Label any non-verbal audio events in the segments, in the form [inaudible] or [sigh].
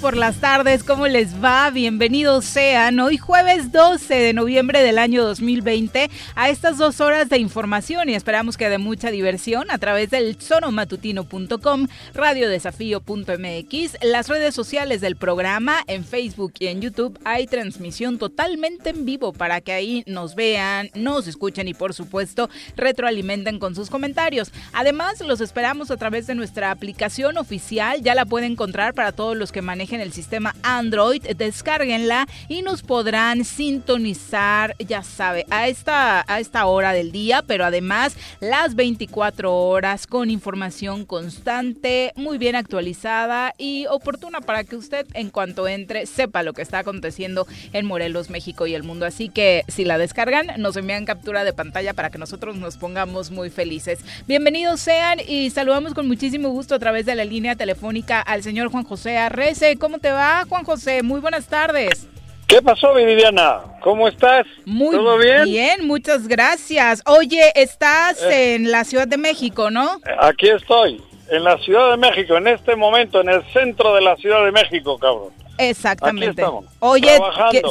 por las tardes, ¿cómo les va? Bienvenidos sean hoy jueves 12 de noviembre del año 2020 a estas dos horas de información y esperamos que de mucha diversión a través del choromatutino.com, radiodesafío.mx, las redes sociales del programa, en Facebook y en YouTube hay transmisión totalmente en vivo para que ahí nos vean, nos escuchen y por supuesto retroalimenten con sus comentarios. Además, los esperamos a través de nuestra aplicación oficial, ya la pueden encontrar para todos los que manejen el sistema Android, descárguenla y nos podrán sintonizar, ya sabe, a esta, a esta hora del día, pero además las 24 horas con información constante, muy bien actualizada y oportuna para que usted en cuanto entre sepa lo que está aconteciendo en Morelos, México y el mundo. Así que si la descargan, nos envían captura de pantalla para que nosotros nos pongamos muy felices. Bienvenidos sean y saludamos con muchísimo gusto a través de la línea telefónica al señor Juan José Arrece. ¿Cómo te va, Juan José? Muy buenas tardes. ¿Qué pasó, Viviana? ¿Cómo estás? Muy ¿Todo bien? Bien, muchas gracias. Oye, estás eh. en la Ciudad de México, ¿no? Aquí estoy, en la Ciudad de México, en este momento, en el centro de la Ciudad de México, cabrón. Exactamente. Oye,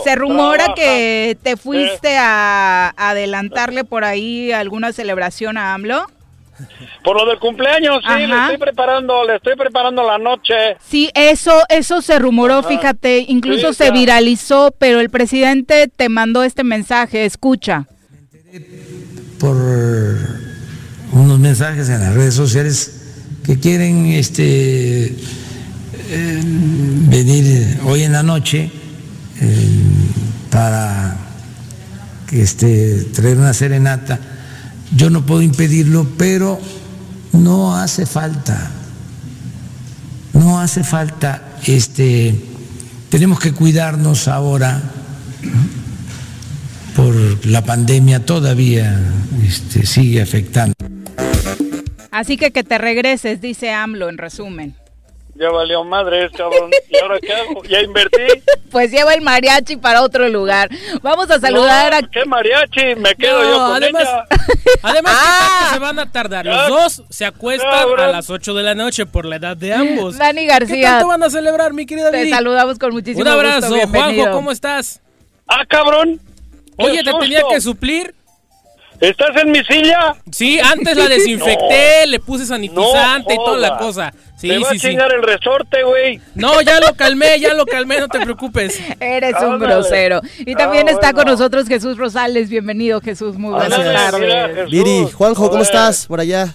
se rumora que te fuiste eh. a adelantarle por ahí alguna celebración a AMLO. Por lo del cumpleaños, sí, le estoy preparando, le estoy preparando la noche. Sí, eso, eso se rumoró, fíjate, incluso se viralizó, pero el presidente te mandó este mensaje, escucha. Por unos mensajes en las redes sociales que quieren este eh, venir hoy en la noche eh, para este, traer una serenata yo no puedo impedirlo, pero no hace falta, no hace falta, este, tenemos que cuidarnos ahora por la pandemia todavía este, sigue afectando. Así que que te regreses, dice AMLO en resumen ya valió madre, cabrón. ¿Y ahora qué hago? ¿Ya invertí? Pues lleva el mariachi para otro lugar. Vamos a saludar a... ¿Qué mariachi? Me quedo yo con además, ella. Además, ah, se van a tardar? Los dos se acuestan a las 8 de la noche por la edad de ambos. [laughs] Dani García. ¿Qué tanto van a celebrar, mi querida Te saludamos con muchísimo gusto. Un abrazo, gusto, Juanjo, ¿cómo estás? Ah, cabrón. Oye, te tenía que suplir. ¿Estás en mi silla? Sí, antes la [laughs] desinfecté, le puse sanitizante y toda la cosa. Sí, Te va sí, a chingar el resorte, güey. No, ya lo calmé, ya lo calmé, no te preocupes. [laughs] Eres un grosero. Y también está con nosotros Jesús Rosales. Bienvenido, Jesús. Muy buenas tardes. Viri, Juanjo, ¿cómo estás por allá?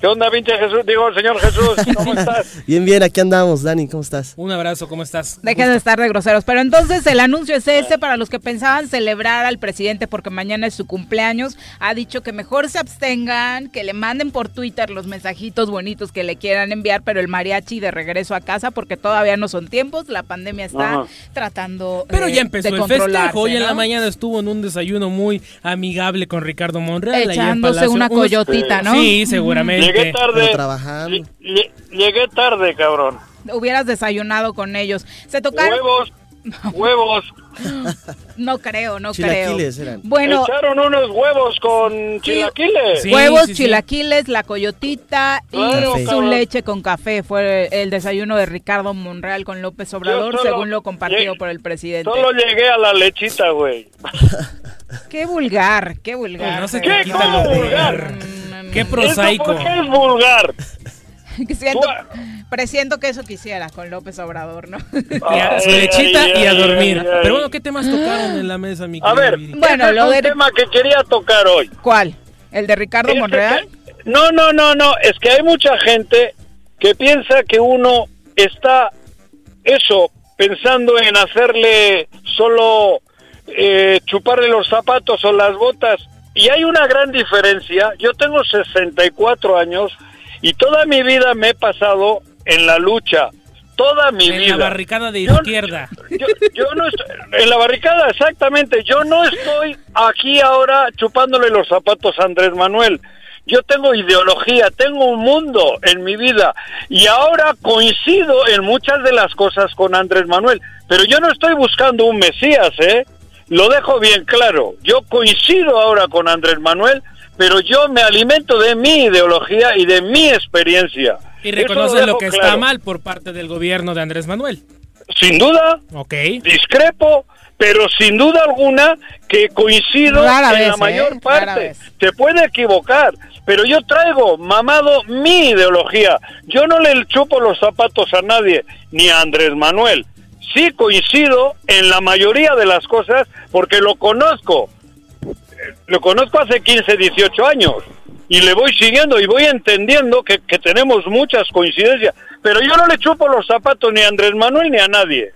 ¿Qué onda, pinche Jesús? Digo, señor Jesús, ¿cómo [laughs] estás? bien, bien, aquí andamos. Dani, ¿cómo estás? Un abrazo, ¿cómo estás? Dejen de estar de groseros. Pero entonces el anuncio es ese para los que pensaban celebrar al presidente porque mañana es su cumpleaños. Ha dicho que mejor se abstengan, que le manden por Twitter los mensajitos bonitos que le quieran enviar, pero el mariachi de regreso a casa porque todavía no son tiempos. La pandemia está tratando Pero ya empezó el festejo. Hoy en la mañana estuvo en un desayuno muy amigable con Ricardo Monreal. Echándose una coyotita, ¿no? Sí, seguramente. Llegué tarde. Llegué tarde, cabrón. hubieras desayunado con ellos. Se tocaron... Huevos, huevos. No creo, no Chilaquiles creo. eran. Bueno, Echaron unos huevos con chilaquiles. Sí, huevos, sí, sí. chilaquiles, la coyotita Claro, y su cabrón. leche con café. Fue el desayuno de Ricardo Monreal con López Obrador, solo según lo compartido por el presidente. Solo llegué a la lechita, güey. Qué vulgar, qué vulgar. No se te quita lo ¿Cómo vulgar? Mm, Qué ¿Eso prosaico. por qué es vulgar? Que [laughs] siento- Tú- presiento que eso quisiera con López Obrador, ¿no? Y a su Ay, lechita ay, y a dormir. ay, ay. Pero bueno, ¿qué temas tocaron en la mesa, mi A ver? Bueno, lo es un de- tema que quería tocar hoy. ¿Cuál? ¿El de Ricardo Es que- Monreal? No, no, no, no. Es que hay mucha gente que piensa que uno está, eso, pensando en hacerle solo eh, chuparle los zapatos o las botas. Y hay una gran diferencia. Yo tengo 64 años y toda mi vida me he pasado en la lucha. Toda mi En vida. la barricada de Yo- izquierda. Yo, yo no estoy, en la barricada, exactamente. Yo no estoy aquí ahora chupándole los zapatos a Andrés Manuel. Yo tengo ideología, tengo un mundo en mi vida y ahora coincido en muchas de las cosas con Andrés Manuel, pero yo no estoy buscando un Mesías, ¿eh? Lo dejo bien claro. Yo coincido ahora con Andrés Manuel, pero yo me alimento de mi ideología y de mi experiencia. Y reconoce lo que está mal por parte del gobierno de Andrés Manuel. Sin duda, Ok. discrepo, pero sin duda alguna que coincido Rara en vez, la ¿eh? mayor parte. Se puede equivocar, pero yo traigo mamado mi ideología. Yo no le chupo los zapatos a nadie, ni a Andrés Manuel. Sí coincido en la mayoría de las cosas porque lo conozco. Lo conozco hace 15, 18 años y le voy siguiendo y voy entendiendo que, que tenemos muchas coincidencias. Pero yo no le chupo los zapatos ni a Andrés Manuel ni a nadie.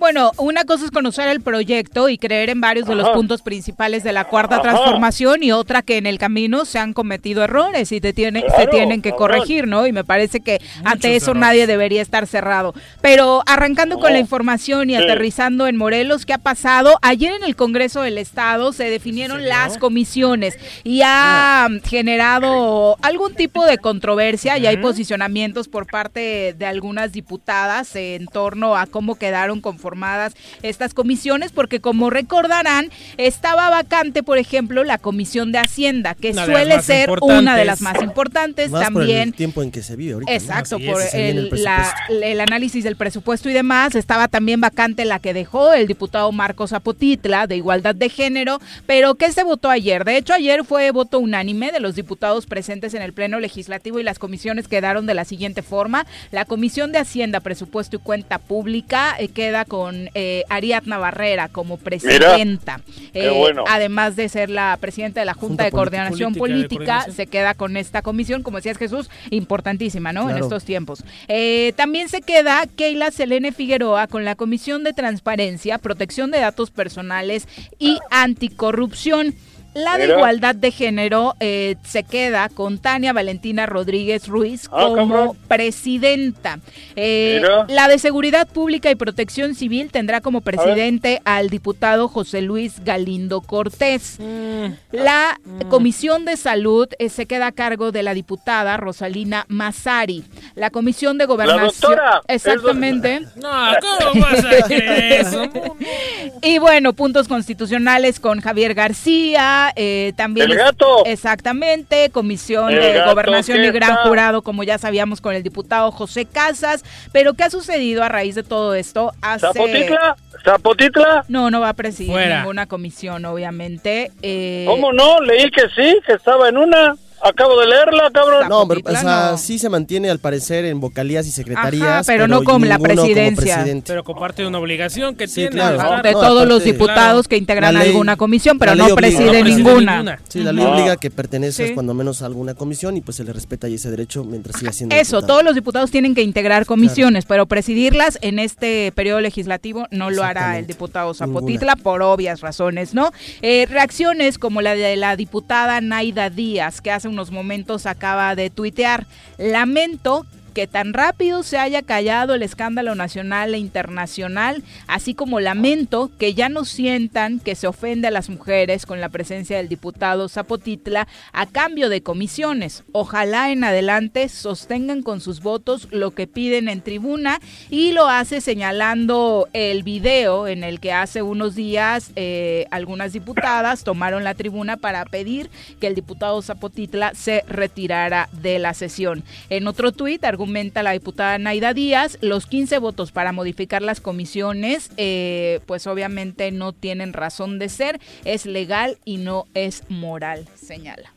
Bueno, una cosa es conocer el proyecto y creer en varios de los Ajá. puntos principales de la cuarta Ajá. transformación y otra que en el camino se han cometido errores y te tiene- se tienen que corregir, ¿no? Y me parece que ante eso errores. nadie debería estar cerrado. Pero arrancando con la información y Sí. aterrizando en Morelos, ¿qué ha pasado? Ayer en el Congreso del Estado se definieron las comisiones y ha generado algún tipo de controversia y hay posicionamientos por parte de algunas diputadas en torno a cómo quedaron conformadas estas comisiones, porque como recordarán, estaba vacante, por ejemplo, la Comisión de Hacienda, que Una suele ser una de las más importantes Más por también. el tiempo en que se vive ahorita. Exacto, por el, el la- el análisis del presupuesto y demás. Estaba también vacante la que dejó el diputado Marcos Zapotitla de Igualdad de Género. Pero ¿qué se votó ayer? De hecho, ayer fue voto unánime de los diputados presentes en el Pleno Legislativo y las comisiones quedaron de la siguiente forma. La Comisión de Hacienda, Presupuesto y Cuenta Pública eh, queda con eh, Ariadna Barrera como presidenta. qué Eh, bueno. Además de ser la presidenta de la Junta, Junta de. Coordinación Política de Política, Coordinación. se queda con esta comisión, como decías Jesús, importantísima, ¿no? En estos tiempos. Eh, también se queda Keila Selene Figueroa con la Comisión de Transparencia, Protección de Datos Personales y Anticorrupción. La de Mira. igualdad de género eh, se queda con Tania Valentina Rodríguez Ruiz Ah, como cabrón. presidenta. Eh, la de Seguridad Pública y Protección Civil tendrá como presidente al diputado José Luis Galindo Cortés. Mm, La Comisión de Salud eh, se queda a cargo de la diputada Rosalina Massari. La Comisión de Gobernación. doctora. Exactamente. [laughs] No, ¿cómo vas a hacer eso? [laughs] Y bueno, puntos constitucionales con Javier García, eh, también El es- gato. exactamente, Comisión El de gato Gobernación y Gran está. Jurado, como ya sabíamos con el diputado José Casas, pero ¿qué ha sucedido a raíz de todo esto? Hace Zapotitla, Zapotitla. No, no va a presidir Fuera. ninguna comisión, obviamente. Eh, ¿Cómo no? Leí que sí, que estaba en una. Acabo de leerla, cabrón. No, pero o sea, no. sí se mantiene al parecer en vocalías y secretarías. Ajá, pero no con la presidencia. Pero comparte una obligación que Sí, tiene. claro. de No, todos los diputados Claro. que integran ley- alguna comisión, pero no preside No preside ninguna. ninguna. Sí, la ley obliga que perteneces Sí. cuando menos a alguna comisión y pues se le respeta ahí ese derecho mientras siga siendo Eso, diputado. todos los diputados tienen que integrar comisiones, pero presidirlas en este periodo legislativo no lo hará el diputado Zapotitla por obvias razones, ¿no? Eh, reacciones como la de la diputada Naida Díaz, que hace unos momentos acaba de tuitear. Lamento que tan rápido se haya callado el escándalo nacional e internacional, así como lamento que ya no sientan que se ofende a las mujeres con la presencia del diputado Zapotitla a cambio de comisiones. Ojalá en adelante sostengan con sus votos lo que piden en tribuna y lo hace señalando el video en el que hace unos días eh, algunas diputadas tomaron la tribuna para pedir que el diputado Zapotitla se retirara de la sesión. En otro tuit argumenta la diputada Naida Díaz, los 15 votos para modificar las comisiones, eh, pues obviamente no tienen razón de ser, es legal y no es moral, señala.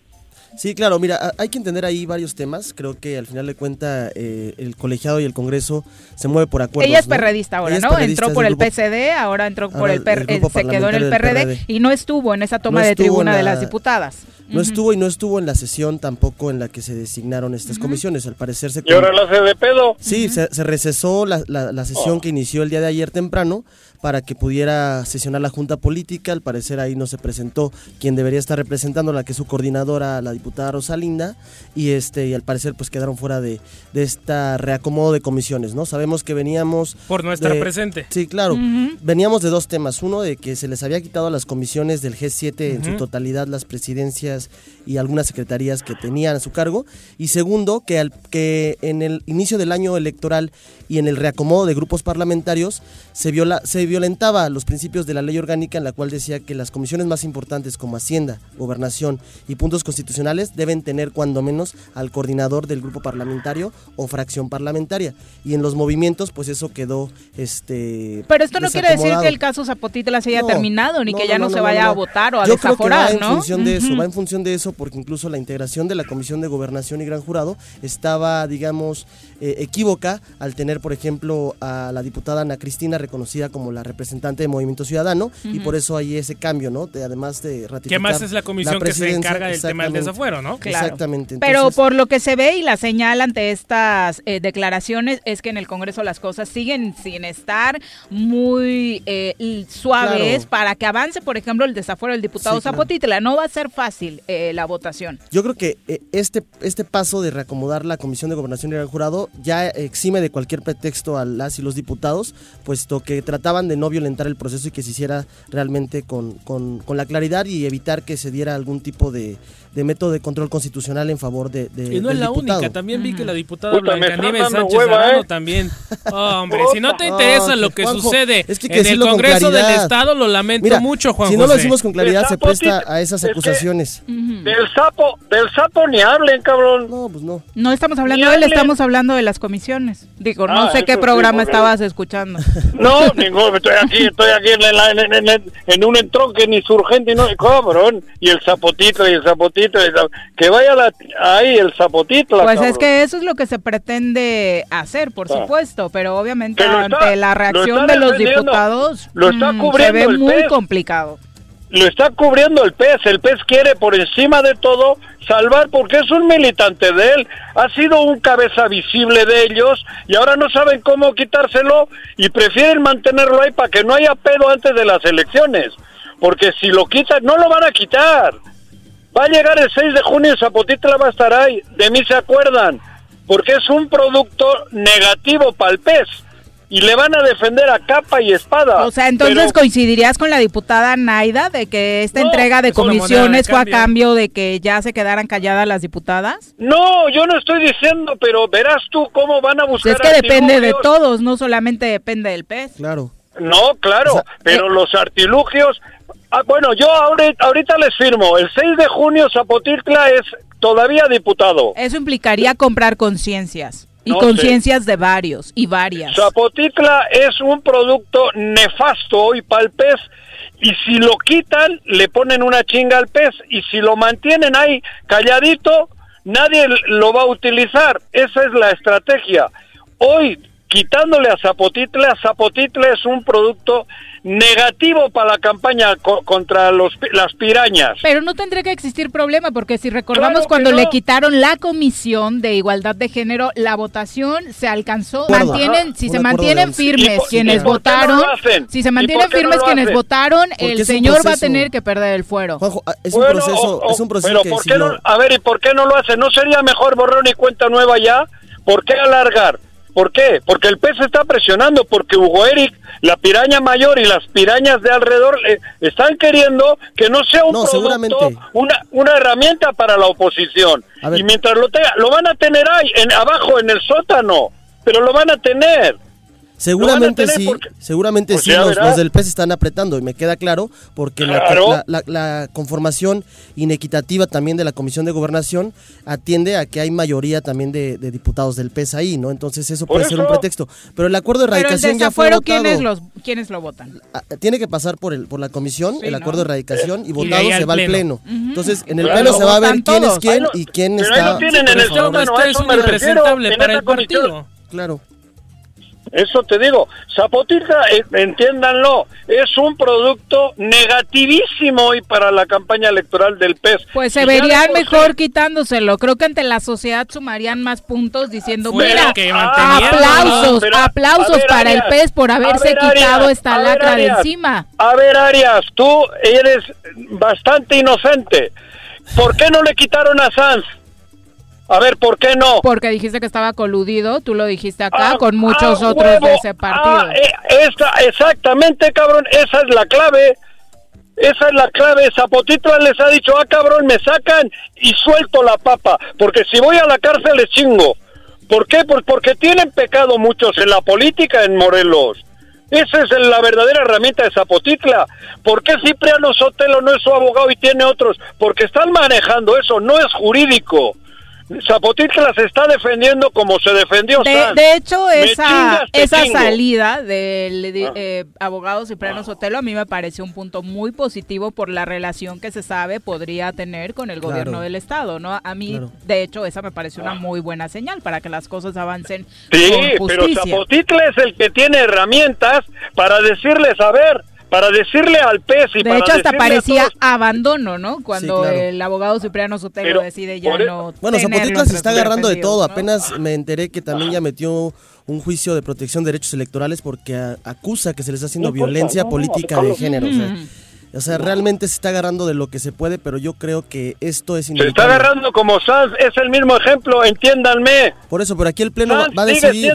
Sí, claro, mira, hay que entender ahí varios temas. Creo que al final de cuenta eh, el colegiado y el Congreso se mueve por acuerdo. Ella es perredista ahora, ¿no? entró por el PCD, ahora entró por el, per, se quedó en el PRD, y no estuvo en esa toma de tribuna de las diputadas. No estuvo y no estuvo en la sesión tampoco en la que se designaron estas comisiones. Al parecer se... ¿Y ahora la hace de pedo? Sí, se, recesó la, la, sesión oh. que inició el día de ayer temprano para que pudiera sesionar la Junta Política. Al parecer ahí no se presentó quien debería estar representando, la que es su coordinadora, la diputada Rosalinda, y este y al parecer pues quedaron fuera de, de esta reacomodo de comisiones, ¿no? Sabemos que veníamos... Por no estar presente. Sí, claro. Veníamos de dos temas. Uno, de que se les había quitado a las comisiones del G7 en su totalidad las presidencias y algunas secretarías que tenían a su cargo. Y segundo, que, al, que en el inicio del año electoral y en el reacomodo de grupos parlamentarios se, viola, se violentaba los principios de la ley orgánica en la cual decía que las comisiones más importantes como Hacienda, Gobernación y puntos constitucionales deben tener cuando menos al coordinador del grupo parlamentario o fracción parlamentaria. Y en los movimientos pues eso quedó este Pero esto no quiere decir que el caso Zapotitla se haya terminado ni que ya no, se vaya a votar o a Yo desaforar, creo que va en función de eso, va en función de eso porque incluso la integración de la Comisión de Gobernación y Gran Jurado estaba, digamos, eh, equívoca al tener, por ejemplo, a la diputada Ana Cristina reconocida como la representante de Movimiento Ciudadano y por eso hay ese cambio, ¿no? De, además de ratificar. ¿Qué más es la comisión que se encarga del tema del desafuero, ¿no? Exactamente. Pero por lo que se ve y la señal ante estas eh, declaraciones es que en el Congreso las cosas siguen sin estar muy eh, suaves para que avance, por ejemplo, el desafuero del diputado Zapotitla. No va a ser fácil la votación. Yo creo que eh, este, este paso de reacomodar la Comisión de Gobernación y el Jurado ya exime de cualquier pretexto a las y los diputados, puesto que trataban de no violentar el proceso y que se hiciera realmente con, con, con la claridad y evitar que se diera algún tipo de, de método de control constitucional en favor de, de Y no es la única, también vi que la diputada Blanca Nieves Sánchez ¿eh? también. [laughs] hombre, si no te interesa lo que sucede en el Congreso del Estado, lo lamento mucho, Juan Si no lo decimos con claridad, se presta a esas acusaciones. Del sapo, del sapo ni hablen, cabrón. No, pues no. No estamos hablando de él, estamos hablando de las comisiones. Digo, no ah, sé qué programa estabas escuchando. [laughs] No, ningún, estoy aquí, estoy aquí en, un entronque insurgente y no, cabrón. Y el zapotito y el zapotito que vaya ahí el zapotito. Pues es que eso es lo que se pretende hacer, por ah. supuesto, pero obviamente ante la reacción de los diputados lo está mm, se ve muy complicado. Lo está cubriendo el pez, el pez quiere por encima de todo salvar porque es un militante de él, ha sido un cabeza visible de ellos y ahora no saben cómo quitárselo y prefieren mantenerlo ahí para que no haya pedo antes de las elecciones, porque si lo quitan no lo van a quitar. Va a llegar el 6 de junio y Zapotitla va a estar ahí. De mí se acuerdan. Porque es un producto negativo para el pez. Y le van a defender a capa y espada. O sea, entonces coincidirías con la diputada Naida de que esta entrega de comisiones fue a cambio de que ya se quedaran calladas las diputadas? No, yo no estoy diciendo, pero verás tú cómo van a buscar. Es que depende de todos, no solamente depende del pez. Claro. No, claro, pero eh, los artilugios Ah, bueno, yo ahorita, les firmo. El 6 de junio Zapotitla es todavía diputado. Eso implicaría comprar conciencias. Y conciencias de varios y varias. Zapotitla es un producto nefasto hoy para el pez y si lo quitan le ponen una chinga al pez y si lo mantienen ahí calladito nadie lo va a utilizar. Esa es la estrategia. Hoy quitándole a Zapotitla, Zapotitla es un producto negativo para la campaña contra los, las pirañas. Pero no tendría que existir problema, porque si recordamos cuando le quitaron la comisión de igualdad de género, la votación se alcanzó, mantienen, si se mantienen firmes quienes votaron, si se mantienen firmes quienes votaron, el señor va a tener que perder el fuero. Ah, es, un proceso, es un proceso, a ver, ¿y por qué no lo hace? ¿No sería mejor borrar y cuenta nueva ya? ¿Por qué alargar? ¿Por qué? Porque el pez está presionando, porque Hugo Eric, la piraña mayor y las pirañas de alrededor eh, están queriendo que no sea un producto, una, una herramienta para la oposición. Y mientras lo tenga, lo van a tener ahí, en, abajo en el sótano, pero lo van a tener. Seguramente sí, seguramente pues sí, los, del PES están apretando y me queda claro porque la, conformación inequitativa también de la Comisión de Gobernación atiende a que hay mayoría también de, diputados del PES ahí, ¿no? Entonces eso puede ser un pretexto. Pero el acuerdo de erradicación ya fue votado. ¿quiénes, los, ¿quiénes lo votan? Ah, tiene que pasar por el por la comisión, el acuerdo de erradicación y votado se va al pleno. Entonces en el pleno se va a ver quién es quién y quién está... tienen en el es un impresentable para el partido. Claro. Eso te digo, Zapotita, eh, entiéndanlo, es un producto negativísimo hoy para la campaña electoral del PES. Pues se verían mejor quitándoselo. Creo que ante la sociedad sumarían más puntos diciendo, mira, aplausos, aplausos para el PES por haberse quitado esta lacra de encima. A ver, Arias, tú eres bastante inocente. ¿Por qué no le quitaron a Sanz? A ver, ¿por qué no? Porque dijiste que estaba coludido, tú lo dijiste acá, ah, con muchos ah, otros de ese partido. Ah, eh, exactamente, cabrón, esa es la clave. Esa es la clave. Zapotitla les ha dicho, ah, cabrón, me sacan y suelto la papa. Porque si voy a la cárcel les chingo. ¿Por qué? Pues porque tienen pecado muchos en la política en Morelos. Esa es la verdadera herramienta de Zapotitla. ¿Por qué Cipriano Sotelo no es su abogado y tiene otros? Porque están manejando eso, no es jurídico. Zapotitla se está defendiendo como se defendió De, hecho, esa, esa salida del ah. eh, abogado Cipriano Sotelo a mí me parece un punto muy positivo por la relación que se sabe podría tener con el gobierno del Estado, ¿no? A mí, de hecho, esa me parece una muy buena señal para que las cosas avancen Sí, pero Zapotitla es el que tiene herramientas para decirles, a ver, para decirle al pez y de hecho hasta parecía abandono no cuando el abogado Cipriano Sotelo decide ya e- no bueno Zapotitla se está agarrando de todo apenas me enteré que también ya metió un juicio de protección de derechos electorales porque acusa que se le está haciendo violencia política de género o sea, realmente se está agarrando de lo que se puede, pero yo creo que esto es inevitable. Se está agarrando como Sanz, es el mismo ejemplo, entiéndanme. Por eso, pero aquí el Pleno va a decidir.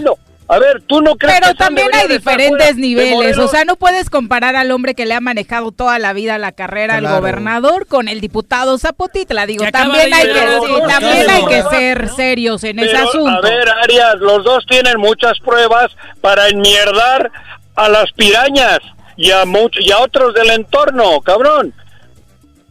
A ver, tú no crees Pero también hay diferentes niveles, o sea, no puedes comparar al hombre que le ha manejado toda la vida la carrera al gobernador con el diputado Zapotitla, digo, también hay que también hay que ser serios en ese asunto. A ver, Arias, los dos tienen muchas pruebas para enmierdar a las pirañas y a y a otros del entorno, cabrón.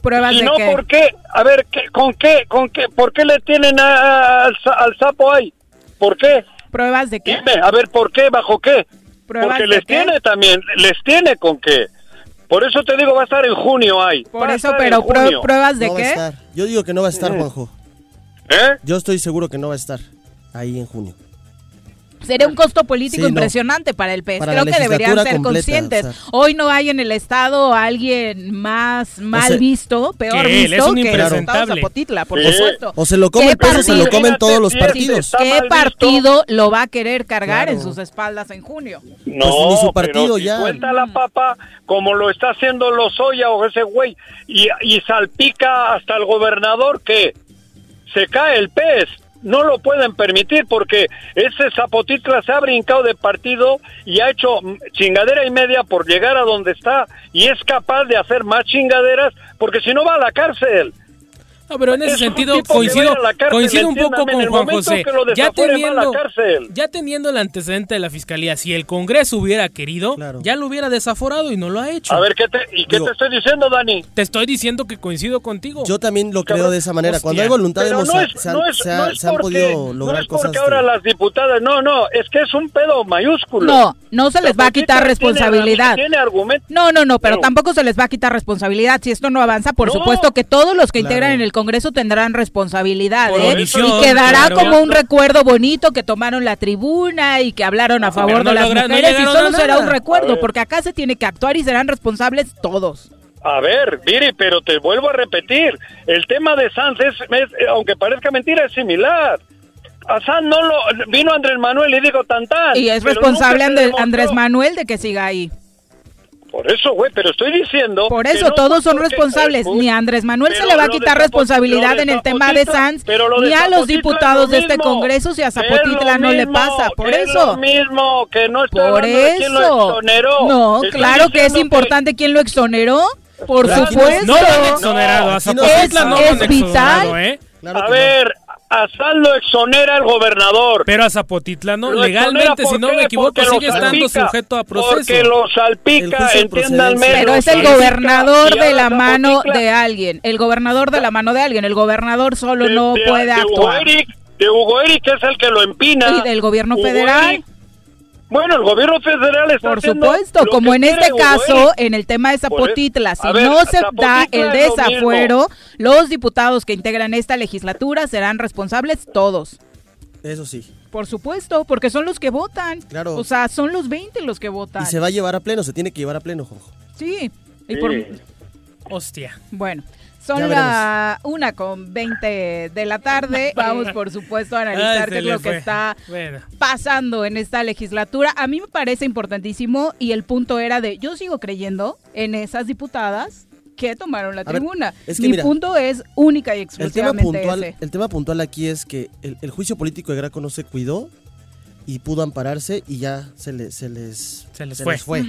Pruebas y de no, ¿por qué? A ver, ¿con qué? ¿Con qué? ¿Por qué le tienen al sapo ahí? ¿Por qué? ¿Pruebas de qué? Dime, a ver, ¿por qué? ¿Bajo qué? Porque les tiene también, les tiene con qué. Por eso te digo, va a estar en junio ahí. Por eso, pero ¿pruebas de qué? Yo digo que no va a estar, Juanjo. ¿Eh? Yo estoy seguro que no va a estar ahí en junio. Sería un costo político impresionante para el PES. Creo que deberían ser conscientes. Hoy no hay en el Estado alguien más mal visto, peor visto que el Zapotitla, por supuesto. O se lo come el PES o se lo comen todos los partidos. ¿Qué partido lo va a querer cargar en sus espaldas en junio? No, pues ni su partido ya. cuenta la papa como lo está haciendo Lozoya o ese güey y, y salpica hasta el gobernador que se cae el pez no lo pueden permitir porque ese Zapotitla se ha brincado de partido y ha hecho chingadera y media por llegar a donde está y es capaz de hacer más chingaderas porque si no va a la cárcel. No, pero en ese sentido coincido, coincido un poco con Juan José. Ya teniendo, ya teniendo el antecedente de la fiscalía, si el Congreso hubiera querido, ya lo hubiera desaforado y no lo ha hecho. A ver, ¿qué te, ¿y qué te estoy diciendo, Dani? Te estoy diciendo que coincido contigo. Yo también lo creo de esa manera. Cuando hay voluntad, de se, han, podido lograr no es porque ahora las diputadas, no, no, es que es un pedo mayúsculo. No, no se les va a quitar responsabilidad. Tiene, no, no, no, pero, tampoco se les va a quitar responsabilidad. Si esto no avanza, por supuesto que todos los que integran en el Congreso tendrán responsabilidad, ¿eh? y quedará como un recuerdo bonito que tomaron la tribuna y que hablaron a favor de las mujeres y solo será un recuerdo, porque acá se tiene que actuar y serán responsables todos. A ver, Viri, pero te vuelvo a repetir, el tema de Sanz es, aunque parezca mentira, es similar. A Sanz no lo vino Andrés Manuel y dijo tan tan. Y es responsable Andrés Manuel de que siga ahí. Por eso, güey, pero estoy diciendo. Por eso, todos son responsables. ni a Andrés Manuel se le va a quitar responsabilidad en el tema de Sanz, ni a los diputados de este Congreso, si a Zapotitla no le pasa. Por eso. Es lo mismo, que no está Por eso. lo exoneró. No, claro que es importante quién lo exoneró. Por supuesto. No lo han exonerado. A Zapotitla no, lo han exonerado, ¿eh? a ver, a Saldo exonera el gobernador. Pero a Zapotitlano, legalmente, si no me equivoco, sigue estando sujeto a proceso. Porque lo salpica, entiéndanme. Pero es el gobernador de la mano de alguien. El gobernador de la mano de alguien. El gobernador solo no puede actuar. de Hugo Eric, es el que lo empina. Y del gobierno federal. Bueno, el gobierno federal está Por supuesto, como en este caso, en el tema de Zapotitla, si no se da el desafuero, los diputados que integran esta legislatura serán responsables todos. Eso sí. Por supuesto, porque son los que votan. Claro. O sea, son los 20 los que votan. Y se va a llevar a pleno, se tiene que llevar a pleno, Jorge. Sí. Y por... Hostia. Bueno, son la una con 20 de la tarde. [laughs] Vamos, por supuesto, a analizar qué es lo que está pasando en esta legislatura. A mí me parece importantísimo y el punto era de, yo sigo creyendo en esas diputadas que tomaron la tribuna. Mi punto es única y exclusivamente el tema puntual, ese. El tema puntual aquí es que el, juicio político de Graco no se cuidó y pudo ampararse y ya se, le, se les, se les fue.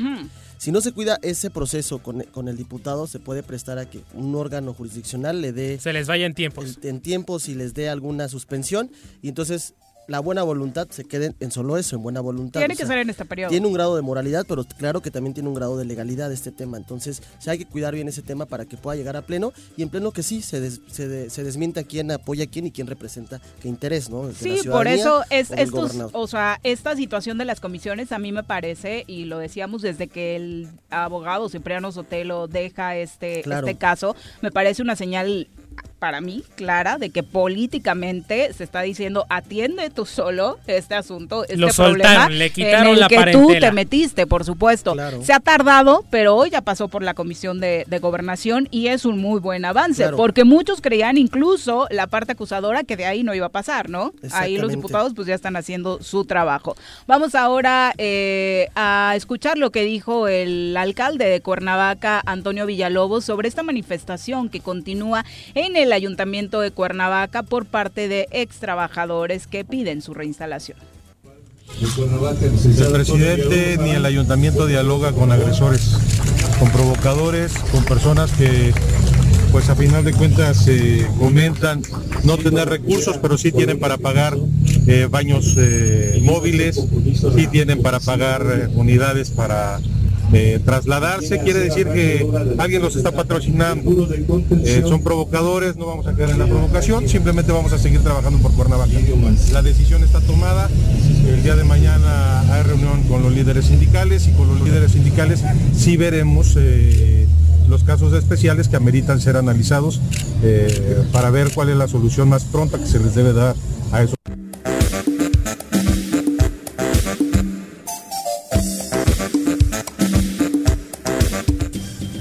Si no se cuida ese proceso con, con, el diputado, se puede prestar a que un órgano jurisdiccional le dé... Se les vaya en tiempos. en tiempos y les dé alguna suspensión. Y entonces la buena voluntad se quede en solo eso, en buena voluntad. Tiene que ser en este periodo. Tiene un grado de moralidad, pero claro que también tiene un grado de legalidad este tema. Entonces, sí hay que cuidar bien ese tema para que pueda llegar a pleno y en pleno que sí, se, se, se desmienta quién apoya a quién y quién representa qué interés, ¿no? sí, por eso es estos, o sea, esta situación de las comisiones a mí me parece, y lo decíamos desde que el abogado Cipriano Sotelo deja este, este caso, me parece una señal para mí clara de que políticamente se está diciendo atiende tú solo este asunto, este Lo problema le quitaron en el que tú te metiste, por supuesto. Se ha tardado, pero hoy ya pasó por la Comisión de, Gobernación y es un muy buen avance, porque muchos creían incluso la parte acusadora que de ahí no iba a pasar, ¿no? Ahí los diputados pues ya están haciendo su trabajo. Vamos ahora eh, a escuchar lo que dijo el alcalde de Cuernavaca, Antonio Villalobos, sobre esta manifestación que continúa en el Ayuntamiento de Cuernavaca por parte de ex trabajadores que piden su reinstalación. El presidente ni el ayuntamiento dialoga con agresores, con provocadores, con personas que pues a final de cuentas se comentan no tener recursos, pero sí tienen para pagar eh, baños eh, móviles, sí tienen para pagar eh, unidades para trasladarse, quiere decir que alguien los está patrocinando. Eh, son provocadores, no vamos a quedar en la provocación, simplemente vamos a seguir trabajando por Cuernavaca. La decisión está tomada, el día de mañana hay reunión con los líderes sindicales y con los líderes sindicales sí veremos eh, los casos especiales que ameritan ser analizados eh, para ver cuál es la solución más pronta que se les debe dar a esos.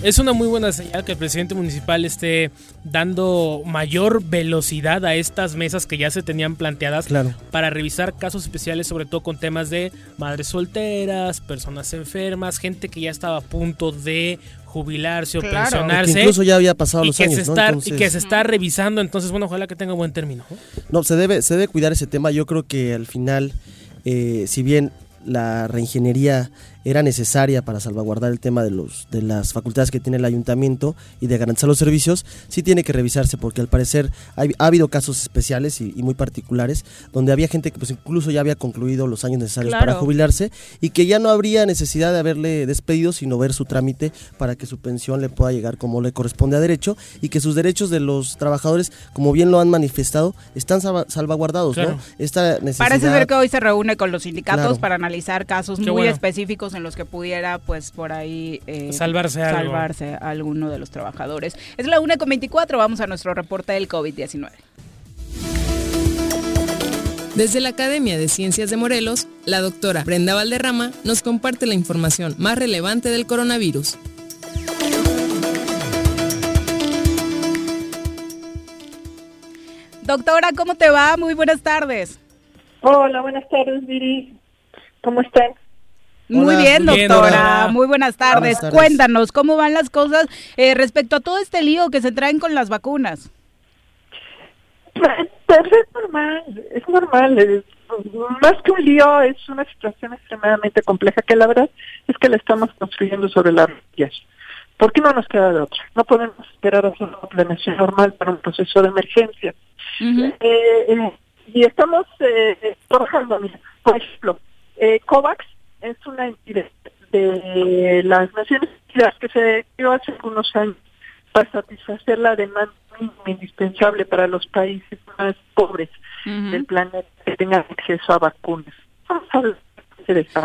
Es una muy buena señal que el presidente municipal esté dando mayor velocidad a estas mesas que ya se tenían planteadas para revisar casos especiales, sobre todo con temas de madres solteras, personas enfermas, gente que ya estaba a punto de jubilarse o pensionarse. incluso ya había pasado los años, Y que se está revisando, entonces, bueno, ojalá que tenga buen término. No, se debe, se debe cuidar ese tema. Yo creo que al final, eh, si bien la reingeniería era necesaria para salvaguardar el tema de, los, de las facultades que tiene el ayuntamiento y de garantizar los servicios, sí tiene que revisarse porque al parecer ha, habido casos especiales y, muy particulares donde había gente que pues incluso ya había concluido los años necesarios para jubilarse y que ya no habría necesidad de haberle despedido sino ver su trámite para que su pensión le pueda llegar como le corresponde a derecho y que sus derechos de los trabajadores, como bien lo han manifestado, están salvaguardardos. ¿no? Esta necesidad... Parece ser que hoy se reúne con los sindicatos para analizar casos muy específicos en los que pudiera, pues por ahí eh, salvarse, salvarse alguno de los trabajadores. Es la 1 con 24, vamos a nuestro reporte del COVID-19. Desde la Academia de Ciencias de Morelos, la doctora Brenda Valderrama nos comparte la información más relevante del coronavirus. Doctora, ¿cómo te va? Muy buenas tardes. Hola, buenas tardes, Viri. ¿Cómo están? Muy bien, doctora. Muy buenas tardes. Cuéntanos, ¿cómo van las cosas eh, respecto a todo este lío que se traen con las vacunas? Pues, es normal, es normal. más que un lío, es una situación extremadamente compleja que la verdad es que la estamos construyendo sobre las rodillas. ¿Por qué no nos queda de otra? No podemos esperar a hacer una planeación normal para un proceso de emergencia. Eh, eh, y estamos eh, trabajando, por ejemplo, COVAX es una entidad de las Naciones Unidas que se dio hace algunos años para satisfacer la demanda indispensable para los países más pobres del planeta que tengan acceso a vacunas.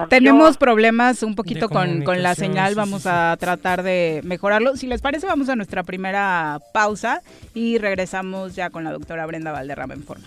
Tenemos problemas un poquito con, con la señal, vamos a tratar de mejorarlo. Si les parece, vamos a nuestra primera pausa y regresamos ya con la doctora Brenda Valderrama en forma.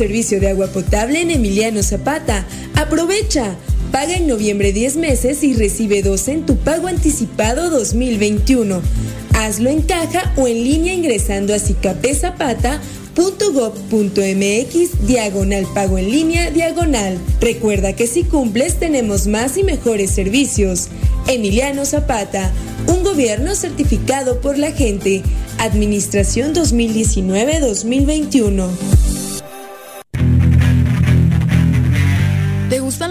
Servicio de agua potable en Emiliano Zapata Aprovecha. Paga en noviembre 10 meses y recibe 12 en tu pago anticipado 2021. Hazlo en caja o en línea ingresando a cicapezapata.gov.mx diagonal pago en línea diagonal. Recuerda que si cumples tenemos más y mejores servicios. Emiliano Zapata, un gobierno certificado por la gente. Administración 2019-2021.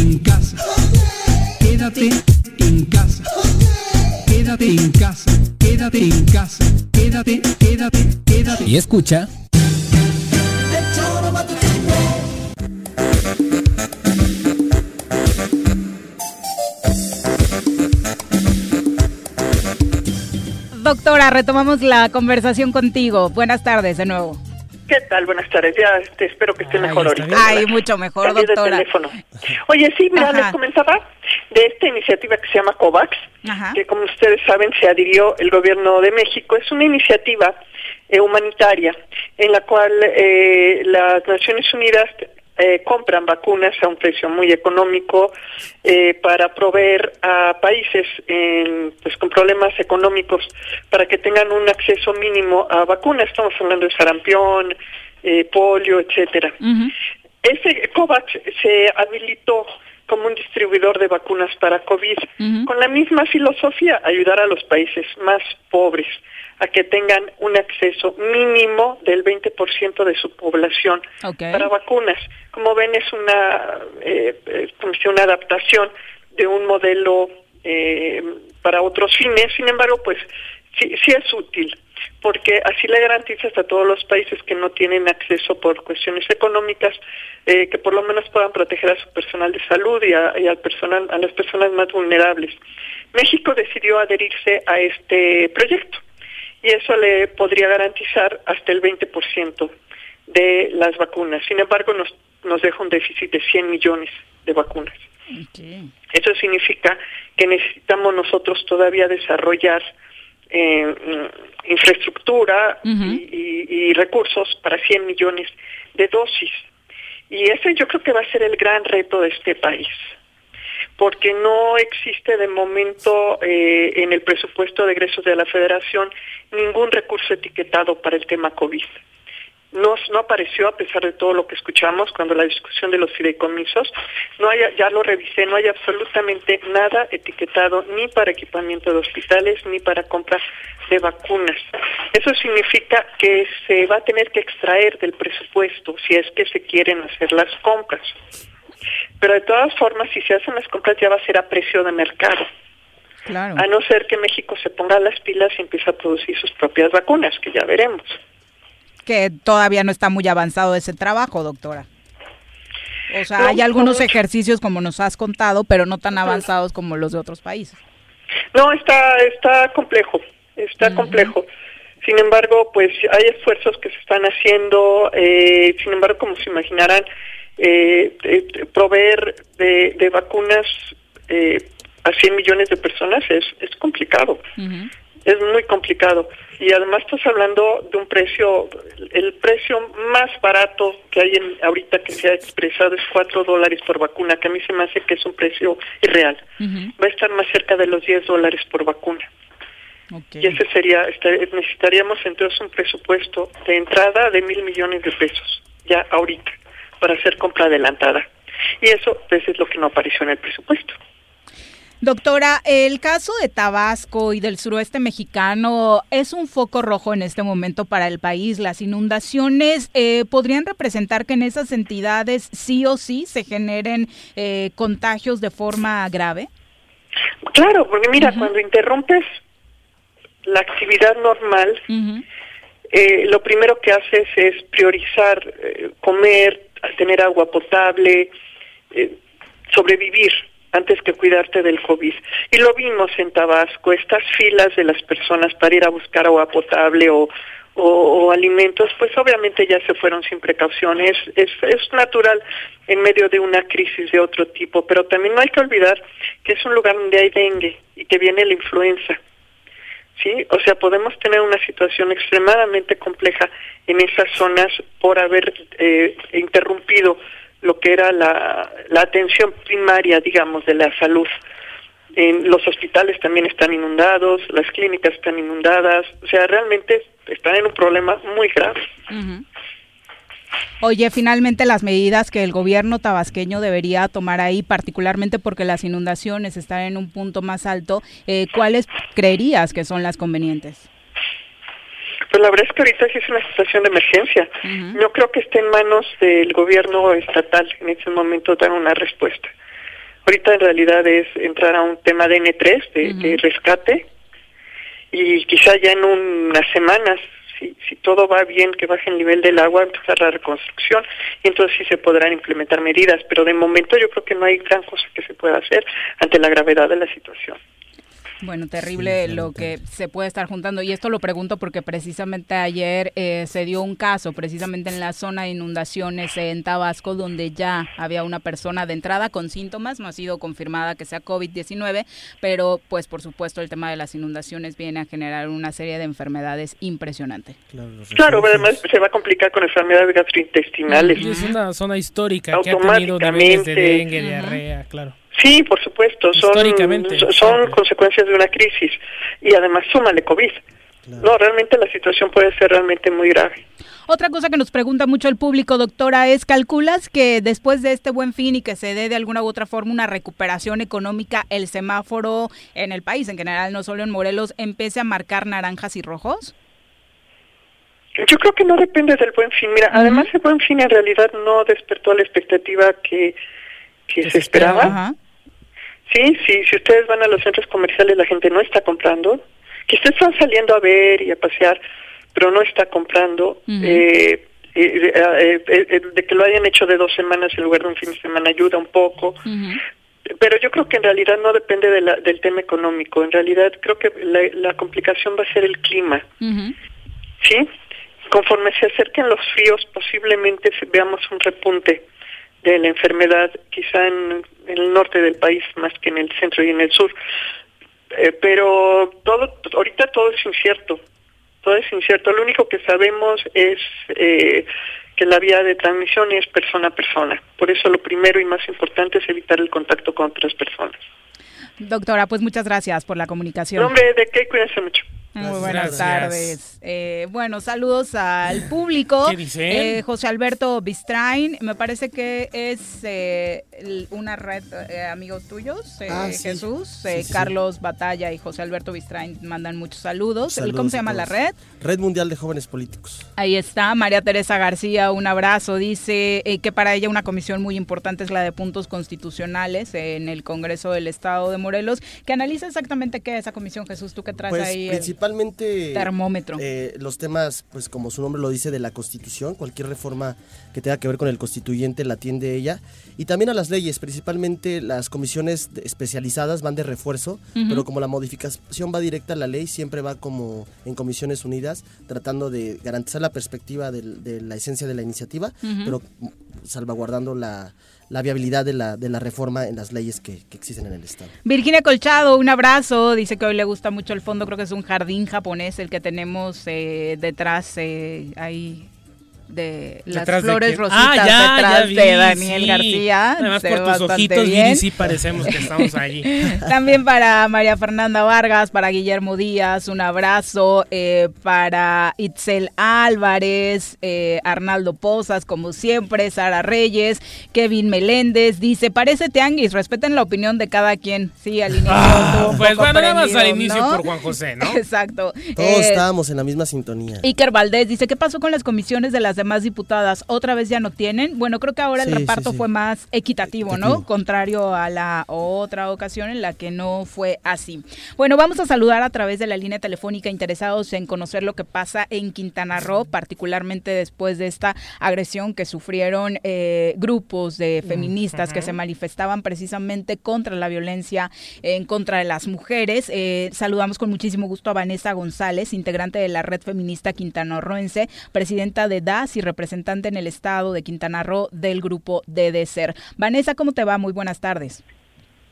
en casa. Quédate en casa. Quédate en casa. Quédate en casa. Quédate, quédate, quédate. Y escucha. Doctora, retomamos la conversación contigo. Buenas tardes de nuevo. ¿Qué tal? Buenas tardes. Ya este, espero que esté mejor ahorita. Ay, mucho mejor, doctora. teléfono. Oye, sí, mira, les comentaba de esta iniciativa que se llama COVAX, que como ustedes saben se adhirió el gobierno de México. Es una iniciativa eh, humanitaria en la cual eh, las Naciones Unidas eh, compran vacunas a un precio muy económico eh, para proveer a países pues con problemas económicos para que tengan un acceso mínimo a vacunas. Estamos hablando de sarampión, eh, polio, etcétera. Ese COVAX se habilitó como un distribuidor de vacunas para COVID, con la misma filosofía, ayudar a los países más pobres a que tengan un acceso mínimo del 20% de su población para vacunas. Como ven, es una, eh, eh una adaptación de un modelo eh, para otros fines, sin embargo, pues sí, sí es útil porque así le garantizas a todos los países que no tienen acceso por cuestiones económicas eh, que por lo menos puedan proteger a su personal de salud y, a, al personal a las personas más vulnerables. México decidió adherirse a este proyecto y eso le podría garantizar hasta el 20% de las vacunas. Sin embargo, nos, nos deja un déficit de 100 millones de vacunas. Eso significa que necesitamos nosotros todavía desarrollar eh, infraestructura y, recursos para 100 millones de dosis. Y ese yo creo que va a ser el gran reto de este país, porque no existe de momento eh, en el presupuesto de egresos de la Federación ningún recurso etiquetado para el tema COVID no, apareció a pesar de todo lo que escuchamos cuando la discusión de los fideicomisos. No hay, ya lo revisé, no hay absolutamente nada etiquetado ni para equipamiento de hospitales ni para compra de vacunas. Eso significa que se va a tener que extraer del presupuesto si es que se quieren hacer las compras. Pero de todas formas, si se hacen las compras ya va a ser a precio de mercado. Claro. A no ser que México se ponga las pilas y empiece a producir sus propias vacunas, que ya veremos que todavía no está muy avanzado ese trabajo, doctora. O sea, hay algunos ejercicios como nos has contado, pero no tan avanzados como los de otros países. No, está está complejo, está complejo. Sin embargo, pues hay esfuerzos que se están haciendo, eh, sin embargo, como se imaginarán, eh, proveer de, de vacunas eh, a 100 millones de personas es, es complicado es muy complicado. Y además estás hablando de un precio, el precio más barato que hay en, ahorita que se ha expresado es 4 dólares por vacuna, que a mí se me hace que es un precio irreal. Va a estar más cerca de los 10 dólares por vacuna. Y ese sería, este, necesitaríamos entonces un presupuesto de entrada de mil millones de pesos, ya ahorita, para hacer compra adelantada. Y eso pues, es lo que no apareció en el presupuesto. Doctora, el caso de Tabasco y del suroeste mexicano es un foco rojo en este momento para el país. Las inundaciones eh, podrían representar que en esas entidades sí o sí se generen eh, contagios de forma grave. Claro, porque mira, cuando interrumpes la actividad normal, eh, lo primero que haces es priorizar comer, tener agua potable, sobrevivir antes que cuidarte del COVID. Y lo vimos en Tabasco, estas filas de las personas para ir a buscar agua potable o, o, alimentos, pues obviamente ya se fueron sin precauciones. Es, es natural en medio de una crisis de otro tipo, pero también no hay que olvidar que es un lugar donde hay dengue y que viene la influenza. ¿Sí? O sea, podemos tener una situación extremadamente compleja en esas zonas por haber eh, interrumpido lo que era la, atención primaria, digamos, de la salud. En los hospitales también están inundados, las clínicas están inundadas, o sea, realmente están en un problema muy grave. Oye, finalmente las medidas que el gobierno tabasqueño debería tomar ahí, particularmente porque las inundaciones están en un punto más alto, eh, ¿cuáles creerías que son las convenientes? Pues la verdad es que ahorita sí es una situación de emergencia. No creo que esté en manos del gobierno estatal en este momento dar una respuesta. Ahorita en realidad es entrar a un tema de N3, de, rescate, y quizá ya en unas semanas, si, todo va bien, que baje el nivel del agua, empezar la reconstrucción, y entonces sí se podrán implementar medidas, pero de momento yo creo que no hay gran cosa que se pueda hacer ante la gravedad de la situación. Bueno, terrible lo que se puede estar juntando. Y esto lo pregunto porque precisamente ayer eh, se dio un caso, precisamente en la zona de inundaciones en Tabasco, donde ya había una persona de entrada con síntomas. No ha sido confirmada que sea COVID-19, pero pues por supuesto el tema de las inundaciones viene a generar una serie de enfermedades impresionantes. Claro, además se va a complicar con enfermedades gastrointestinales. es una zona histórica que ha tenido niveles de dengue, diarrea, claro. Sí, por supuesto, son, son consecuencias de una crisis y además súmale COVID. No, realmente la situación puede ser realmente muy grave. Otra cosa que nos pregunta mucho el público, doctora, es, ¿calculas que después de este buen fin y que se dé de alguna u otra forma una recuperación económica, el semáforo en el país en general, no solo en Morelos, empiece a marcar naranjas y rojos? Yo creo que no depende del buen fin. Mira, además el buen fin en realidad no despertó la expectativa que, que se esperaba. Sí, sí, si ustedes van a los centros comerciales la gente no está comprando, que ustedes están saliendo a ver y a pasear, pero no está comprando. Eh, eh, eh, de que lo hayan hecho de dos semanas en lugar de un fin de semana ayuda un poco. Pero yo creo que en realidad no depende de la, del tema económico. En realidad creo que la, complicación va a ser el clima. ¿Sí? conforme se acerquen los fríos, posiblemente veamos un repunte de la enfermedad, quizá en, el norte del país más que en el centro y en el sur. Eh, pero todo, ahorita todo es incierto, todo es incierto. Lo único que sabemos es eh, que la vía de transmisión es persona a persona. Por eso lo primero y más importante es evitar el contacto con otras personas. Doctora, pues muchas gracias por la comunicación. Nombre de qué, cuídense mucho. Muy buenas tardes. Eh, bueno, saludos al público. ¿Qué eh, José Alberto Bistrain, me parece que es eh, una red amigos tuyos, ah, Jesús, Carlos Batalla y José Alberto Bistrain mandan muchos saludos. saludos ¿Cómo se llama la red? Red Mundial de Jóvenes Políticos. Ahí está, María Teresa García, un abrazo. Dice que para ella una comisión muy importante es la de puntos constitucionales en el Congreso del Estado de Morelos, que analiza exactamente qué es esa comisión, Jesús, tú qué traes pues, ahí principalmente termómetro. Eh, los temas, pues como su nombre lo dice, de la Constitución, cualquier reforma que tenga que ver con el constituyente la atiende ella, y también a las leyes, principalmente las comisiones especializadas van de refuerzo, pero como la modificación va directa a la ley, siempre va como en comisiones unidas, tratando de garantizar la perspectiva de, la esencia de la iniciativa, pero salvaguardando la la viabilidad de la, de la reforma en las leyes que, que, existen en el Estado. Virginia Colchado, un abrazo. Dice que hoy le gusta mucho el fondo, creo que es un jardín japonés el que tenemos eh, detrás eh, ahí de las flores rositas ah, detrás de Daniel García. Además por tus ojitos bien. sí parecemos que estamos allí. [laughs] También para María Fernanda Vargas, para Guillermo Díaz, un abrazo. Eh, para Itzel Álvarez, eh, Arnaldo Pozas, como siempre, Sara Reyes, Kevin Meléndez, dice, parece tianguis, respeten la opinión de cada quien. Sí, al inicio. Ah, pues bueno, nada más al inicio por Juan José, ¿no? [laughs] Exacto. Todos eh, estábamos en la misma sintonía. Iker Valdés dice, ¿qué pasó con las comisiones de las demás diputadas otra vez ya no tienen. Bueno, creo que ahora el reparto fue más equitativo, ¿no? Contrario a la otra ocasión en la que no fue así. Bueno, vamos a saludar a través de la línea telefónica interesados en conocer lo que pasa en Quintana Roo, particularmente después de esta agresión que sufrieron eh, grupos de feministas que se manifestaban precisamente contra la violencia en contra de las mujeres. Eh, saludamos con muchísimo gusto a Vanessa González, integrante de la Red Feminista Quintanarroense, presidenta de DAS y representante en el estado de Quintana Roo del grupo DDCER. Vanessa, ¿cómo te va? Muy buenas tardes.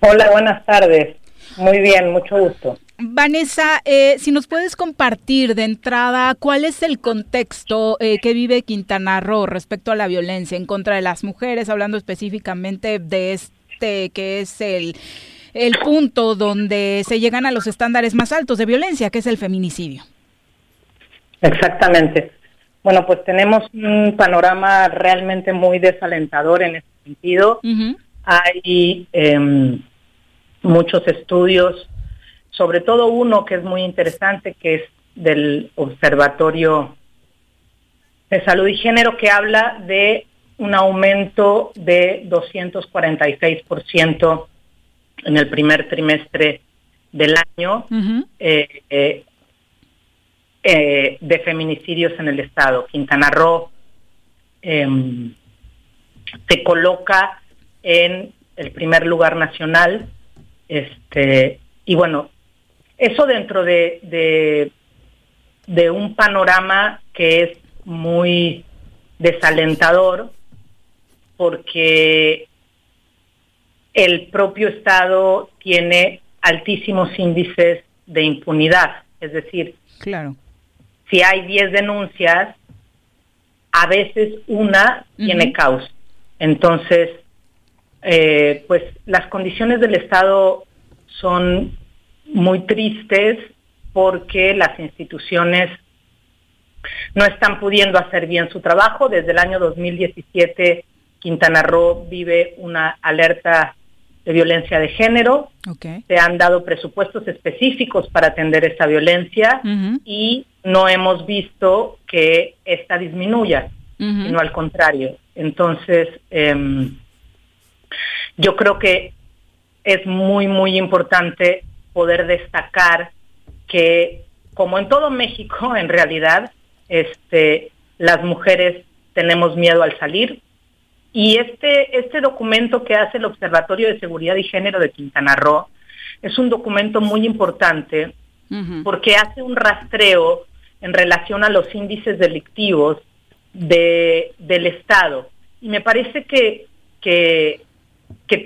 Hola, buenas tardes. Muy bien, mucho gusto. Vanessa, eh, si nos puedes compartir de entrada cuál es el contexto eh, que vive Quintana Roo respecto a la violencia en contra de las mujeres, hablando específicamente de este que es el, el punto donde se llegan a los estándares más altos de violencia, que es el feminicidio. Exactamente. Bueno, pues tenemos un panorama realmente muy desalentador en ese sentido. Hay em, muchos estudios, sobre todo uno que es muy interesante, que es del Observatorio de Salud y Género, que habla de un aumento de 246% en el primer trimestre del año. Eh, de feminicidios en el estado. Quintana Roo em, se coloca en el primer lugar nacional. Este, y bueno, eso dentro de, de, de un panorama que es muy desalentador porque el propio Estado tiene altísimos índices de impunidad, es decir, claro si hay 10 denuncias, a veces una tiene causa. Entonces, eh, pues las condiciones del Estado son muy tristes porque las instituciones no están pudiendo hacer bien su trabajo. Desde el año 2017, Quintana Roo vive una alerta de violencia de género. Se han dado presupuestos específicos para atender esta violencia y no hemos visto que esta disminuya, sino al contrario. Entonces, em, yo creo que es muy, muy importante poder destacar que, como en todo México, [laughs] en realidad, este, las mujeres tenemos miedo al salir, y este, este documento que hace el Observatorio de Seguridad y Género de Quintana Roo es un documento muy importante porque hace un rastreo en relación a los índices delictivos de, del Estado. Y me parece que, que,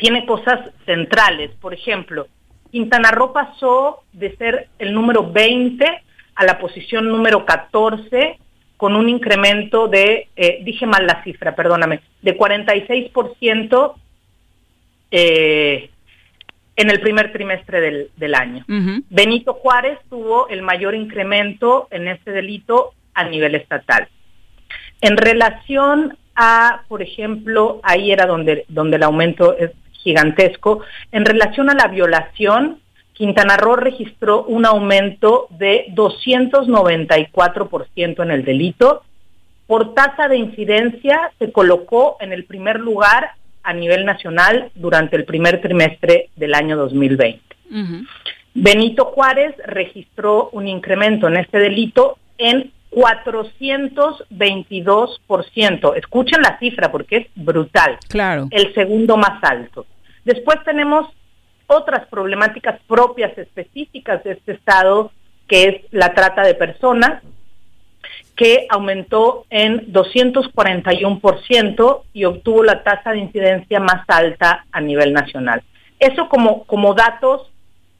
tiene cosas centrales. Por ejemplo, Quintana Roo pasó de ser el número 20 a la posición número 14 con un incremento de, eh, dije mal la cifra, perdóname, de 46% eh, en el primer trimestre del, del año. Benito Juárez tuvo el mayor incremento en este delito a nivel estatal. En relación a, por ejemplo, ahí era donde, donde el aumento es gigantesco, en relación a la violación, Quintana Roo registró un aumento de 294% en el delito. Por tasa de incidencia se colocó en el primer lugar a nivel nacional durante el primer trimestre del año 2020. Benito Juárez registró un incremento en este delito en 422%. Escuchen la cifra porque es brutal. Claro. El segundo más alto. Después tenemos otras problemáticas propias específicas de este estado, que es la trata de personas, que aumentó en 241% y obtuvo la tasa de incidencia más alta a nivel nacional. Eso como, como datos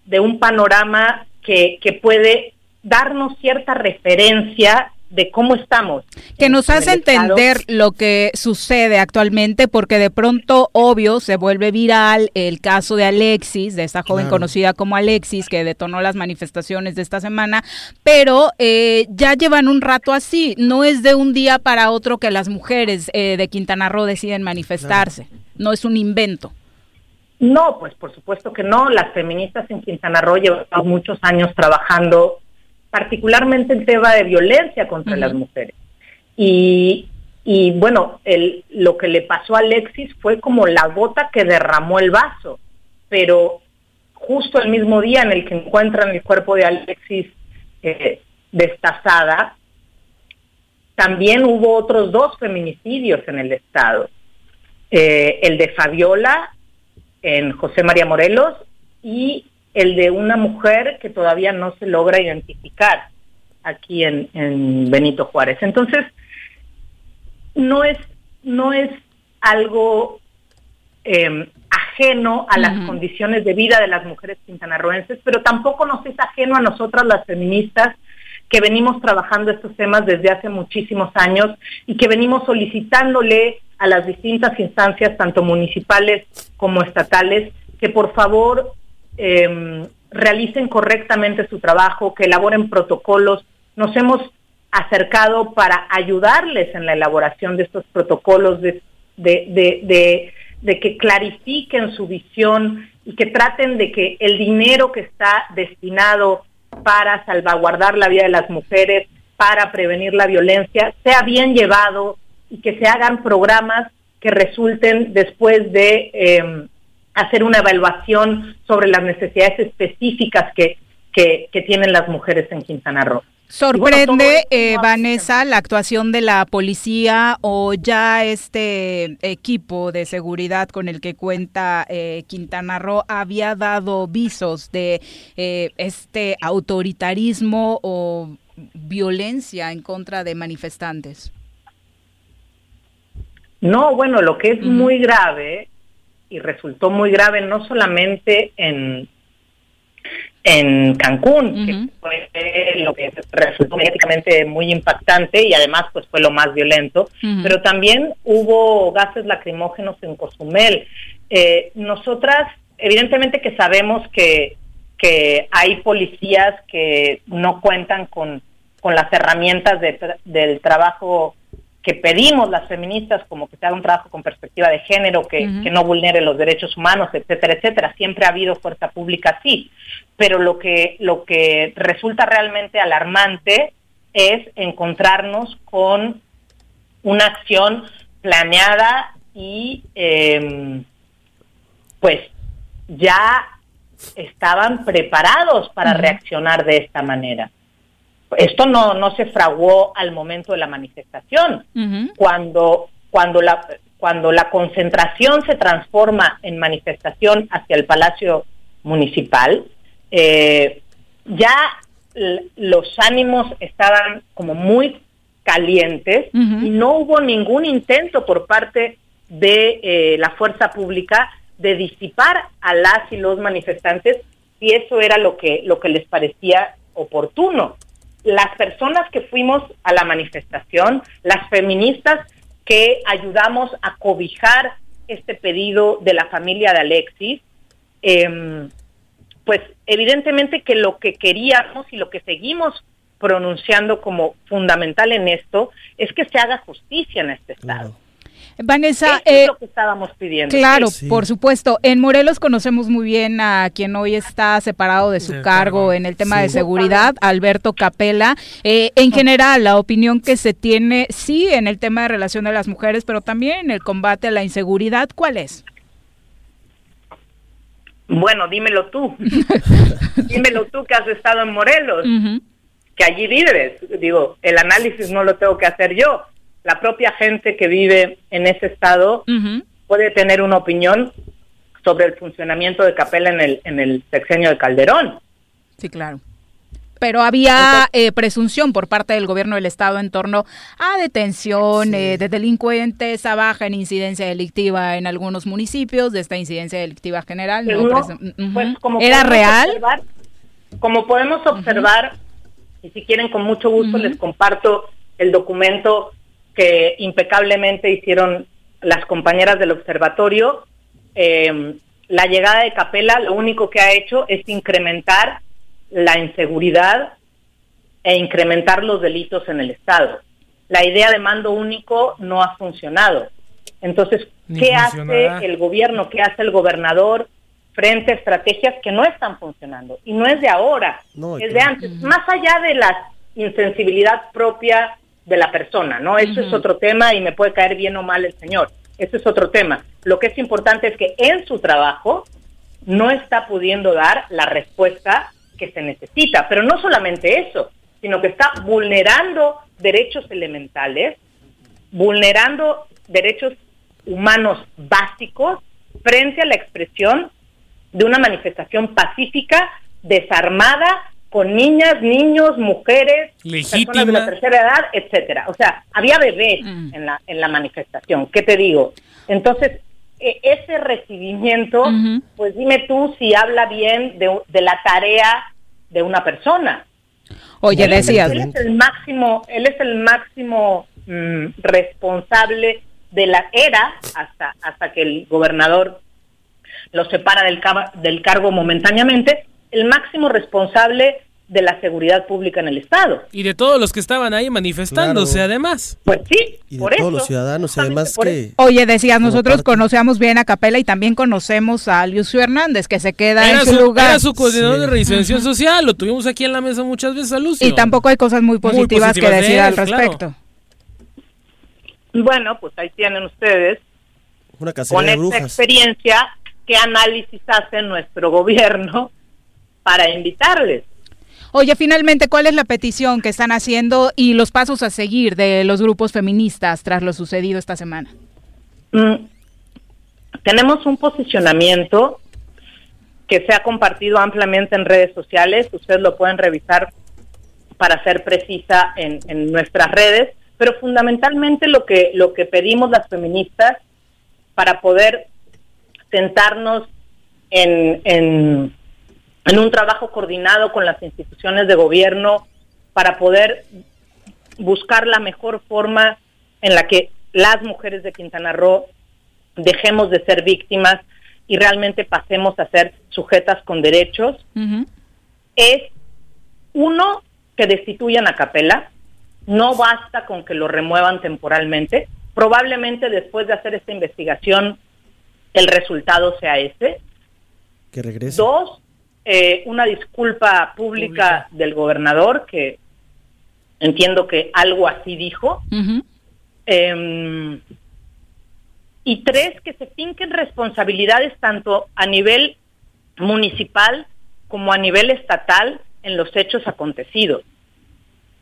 de un panorama que, que puede darnos cierta referencia de cómo estamos. Que nos hace entender lo que sucede actualmente, porque de pronto, obvio, se vuelve viral el caso de Alexis, de esta joven conocida como Alexis, que detonó las manifestaciones de esta semana, pero eh, ya llevan un rato así, no es de un día para otro que las mujeres eh, de Quintana Roo deciden manifestarse, no es un invento. No, pues por supuesto que no. Las feministas en Quintana Roo llevan muchos años trabajando particularmente el tema de violencia contra las mujeres. Y, y bueno, el, lo que le pasó a Alexis fue como la gota que derramó el vaso, pero justo el mismo día en el que encuentran el cuerpo de Alexis eh, destazada, también hubo otros dos feminicidios en el estado. Eh, el de Fabiola en José María Morelos y el de una mujer que todavía no se logra identificar aquí en, Benito Juárez. Entonces, no es, no es algo em, ajeno a las condiciones de vida de las mujeres quintanarroenses, pero tampoco nos es ajeno a nosotras las feministas que venimos trabajando estos temas desde hace muchísimos años y que venimos solicitándole a las distintas instancias, tanto municipales como estatales, que por favor eh, realicen correctamente su trabajo, que elaboren protocolos. Nos hemos acercado para ayudarles en la elaboración de estos protocolos, de, que clarifiquen su visión y que traten de que el dinero que está destinado para salvaguardar la vida de las mujeres, para prevenir la violencia, sea bien llevado y que se hagan programas que resulten después de eh, hacer una evaluación sobre las necesidades específicas que, que, tienen las mujeres en Quintana Roo. ¿Sorprende, eh, Vanessa, la actuación de la policía o ya este equipo de seguridad con el que cuenta eh, Quintana Roo había dado visos de eh, este autoritarismo o violencia en contra de manifestantes? No, bueno, lo que es muy grave y resultó muy grave no solamente en, en Cancún, que fue lo que resultó mediáticamente muy impactante y además pues fue lo más violento, pero también hubo gases lacrimógenos en Cozumel. Eh, nosotras, evidentemente que sabemos que, que hay policías que no cuentan con, con las herramientas de, del trabajo que pedimos las feministas como que se haga un trabajo con perspectiva de género, que, no vulnere los derechos humanos, etcétera, etcétera. Siempre ha habido fuerza pública, sí, pero lo que, lo que resulta realmente alarmante es encontrarnos con una acción planeada y em, pues ya estaban preparados para reaccionar de esta manera esto no, no se fraguó al momento de la manifestación. Cuando, cuando, la, cuando la concentración se transforma en manifestación hacia el Palacio Municipal, eh, ya los ánimos estaban como muy calientes y no hubo ningún intento por parte de eh, la fuerza pública de disipar a las y los manifestantes si eso era lo que, lo que les parecía oportuno. Las personas que fuimos a la manifestación, las feministas que ayudamos a cobijar este pedido de la familia de Alexis, eh, pues evidentemente que lo que queríamos y lo que seguimos pronunciando como fundamental en esto es que se haga justicia en este Estado. Vanessa, es eh, lo que estábamos pidiendo. Claro, por supuesto. En Morelos conocemos muy bien a quien hoy está separado de su cargo en el tema de seguridad, Alberto Capela. Eh, en general, la opinión que se tiene, sí, en el tema de relación de las mujeres, pero también en el combate a la inseguridad, ¿cuál es? Bueno, dímelo tú. [laughs] dímelo tú que has estado en Morelos, que allí vives. Digo, el análisis no lo tengo que hacer yo. La propia gente que vive en ese estado puede tener una opinión sobre el funcionamiento de Capela en el, en el sexenio de Calderón. Sí, claro pero había eh, presunción por parte del gobierno del estado en torno a detención eh, de delincuentes, a baja en incidencia delictiva en algunos municipios, de esta incidencia delictiva general. Pues, ¿Era real? como podemos observar, y si quieren con mucho gusto les comparto el documento que impecablemente hicieron las compañeras del observatorio, eh, la llegada de Capela lo único que ha hecho es incrementar la inseguridad e incrementar los delitos en el Estado. La idea de mando único no ha funcionado. Entonces, ¿qué hace el gobierno? ¿Qué hace el gobernador frente a estrategias que no están funcionando? Y no es de ahora, es de antes. Más allá de la insensibilidad propia de la persona, ¿no? Eso es otro tema y me puede caer bien o mal el señor. Eso es otro tema. Lo que es importante es que en su trabajo no está pudiendo dar la respuesta que se necesita. Pero no solamente eso, sino que está vulnerando derechos elementales, vulnerando derechos humanos básicos frente a la expresión de una manifestación pacífica, desarmada, con niñas, niños, mujeres, personas de la tercera edad, etcétera. O sea, había bebés mm. en, la, en la manifestación. ¿Qué te digo? Entonces, e, ese recibimiento, pues dime tú si habla bien de, de la tarea de una persona. Oye, decía Él es el máximo, él es el máximo mm, responsable de la era hasta, hasta que el gobernador lo separa del, del cargo momentáneamente, el máximo responsable de la seguridad pública en el Estado. Y de todos los que estaban ahí manifestándose, además. Pues sí, y de todos los ciudadanos, además que... Oye, decías, nosotros conocemos bien a Capela y también conocemos a Lucio Hernández, que se queda en su, lugar. Era su coordinador de reinserción social, lo tuvimos aquí en la mesa muchas veces a Lucio. Y tampoco hay cosas muy positivas, que decir al respecto. Bueno, pues ahí tienen ustedes, Una con esta experiencia, qué análisis hace nuestro gobierno para invitarles. Oye, finalmente, ¿cuál es la petición que están haciendo y los pasos a seguir de los grupos feministas tras lo sucedido esta semana? Mm, tenemos un posicionamiento que se ha compartido ampliamente en redes sociales. Ustedes lo pueden revisar para ser precisa en, nuestras redes, pero fundamentalmente lo que lo que pedimos las feministas para poder sentarnos en en un trabajo coordinado con las instituciones de gobierno para poder buscar la mejor forma en la que las mujeres de Quintana Roo dejemos de ser víctimas y realmente pasemos a ser sujetas con derechos, es uno, que destituyan a Capela, no basta con que lo remuevan temporalmente, probablemente después de hacer esta investigación el resultado sea ese. Que regrese. Dos, eh, una disculpa pública, del gobernador, que entiendo que algo así dijo. Em, y tres, que se finquen responsabilidades tanto a nivel municipal como a nivel estatal en los hechos acontecidos.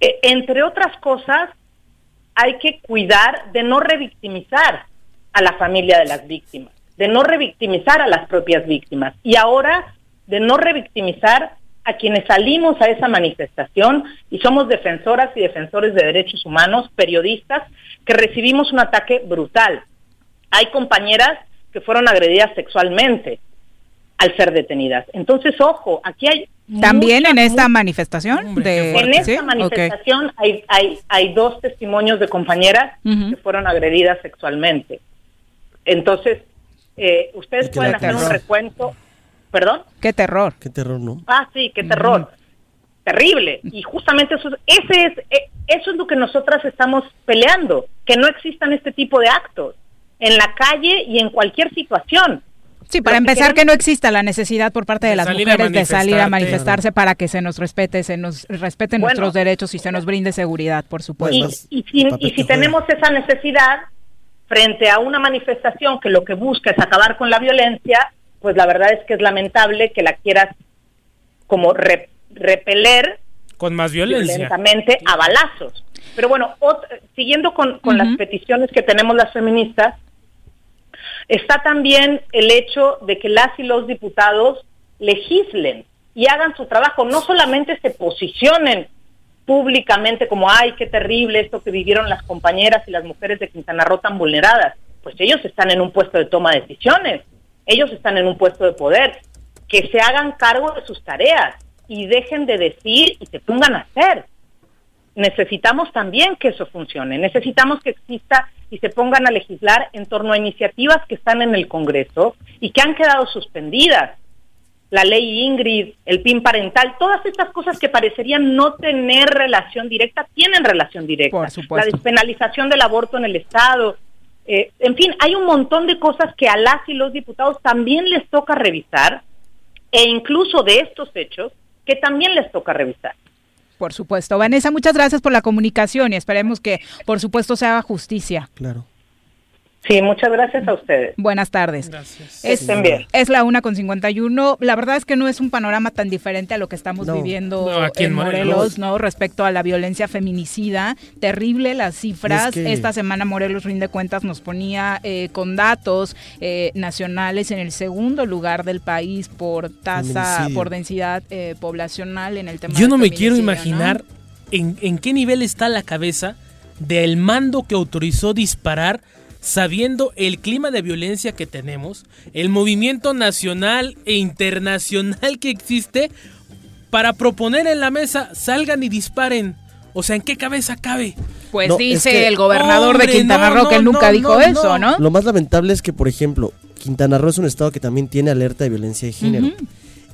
E, entre otras cosas, hay que cuidar de no revictimizar a la familia de las víctimas, de no revictimizar a las propias víctimas. Y ahora de no revictimizar a quienes salimos a esa manifestación y somos defensoras y defensores de derechos humanos, periodistas, que recibimos un ataque brutal. Hay compañeras que fueron agredidas sexualmente al ser detenidas. Entonces, ojo, aquí hay... ¿También en esta manifestación? De... En esta manifestación hay, hay, hay dos testimonios de compañeras que fueron agredidas sexualmente. Entonces, eh, ustedes pueden hacer un recuento. ¿Perdón? Qué terror. Qué terror, ¿no? Ah, sí, qué terror. Terrible. Y justamente eso, ese es, eh, eso es lo que nosotras estamos peleando, que no existan este tipo de actos en la calle y en cualquier situación. Sí, para empezar que no exista la necesidad por parte de, las mujeres de salir a manifestarse para que se nos respete, se nos respeten nuestros derechos y se nos brinde seguridad, por supuesto. Y, y si tenemos esa necesidad frente a una manifestación que lo que busca es acabar con la violencia, pues la verdad es que es lamentable que la quieras como repeler con más violencia violentamente a balazos. Pero bueno, siguiendo con, las peticiones que tenemos las feministas, está también el hecho de que las y los diputados legislen y hagan su trabajo, no solamente se posicionen públicamente como, ay, qué terrible esto que vivieron las compañeras y las mujeres de Quintana Roo tan vulneradas. Pues ellos están en un puesto de toma de decisiones, ellos están en un puesto de poder, que se hagan cargo de sus tareas y dejen de decir y se pongan a hacer. Necesitamos también que eso funcione, necesitamos que exista y se pongan a legislar en torno a iniciativas que están en el Congreso y que han quedado suspendidas la ley Ingrid, el PIN parental, todas estas cosas que parecerían no tener relación directa, tienen relación directa. La despenalización del aborto en el Estado. Eh, en fin, hay un montón de cosas que a las y los diputados también les toca revisar, e incluso de estos hechos, que también les toca revisar. Por supuesto. Vanessa, muchas gracias por la comunicación y esperemos que, por supuesto, se haga justicia. Claro. Sí, muchas gracias a ustedes. Buenas tardes. Gracias. Es, es la una con 51. La verdad es que no es un panorama tan diferente a lo que estamos viviendo en, Morelos, ¿no? Respecto a la violencia feminicida. Terrible las cifras. Esta semana Morelos Rinde Cuentas nos ponía eh, con datos eh, nacionales en el segundo lugar del país por tasa, por densidad eh, poblacional en el tema Yo no me quiero imaginar En, en qué nivel está la cabeza del mando que autorizó disparar sabiendo el clima de violencia que tenemos, el movimiento nacional e internacional que existe, para proponer en la mesa salgan y disparen. O sea, ¿en qué cabeza cabe? Pues dice el gobernador de Quintana Roo que él nunca dijo eso, ¿no? Lo más lamentable es que, por ejemplo, Quintana Roo es un estado que también tiene alerta de violencia de género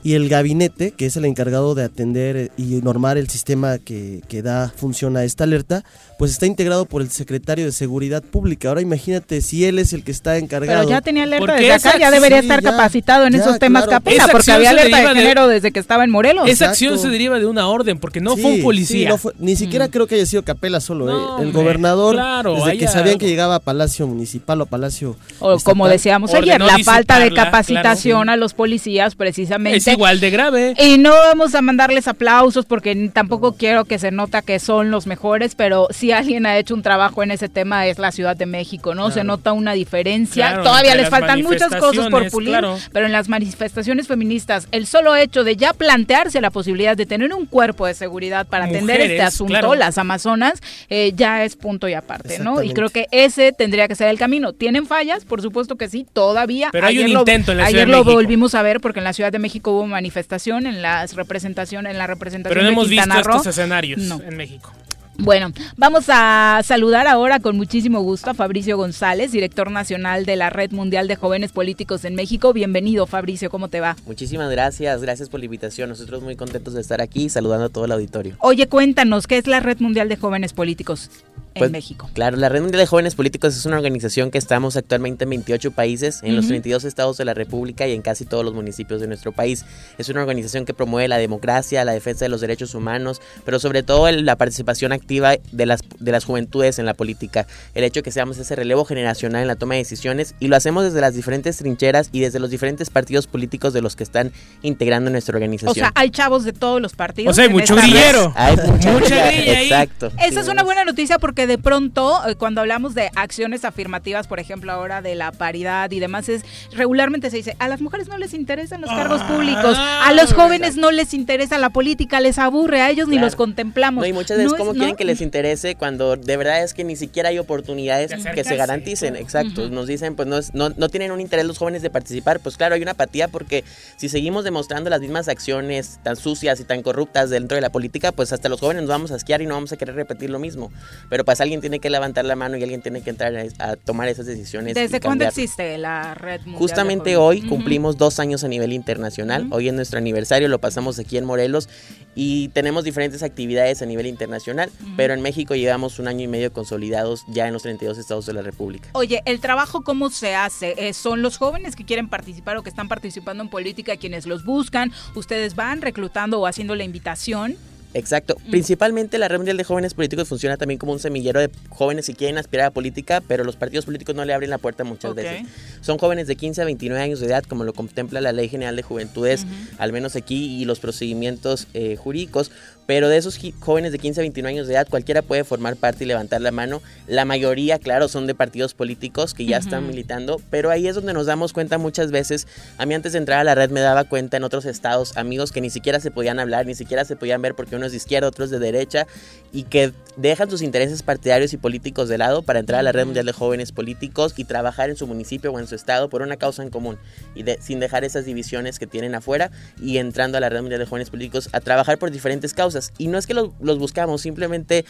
y el gabinete, que es el encargado de atender y normar el sistema que, que, da función a esta alerta, pues está integrado por el secretario de Seguridad Pública. Ahora imagínate si él es el que está encargado. Pero ya tenía alerta desde acá, ya debería estar capacitado en esos temas capela, porque había alerta de género desde que estaba en Morelos. Esa acción se deriva de una orden, porque no fue un policía. ni siquiera mm. creo que haya sido capela solo, ¿eh? el gobernador, desde que sabían que llegaba a Palacio Municipal o Palacio... O como decíamos ayer, la falta de capacitación a los policías precisamente igual de grave. Y no vamos a mandarles aplausos porque tampoco quiero que se nota que son los mejores, pero si alguien ha hecho un trabajo en ese tema es la Ciudad de México, ¿no? Se nota una diferencia. Todavía les faltan muchas cosas por pulir, pero en las manifestaciones feministas, el solo hecho de ya plantearse la posibilidad de tener un cuerpo de seguridad para atender este asunto, las Amazonas, eh, ya es punto y aparte, ¿no? Y creo que ese tendría que ser el camino. ¿Tienen fallas? Por supuesto que sí, todavía. Pero hay un intento en la Ciudad Ayer lo volvimos a ver porque en la Ciudad de México hubo manifestación en las representaciones, en la representación Pero no hemos visto estos escenarios en México. Bueno, vamos a saludar ahora con muchísimo gusto a Fabricio González, director nacional de la Red Mundial de Jóvenes Políticos en México. Bienvenido, Fabricio, ¿cómo te va? Muchísimas gracias, gracias por la invitación. Nosotros muy contentos de estar aquí saludando a todo el auditorio. Oye, cuéntanos, ¿qué es la Red Mundial de Jóvenes Políticos? en pues, México. Claro, la Red Mundial de Jóvenes Políticos es una organización que estamos actualmente en 28 países, en los 32 estados de la República y en casi todos los municipios de nuestro país. Es una organización que promueve la democracia, la defensa de los derechos humanos, pero sobre todo la participación activa perspectiva de las, de las juventudes en la política, el hecho de que seamos ese relevo generacional en la toma de decisiones y lo hacemos desde las diferentes trincheras y desde los diferentes partidos políticos de los que están integrando nuestra organización. O sea, hay chavos de todos los partidos. O sea, hay mucho grillero. Hay [laughs] mucha, mucha Exacto. Esa es una buena noticia porque de pronto, eh, cuando hablamos de acciones afirmativas, por ejemplo, ahora de la paridad y demás, es regularmente se dice, a las mujeres no les interesan los cargos ah, públicos, a los jóvenes no les interesa la política, les aburre, a ellos ni los contemplamos. y muchas veces, ¿cómo quieren que les interese cuando de verdad es que ni siquiera hay oportunidades que se garanticen? Exacto. Nos dicen, pues no, no, no tienen un interés los jóvenes de participar. Pues claro, hay una apatía porque si seguimos demostrando las mismas acciones tan sucias y tan corruptas dentro de la política, pues hasta los jóvenes nos vamos a esquiar y no vamos a querer repetir lo mismo. Pero pues alguien tiene que levantar la mano y alguien tiene que entrar a, tomar esas decisiones. ¿Desde cuándo existe la red mundial Justamente hoy cumplimos dos años a nivel internacional. Hoy es nuestro aniversario, lo pasamos aquí en Morelos y tenemos diferentes actividades a nivel internacional, pero en México llevamos un año y medio consolidados ya en los 32 estados de la República. Oye, ¿el trabajo cómo se hace? Eh, ¿Son los jóvenes que quieren participar o que están participando en política quienes los buscan? ¿Ustedes van reclutando o haciendo la invitación? Exacto. Mm. Principalmente la Red Mundial de Jóvenes Políticos funciona también como un semillero de jóvenes que quieren aspirar a política, pero los partidos políticos no le abren la puerta muchas veces. Son jóvenes de 15 a 29 años de edad, como lo contempla la Ley General de Juventudes, al menos aquí, y los procedimientos eh, jurídicos. Pero de esos jóvenes de 15 a 29 años de edad, cualquiera puede formar parte y levantar la mano. La mayoría, claro, son de partidos políticos que ya están militando, pero ahí es donde nos damos cuenta muchas veces. A mí antes de entrar a la red me daba cuenta en otros estados, amigos que ni siquiera se podían hablar, ni siquiera se podían ver porque uno es de izquierda, otros de derecha, y que dejan sus intereses partidarios y políticos de lado para entrar a la red mundial de jóvenes políticos y trabajar en su municipio o en su estado por una causa en común, y sin dejar esas divisiones que tienen afuera y entrando a la red mundial de jóvenes políticos a trabajar por diferentes causas y no es que los, buscamos, simplemente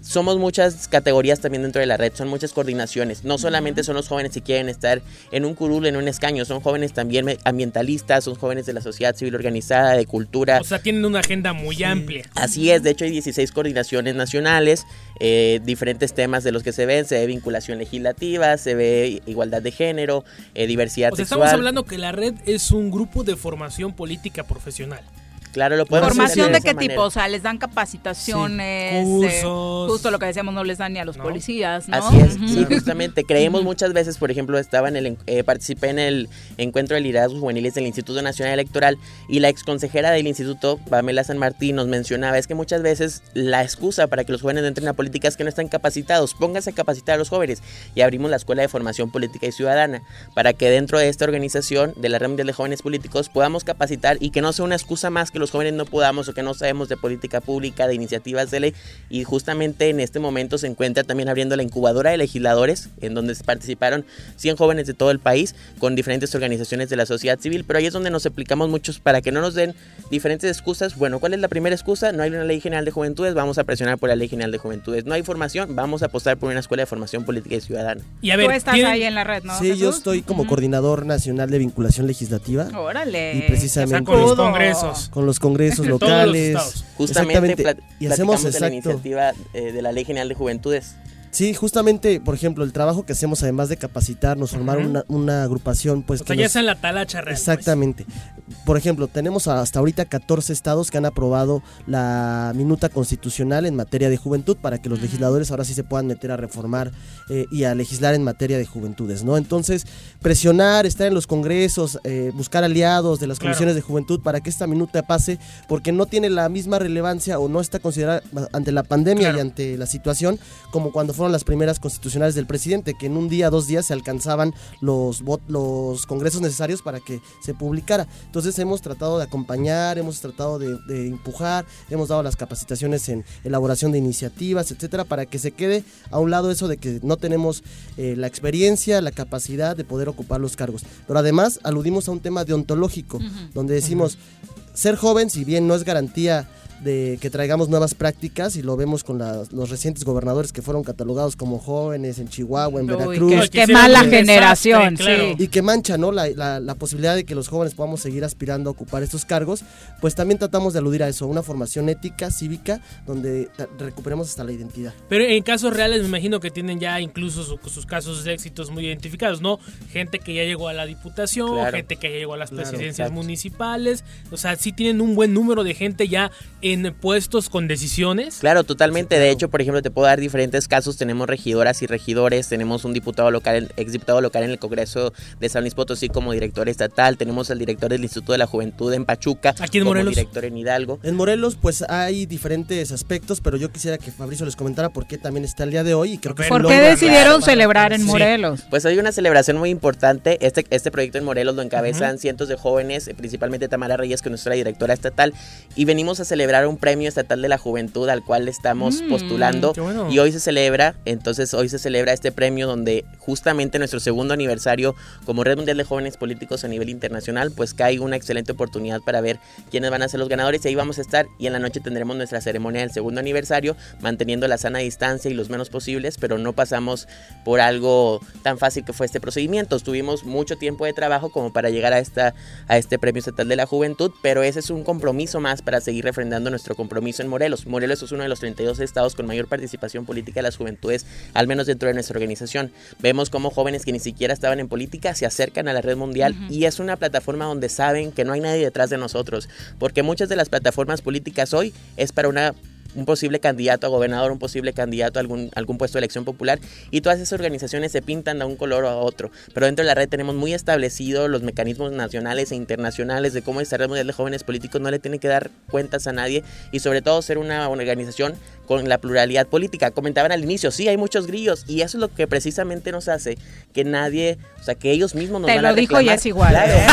somos muchas categorías también dentro de la red, son muchas coordinaciones. No solamente son los jóvenes que quieren estar en un curul, en un escaño, son jóvenes también ambientalistas, son jóvenes de la sociedad civil organizada, de cultura. O sea, tienen una agenda muy amplia. Así es, de hecho hay 16 coordinaciones nacionales, eh, diferentes temas de los que se ven, se ve vinculación legislativa, se ve igualdad de género, eh, diversidad o sea, Estamos hablando que la red es un grupo de formación política profesional. Claro, lo podemos ¿Formación de, qué tipo? O sea, les dan capacitaciones, eh, justo lo que decíamos, no les dan ni a los policías, ¿no? Así es, sí, [laughs] justamente. Creemos muchas veces, por ejemplo, estaba en el, eh, participé en el encuentro de liderazgos juveniles del Instituto Nacional Electoral y la exconsejera del instituto, Pamela San Martín, nos mencionaba, es que muchas veces la excusa para que los jóvenes entren a política es que no están capacitados. Pónganse a capacitar a los jóvenes y abrimos la Escuela de Formación Política y Ciudadana para que dentro de esta organización de la Red Mundial de Jóvenes Políticos podamos capacitar y que no sea una excusa más que los jóvenes no podamos o que no sabemos de política pública, de iniciativas de ley. Y justamente en este momento se encuentra también abriendo la incubadora de legisladores, en donde participaron 100 jóvenes de todo el país con diferentes organizaciones de la sociedad civil. Pero ahí es donde nos explicamos muchos para que no nos den diferentes excusas. Bueno, ¿cuál es la primera excusa? No hay una ley general de juventudes, vamos a presionar por la ley general de juventudes. No hay formación, vamos a apostar por una escuela de formación política y ciudadana. Y a ver, Tú estás ahí en la red, ¿no? Sí, yo estoy como coordinador nacional de vinculación legislativa. Órale. Y precisamente con los congresos. Con los congresos [laughs] locales. Justamente y hacemos de la iniciativa eh, de la Ley General de Juventudes. Sí, justamente, por ejemplo, el trabajo que hacemos, además de capacitarnos, formar una, agrupación, pues... O que ya es en la talacha real. Pues. Exactamente. Por ejemplo, tenemos hasta ahorita 14 estados que han aprobado la minuta constitucional en materia de juventud para que los legisladores ahora sí se puedan meter a reformar eh, y a legislar en materia de juventudes, ¿no? Entonces, presionar, estar en los congresos, eh, buscar aliados de las comisiones de juventud para que esta minuta pase, porque no tiene la misma relevancia o no está considerada ante la pandemia y ante la situación como cuando fue fueron las primeras constitucionales del presidente, que en un día, dos días se alcanzaban los, los congresos necesarios para que se publicara. Entonces hemos tratado de acompañar, hemos tratado de, empujar, hemos dado las capacitaciones en elaboración de iniciativas, etcétera, para que se quede a un lado eso de que no tenemos eh, la experiencia, la capacidad de poder ocupar los cargos. Pero además aludimos a un tema deontológico, donde decimos, ser joven, si bien no es garantía de que traigamos nuevas prácticas y lo vemos con los recientes gobernadores que fueron catalogados como jóvenes en Chihuahua, en Veracruz. Qué, mala generación, Y que mancha ¿no? La, la, posibilidad de que los jóvenes podamos seguir aspirando a ocupar estos cargos, pues también tratamos de aludir a eso, una formación ética, cívica, donde recuperemos hasta la identidad. Pero en casos reales me imagino que tienen ya incluso sus casos de éxitos muy identificados, ¿no? Gente que ya llegó a la diputación, gente que ya llegó a las presidencias municipales, o sea, sí tienen un buen número de gente ya en puestos con decisiones. Claro, totalmente. De hecho, por ejemplo, te puedo dar diferentes casos. Tenemos regidoras y regidores, tenemos un diputado local, exdiputado local en el Congreso de San Luis Potosí como director estatal, tenemos al director del Instituto de la Juventud en Pachuca, aquí en Morelos. director en Hidalgo. En Morelos, pues hay diferentes aspectos, pero yo quisiera que Fabricio les comentara por qué también está el día de hoy. Y creo que ¿Por qué decidieron celebrar en Morelos? Pues hay una celebración muy importante. Este, este proyecto en Morelos lo encabezan cientos de jóvenes, principalmente Tamara Reyes, que es nuestra directora estatal, y venimos a celebrar un premio estatal de la juventud al cual estamos mm, postulando. Y hoy se celebra, entonces hoy se celebra este premio donde justamente nuestro segundo aniversario como Red Mundial de Jóvenes Políticos a nivel internacional, pues cae una excelente oportunidad para ver quiénes van a ser los ganadores y ahí vamos a estar y en la noche tendremos nuestra ceremonia del segundo aniversario, manteniendo la sana distancia y los menos posibles, pero no pasamos por algo tan fácil que fue este procedimiento. Tuvimos mucho tiempo de trabajo como para llegar a, esta, a este Premio Estatal de la Juventud, pero ese es un compromiso más para seguir refrendando nuestro compromiso en Morelos. Morelos es uno de los 32 estados con mayor participación política de las juventudes, al menos dentro de nuestra organización. Vemos cómo jóvenes que ni siquiera estaban en política se acercan a la red mundial y es una plataforma donde saben que no hay nadie detrás de nosotros, porque muchas de las plataformas políticas hoy es para una un posible candidato a gobernador, un posible candidato a algún, algún puesto de elección popular y todas esas organizaciones se pintan de un color o a otro. Pero dentro de la red tenemos muy establecidos los mecanismos nacionales e internacionales de cómo esta red mundial de jóvenes políticos no le tiene que dar cuentas a nadie y sobre todo ser una, organización con la pluralidad política. Comentaban al inicio, sí, hay muchos grillos y eso es lo que precisamente nos hace que nadie, o sea, que ellos mismos nos Te van lo a dijo y es igual. ¿eh?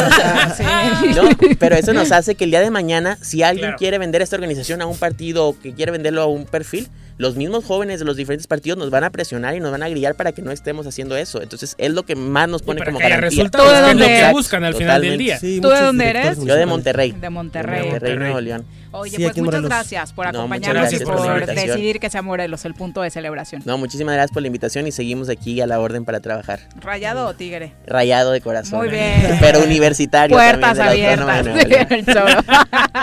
[laughs] pero eso nos hace que el día de mañana, si alguien quiere vender esta organización a un partido o que quiere venderlo a un perfil, los mismos jóvenes de los diferentes partidos nos van a presionar y nos van a grillar para que no estemos haciendo eso. Entonces es lo que más nos pone como garantía. Resultados es lo que buscan al final del día. ¿Tú de dónde eres? Yo de Monterrey. De Monterrey. Monterrey, Nuevo León. Oye, pues muchas gracias por acompañarnos y por, decidir que sea Morelos el punto de celebración. No, muchísimas gracias por la invitación y seguimos aquí a la orden para trabajar. ¿Rayado o tigre? Rayado de corazón. Muy bien. [laughs] Pero universitario. Puertas abiertas. [laughs]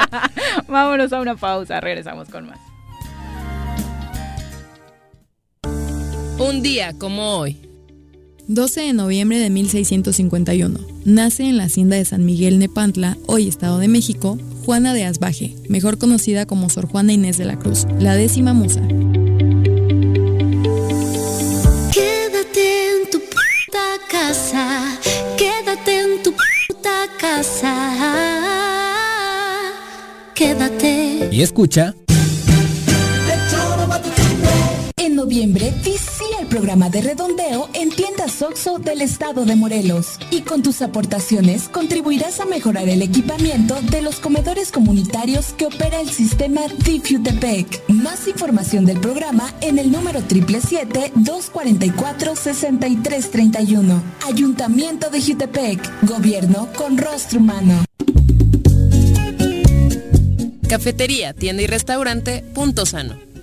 [laughs] Vámonos a una pausa, regresamos con más. Un día como hoy. 12 de noviembre de 1651. Nace en la hacienda de San Miguel Nepantla, hoy Estado de México, Juana de Asbaje, mejor conocida como Sor Juana Inés de la Cruz, la décima musa. Quédate en tu puta casa, quédate en tu puta casa. Quédate. Y escucha. En noviembre, el programa de redondeo en tiendas OXO del estado de Morelos. Y con tus aportaciones contribuirás a mejorar el equipamiento de los comedores comunitarios que opera el sistema DIF Más información del programa en el número 777-244-6331. Ayuntamiento de Jutepec. Gobierno con rostro humano. Cafetería, tienda y restaurante, punto sano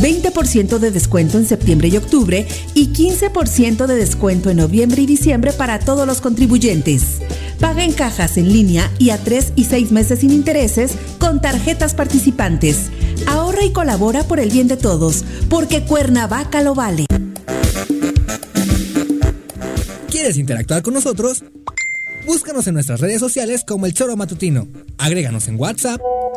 20% de descuento en septiembre y octubre y 15% de descuento en noviembre y diciembre para todos los contribuyentes. Paga en cajas en línea y a 3 y 6 meses sin intereses con tarjetas participantes. Ahorra y colabora por el bien de todos, porque Cuernavaca lo vale. ¿Quieres interactuar con nosotros? Búscanos en nuestras redes sociales como El Choro Matutino. Agréganos en WhatsApp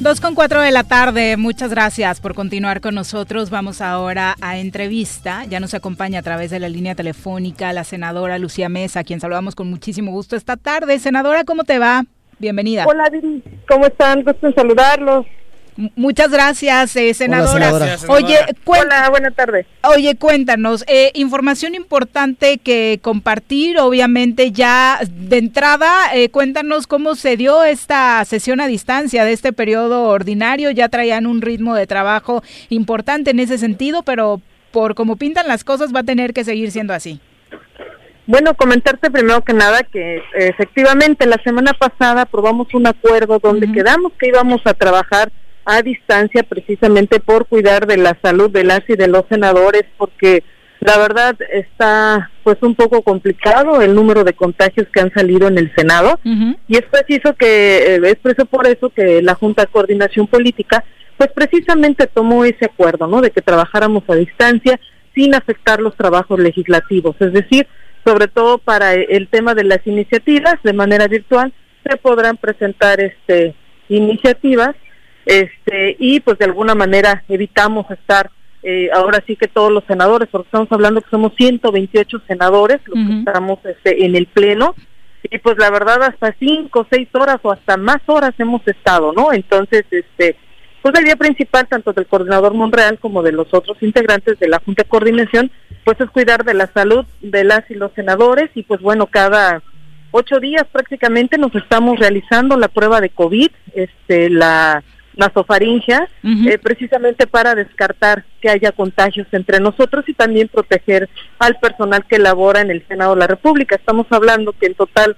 2 con 4 de la tarde, muchas gracias por continuar con nosotros. Vamos ahora a entrevista. Ya nos acompaña a través de la línea telefónica la senadora Lucía Mesa, a quien saludamos con muchísimo gusto esta tarde. Senadora, ¿cómo te va? Bienvenida. Hola, ¿cómo están? Gusto en saludarlos. Muchas gracias, eh, senadora. Oye, Hola, buena tarde. Oye, cuéntanos, eh, información importante que compartir, obviamente ya de entrada, eh, cuéntanos cómo se dio esta sesión a distancia de este periodo ordinario, ya traían un ritmo de trabajo importante en ese sentido, pero por cómo pintan las cosas va a tener que seguir siendo así. Bueno, comentarte primero que nada que efectivamente la semana pasada aprobamos un acuerdo donde quedamos que íbamos a trabajar a distancia precisamente por cuidar de la salud de las y de los senadores porque la verdad está pues un poco complicado el número de contagios que han salido en el Senado. Y es preciso que eh, es preciso por eso que la Junta de Coordinación Política pues precisamente tomó ese acuerdo, ¿no? De que trabajáramos a distancia sin afectar los trabajos legislativos, es decir, sobre todo para el tema de las iniciativas de manera virtual se podrán presentar este iniciativas este y pues de alguna manera evitamos estar eh, ahora sí que todos los senadores, porque estamos hablando que somos 128 senadores los que estamos este, en el pleno. Y pues la verdad hasta cinco, seis horas o hasta más horas hemos estado, ¿no? Entonces, este, pues el día principal tanto del coordinador Monreal como de los otros integrantes de la Junta de Coordinación, pues es cuidar de la salud de las y los senadores. Y pues bueno, cada ocho días prácticamente nos estamos realizando la prueba de COVID, este, la nasofaringia, eh, precisamente para descartar que haya contagios entre nosotros y también proteger al personal que labora en el Senado de la República. Estamos hablando que en total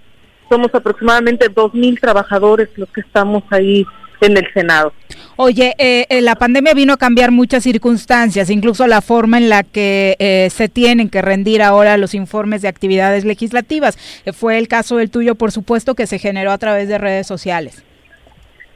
somos aproximadamente 2.000 trabajadores los que estamos ahí en el Senado. Oye, eh, eh, la pandemia vino a cambiar muchas circunstancias, incluso la forma en la que se tienen que rendir ahora los informes de actividades legislativas. fue el caso del tuyo, por supuesto, que se generó a través de redes sociales.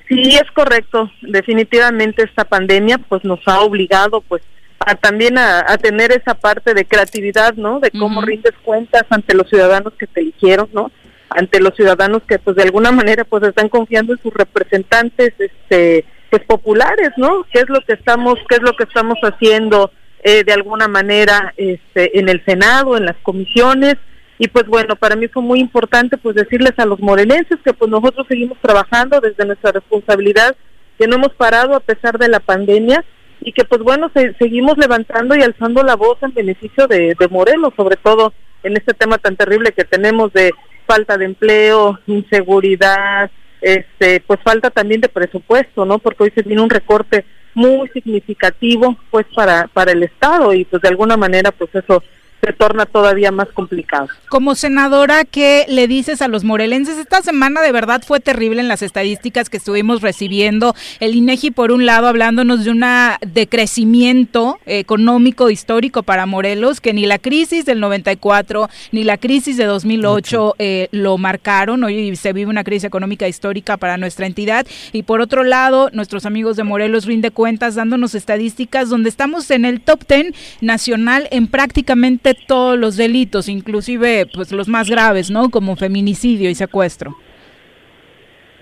Sí, es correcto. Definitivamente esta pandemia pues nos ha obligado pues a también a, tener esa parte de creatividad, ¿no? De cómo rindes cuentas ante los ciudadanos que te eligieron, ¿no? Ante los ciudadanos que pues de alguna manera pues están confiando en sus representantes este pues populares, ¿no? ¿Qué es lo que estamos qué es lo que estamos haciendo eh, de alguna manera este en el Senado, en las comisiones? Y pues bueno, para mí fue muy importante pues decirles a los morelenses que pues nosotros seguimos trabajando desde nuestra responsabilidad, que no hemos parado a pesar de la pandemia y que pues bueno, seguimos levantando y alzando la voz en beneficio de, de Morelos, sobre todo en este tema tan terrible que tenemos de falta de empleo, inseguridad, este, pues falta también de presupuesto, ¿no? Porque hoy se tiene un recorte muy significativo pues para para el estado y pues de alguna manera pues eso se torna todavía más complicado. Como senadora, ¿qué le dices a los morelenses? Esta semana de verdad fue terrible en las estadísticas que estuvimos recibiendo. El INEGI, por un lado, hablándonos de un decrecimiento económico histórico para Morelos, que ni la crisis del 94 ni la crisis de 2008 eh, lo marcaron. Hoy se vive una crisis económica histórica para nuestra entidad. Y por otro lado, nuestros amigos de Morelos rinde cuentas dándonos estadísticas donde estamos en el top 10 nacional en prácticamente todos los delitos, inclusive pues los más graves, ¿no? Como feminicidio y secuestro.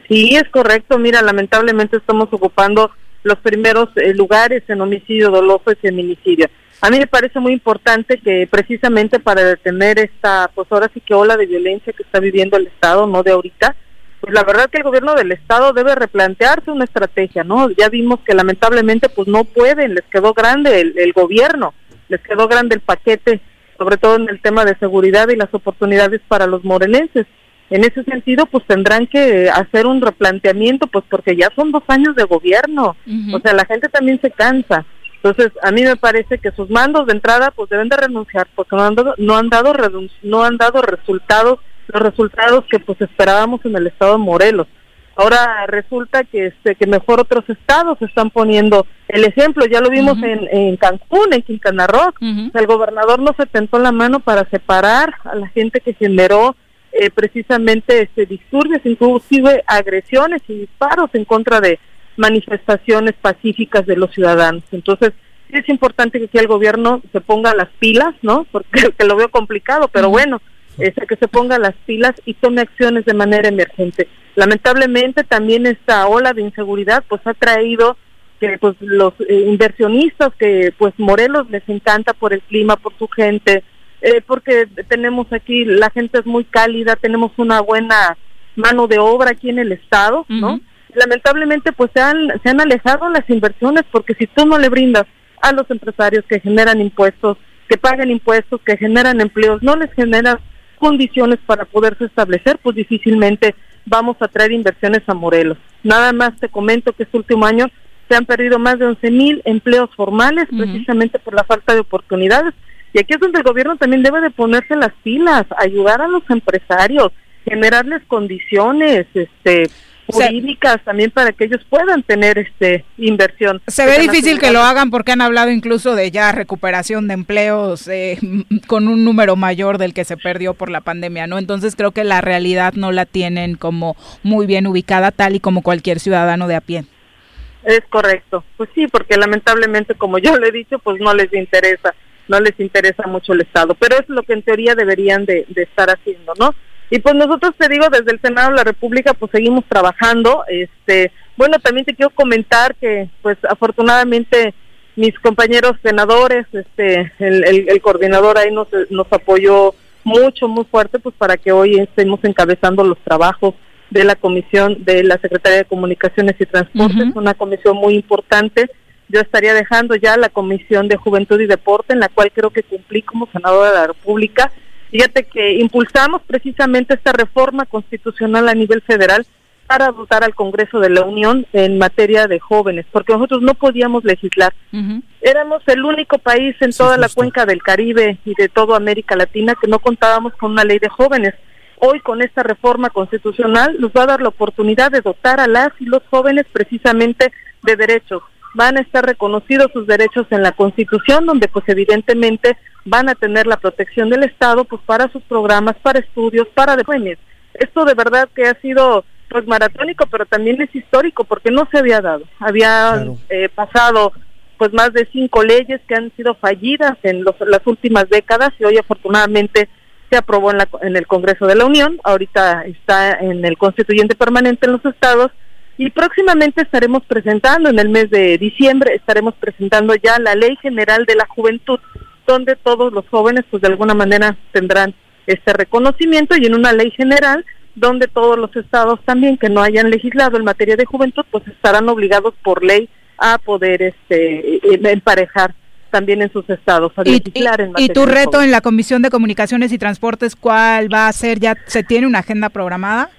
Sí, es correcto. Mira, lamentablemente estamos ocupando los primeros eh, lugares en homicidio doloso y feminicidio. A mí me parece muy importante que precisamente para detener esta, pues ahora sí que ola de violencia que está viviendo el Estado, no de ahorita, pues la verdad que el gobierno del Estado debe replantearse una estrategia, ¿no? Ya vimos que lamentablemente pues no pueden, les quedó grande el, el gobierno, les quedó grande el paquete sobre todo en el tema de seguridad y las oportunidades para los morelenses. en ese sentido, pues tendrán que hacer un replanteamiento, pues porque ya son dos años de gobierno, o sea, la gente también se cansa. Entonces, a mí me parece que sus mandos de entrada, pues deben de renunciar, porque no han dado, no han dado, no han dado resultados, los resultados que pues esperábamos en el estado de Morelos. Ahora resulta que este que mejor otros estados están poniendo el ejemplo, ya lo vimos en, en, Cancún, en Quintana Roo, el gobernador no se tentó la mano para separar a la gente que generó eh, precisamente este disturbios, inclusive agresiones y disparos en contra de manifestaciones pacíficas de los ciudadanos. Entonces, es importante que aquí el gobierno se ponga las pilas, ¿no? [laughs] Porque lo veo complicado, pero bueno, este, que se ponga las pilas y tome acciones de manera emergente. Lamentablemente también esta ola de inseguridad pues ha traído que pues los eh, inversionistas que pues Morelos les encanta por el clima, por su gente, eh, porque tenemos aquí la gente es muy cálida, tenemos una buena mano de obra aquí en el estado, ¿no? Lamentablemente pues se han se han alejado las inversiones porque si tú no le brindas a los empresarios que generan impuestos, que pagan impuestos, que generan empleos, no les generas condiciones para poderse establecer, pues difícilmente vamos a traer inversiones a Morelos. Nada más te comento que este último año se han perdido más de 11 mil empleos formales precisamente por la falta de oportunidades. Y aquí es donde el gobierno también debe de ponerse las pilas, ayudar a los empresarios, generarles condiciones, este, jurídicas también para que ellos puedan tener este inversión. Se ve difícil que lo hagan porque han hablado incluso de ya recuperación de empleos eh, [laughs] con un número mayor del que se perdió por la pandemia, ¿no? Entonces creo que la realidad no la tienen como muy bien ubicada tal y como cualquier ciudadano de a pie. Es correcto, pues sí, porque lamentablemente como yo le he dicho, pues no les interesa, no les interesa mucho el Estado, pero es lo que en teoría deberían de, de estar haciendo, ¿no? Y pues nosotros te digo, desde el Senado de la República, pues seguimos trabajando. Este, bueno, también te quiero comentar que, pues afortunadamente, mis compañeros senadores, este, el, el, coordinador ahí nos, nos apoyó mucho, muy fuerte, pues para que hoy estemos encabezando los trabajos de la comisión de la Secretaría de Comunicaciones y Transportes, una comisión muy importante. Yo estaría dejando ya la comisión de Juventud y Deporte, en la cual creo que cumplí como senadora de la República Fíjate que impulsamos precisamente esta reforma constitucional a nivel federal para dotar al Congreso de la Unión en materia de jóvenes, porque nosotros no podíamos legislar. Éramos el único país en toda la cuenca del Caribe y de toda América Latina que no contábamos con una ley de jóvenes. Hoy con esta reforma constitucional nos va a dar la oportunidad de dotar a las y los jóvenes precisamente de derechos. Van a estar reconocidos sus derechos en la Constitución, donde pues evidentemente van a tener la protección del Estado pues para sus programas, para estudios, para jóvenes. Esto de verdad que ha sido pues maratónico, pero también es histórico porque no se había dado. Había eh, pasado pues más de cinco leyes que han sido fallidas en las últimas décadas y hoy afortunadamente se aprobó en, la, en el Congreso de la Unión, ahorita está en el Constituyente Permanente en los estados y próximamente estaremos presentando, en el mes de diciembre, estaremos presentando ya la Ley General de la Juventud, donde todos los jóvenes pues de alguna manera tendrán este reconocimiento y en una ley general donde todos los estados también que no hayan legislado en materia de juventud pues estarán obligados por ley a poder este e, e, emparejar también en sus estados a legislar en materia y tu reto en la Comisión de Comunicaciones y Transportes cuál va a ser ya se tiene una agenda programada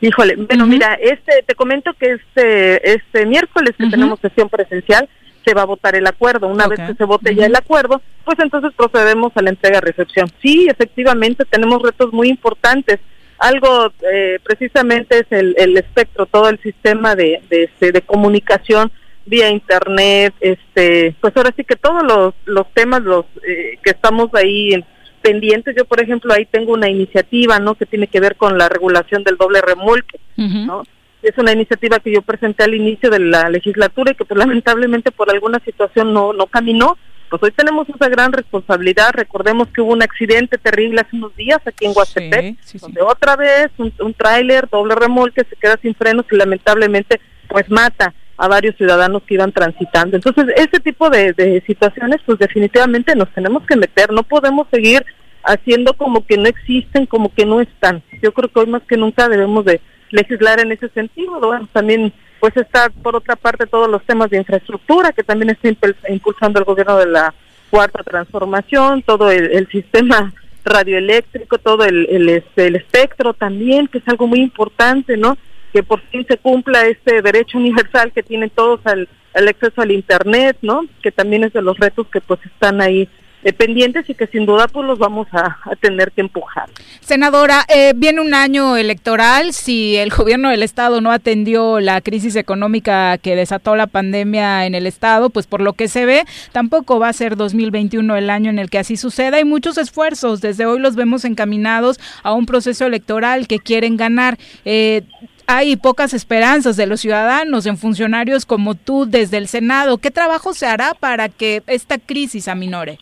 Híjole, bueno, mira, este te comento que este este miércoles que tenemos sesión presencial se va a votar el acuerdo. Una vez que se vote ya el acuerdo, pues entonces procedemos a la entrega-recepción. Sí, efectivamente, tenemos retos muy importantes. Algo eh, precisamente es el, el, espectro, todo el sistema de, de, este, de, comunicación vía internet, este, pues ahora sí que todos los, los temas los eh, que estamos ahí pendientes, yo por ejemplo ahí tengo una iniciativa, ¿no? Que tiene que ver con la regulación del doble remolque, ¿no? es una iniciativa que yo presenté al inicio de la legislatura y que pues, [laughs] lamentablemente por alguna situación no, no caminó. Pues hoy tenemos esa gran responsabilidad. Recordemos que hubo un accidente terrible hace unos días aquí en Huastepec, donde otra vez un, un tráiler doble remolque se queda sin frenos y lamentablemente pues mata a varios ciudadanos que iban transitando. Entonces, este tipo de, de situaciones, pues definitivamente nos tenemos que meter. No podemos seguir haciendo como que no existen, como que no están. Yo creo que hoy más que nunca debemos de legislar en ese sentido. Bueno, también pues está por otra parte todos los temas de infraestructura que también está impulsando el gobierno de la cuarta transformación, todo el, sistema radioeléctrico, todo el, el, este, el espectro también, que es algo muy importante, ¿no? Que por fin se cumpla este derecho universal que tienen todos al, acceso al Internet, ¿no? Que también es de los retos que pues están ahí pendientes y que sin duda pues los vamos a, tener que empujar. Senadora, eh, viene un año electoral, si el gobierno del estado no atendió la crisis económica que desató la pandemia en el estado, pues por lo que se ve, tampoco va a ser 2021 el año en el que así suceda. Hay muchos esfuerzos, desde hoy los vemos encaminados a un proceso electoral que quieren ganar. Eh, hay pocas esperanzas de los ciudadanos en funcionarios como tú desde el Senado. ¿Qué trabajo se hará para que esta crisis aminore?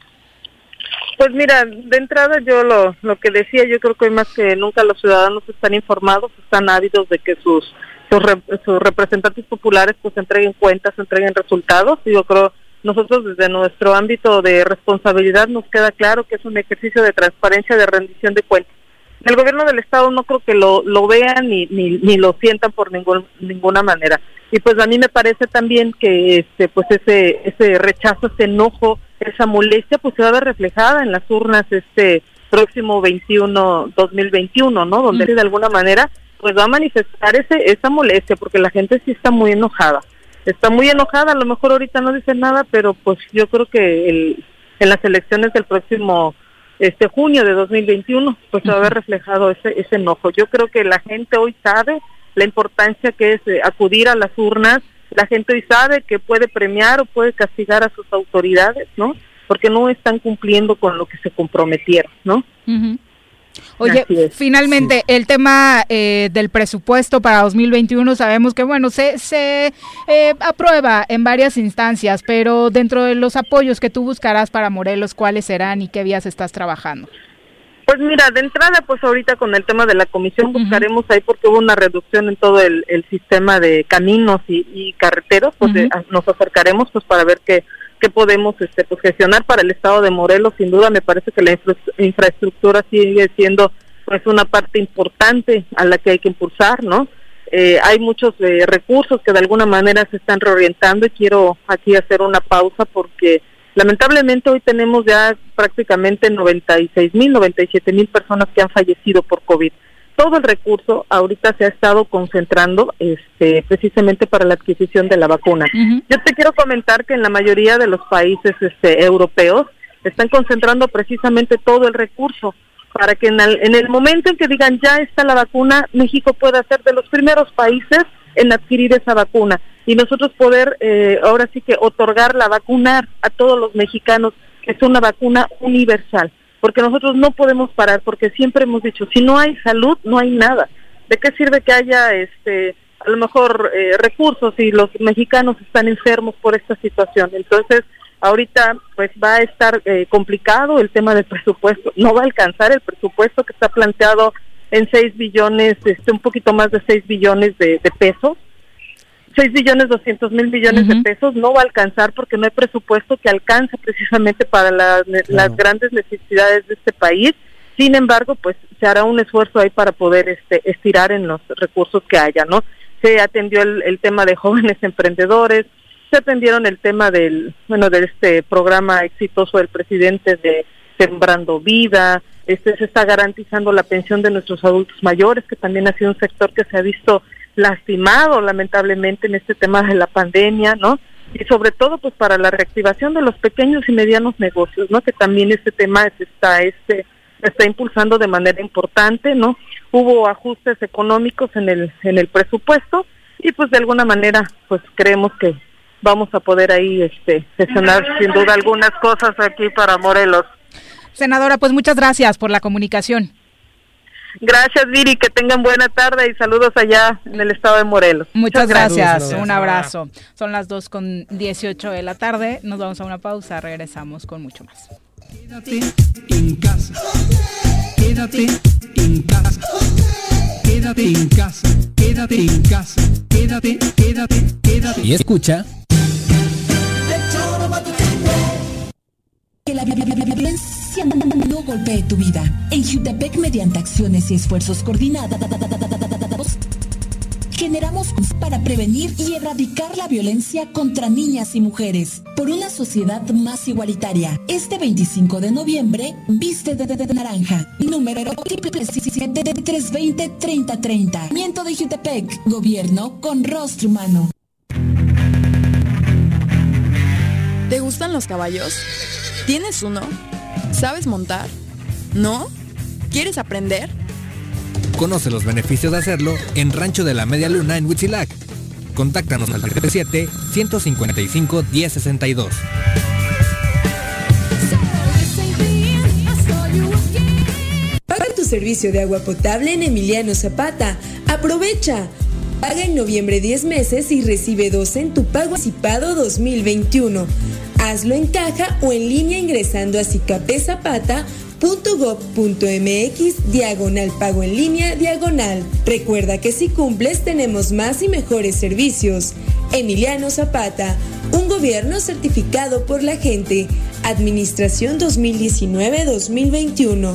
Pues mira, de entrada yo lo, lo que decía, yo creo que hoy más que nunca los ciudadanos están informados, están ávidos de que sus, sus, representantes populares pues entreguen cuentas, entreguen resultados y yo creo nosotros desde nuestro ámbito de responsabilidad nos queda claro que es un ejercicio de transparencia, de rendición de cuentas. El gobierno del estado no creo que lo, lo vean ni, ni, ni lo sientan por ningún, ninguna manera. Y pues a mí me parece también que este pues ese ese rechazo, ese enojo esa molestia pues se va a ver reflejada en las urnas este próximo 21 2021, ¿no? Donde de alguna manera pues va a manifestar ese esa molestia porque la gente sí está muy enojada. Está muy enojada, a lo mejor ahorita no dice nada, pero pues yo creo que el, en las elecciones del próximo este junio de 2021 pues se va a ver reflejado ese ese enojo. Yo creo que la gente hoy sabe la importancia que es eh, acudir a las urnas la gente hoy sabe que puede premiar o puede castigar a sus autoridades, ¿no? Porque no están cumpliendo con lo que se comprometieron, ¿no? Oye, finalmente, el tema eh, del presupuesto para 2021, sabemos que, bueno, se, se eh, aprueba en varias instancias, pero dentro de los apoyos que tú buscarás para Morelos, ¿cuáles serán y qué vías estás trabajando? Pues mira, de entrada, pues ahorita con el tema de la comisión buscaremos ahí porque hubo una reducción en todo el, sistema de caminos y, carreteros, pues eh, nos acercaremos pues para ver qué, qué podemos este, pues, gestionar para el estado de Morelos. Sin duda me parece que la infraestructura sigue siendo pues una parte importante a la que hay que impulsar, ¿no? Eh, hay muchos eh, recursos que de alguna manera se están reorientando y quiero aquí hacer una pausa porque Lamentablemente hoy tenemos ya prácticamente 96 mil, 97 mil personas que han fallecido por COVID. Todo el recurso ahorita se ha estado concentrando este, precisamente para la adquisición de la vacuna. Yo te quiero comentar que en la mayoría de los países este, europeos están concentrando precisamente todo el recurso para que en el, en el momento en que digan ya está la vacuna, México pueda ser de los primeros países en adquirir esa vacuna y nosotros poder eh, ahora sí que otorgarla, vacunar a todos los mexicanos, que es una vacuna universal, porque nosotros no podemos parar, porque siempre hemos dicho, si no hay salud, no hay nada. ¿De qué sirve que haya este a lo mejor eh, recursos si los mexicanos están enfermos por esta situación? Entonces, ahorita pues va a estar eh, complicado el tema del presupuesto, no va a alcanzar el presupuesto que está planteado en 6 billones, este, un poquito más de 6 billones de pesos 6 billones 200 mil millones de pesos no va a alcanzar porque no hay presupuesto que alcance precisamente para las grandes necesidades de este país. Sin embargo, pues se hará un esfuerzo ahí para poder este, estirar en los recursos que haya, ¿no? Se atendió el, tema de jóvenes emprendedores, se atendieron el tema del, bueno, de este programa exitoso del presidente de Sembrando Vida, este se está garantizando la pensión de nuestros adultos mayores, que también ha sido un sector que se ha visto lastimado lamentablemente en este tema de la pandemia, ¿no? Y sobre todo pues para la reactivación de los pequeños y medianos negocios, ¿no? Que también este tema está este está impulsando de manera importante, ¿no? Hubo ajustes económicos en el en el presupuesto y pues de alguna manera pues creemos que vamos a poder ahí este gestionar sin duda algunas cosas aquí para Morelos. Senadora, pues muchas gracias por la comunicación. Gracias, Viri, que tengan buena tarde y saludos allá en el estado de Morelos. Muchas gracias, un abrazo. Son las 2 con 18 de la tarde, nos vamos a una pausa, regresamos con mucho más. Quédate en casa, quédate en casa, quédate en casa, quédate en casa, quédate, quédate, quédate. Y escucha. Que la no golpee tu vida. En Jutepec, mediante acciones y esfuerzos coordinados, generamos para prevenir y erradicar la violencia contra niñas y mujeres. Por una sociedad más igualitaria. Este 25 de noviembre, viste de, de, naranja. Número 320-3030. Miento de Jutepec. Gobierno con rostro humano. ¿Te gustan los caballos? ¿Tienes uno? ¿Sabes montar? ¿No? ¿Quieres aprender? Conoce los beneficios de hacerlo en Rancho de la Media Luna en Huitzilac. Contáctanos al 37 155 1062. Paga tu servicio de agua potable en Emiliano Zapata. Aprovecha. Paga en noviembre 10 meses y recibe 12 en tu pago anticipado 2021. Hazlo en caja o en línea ingresando a cicapezapata.gov.mx diagonal pago en línea diagonal. Recuerda que si cumples tenemos más y mejores servicios. Emiliano Zapata, un gobierno certificado por la gente. Administración 2019-2021.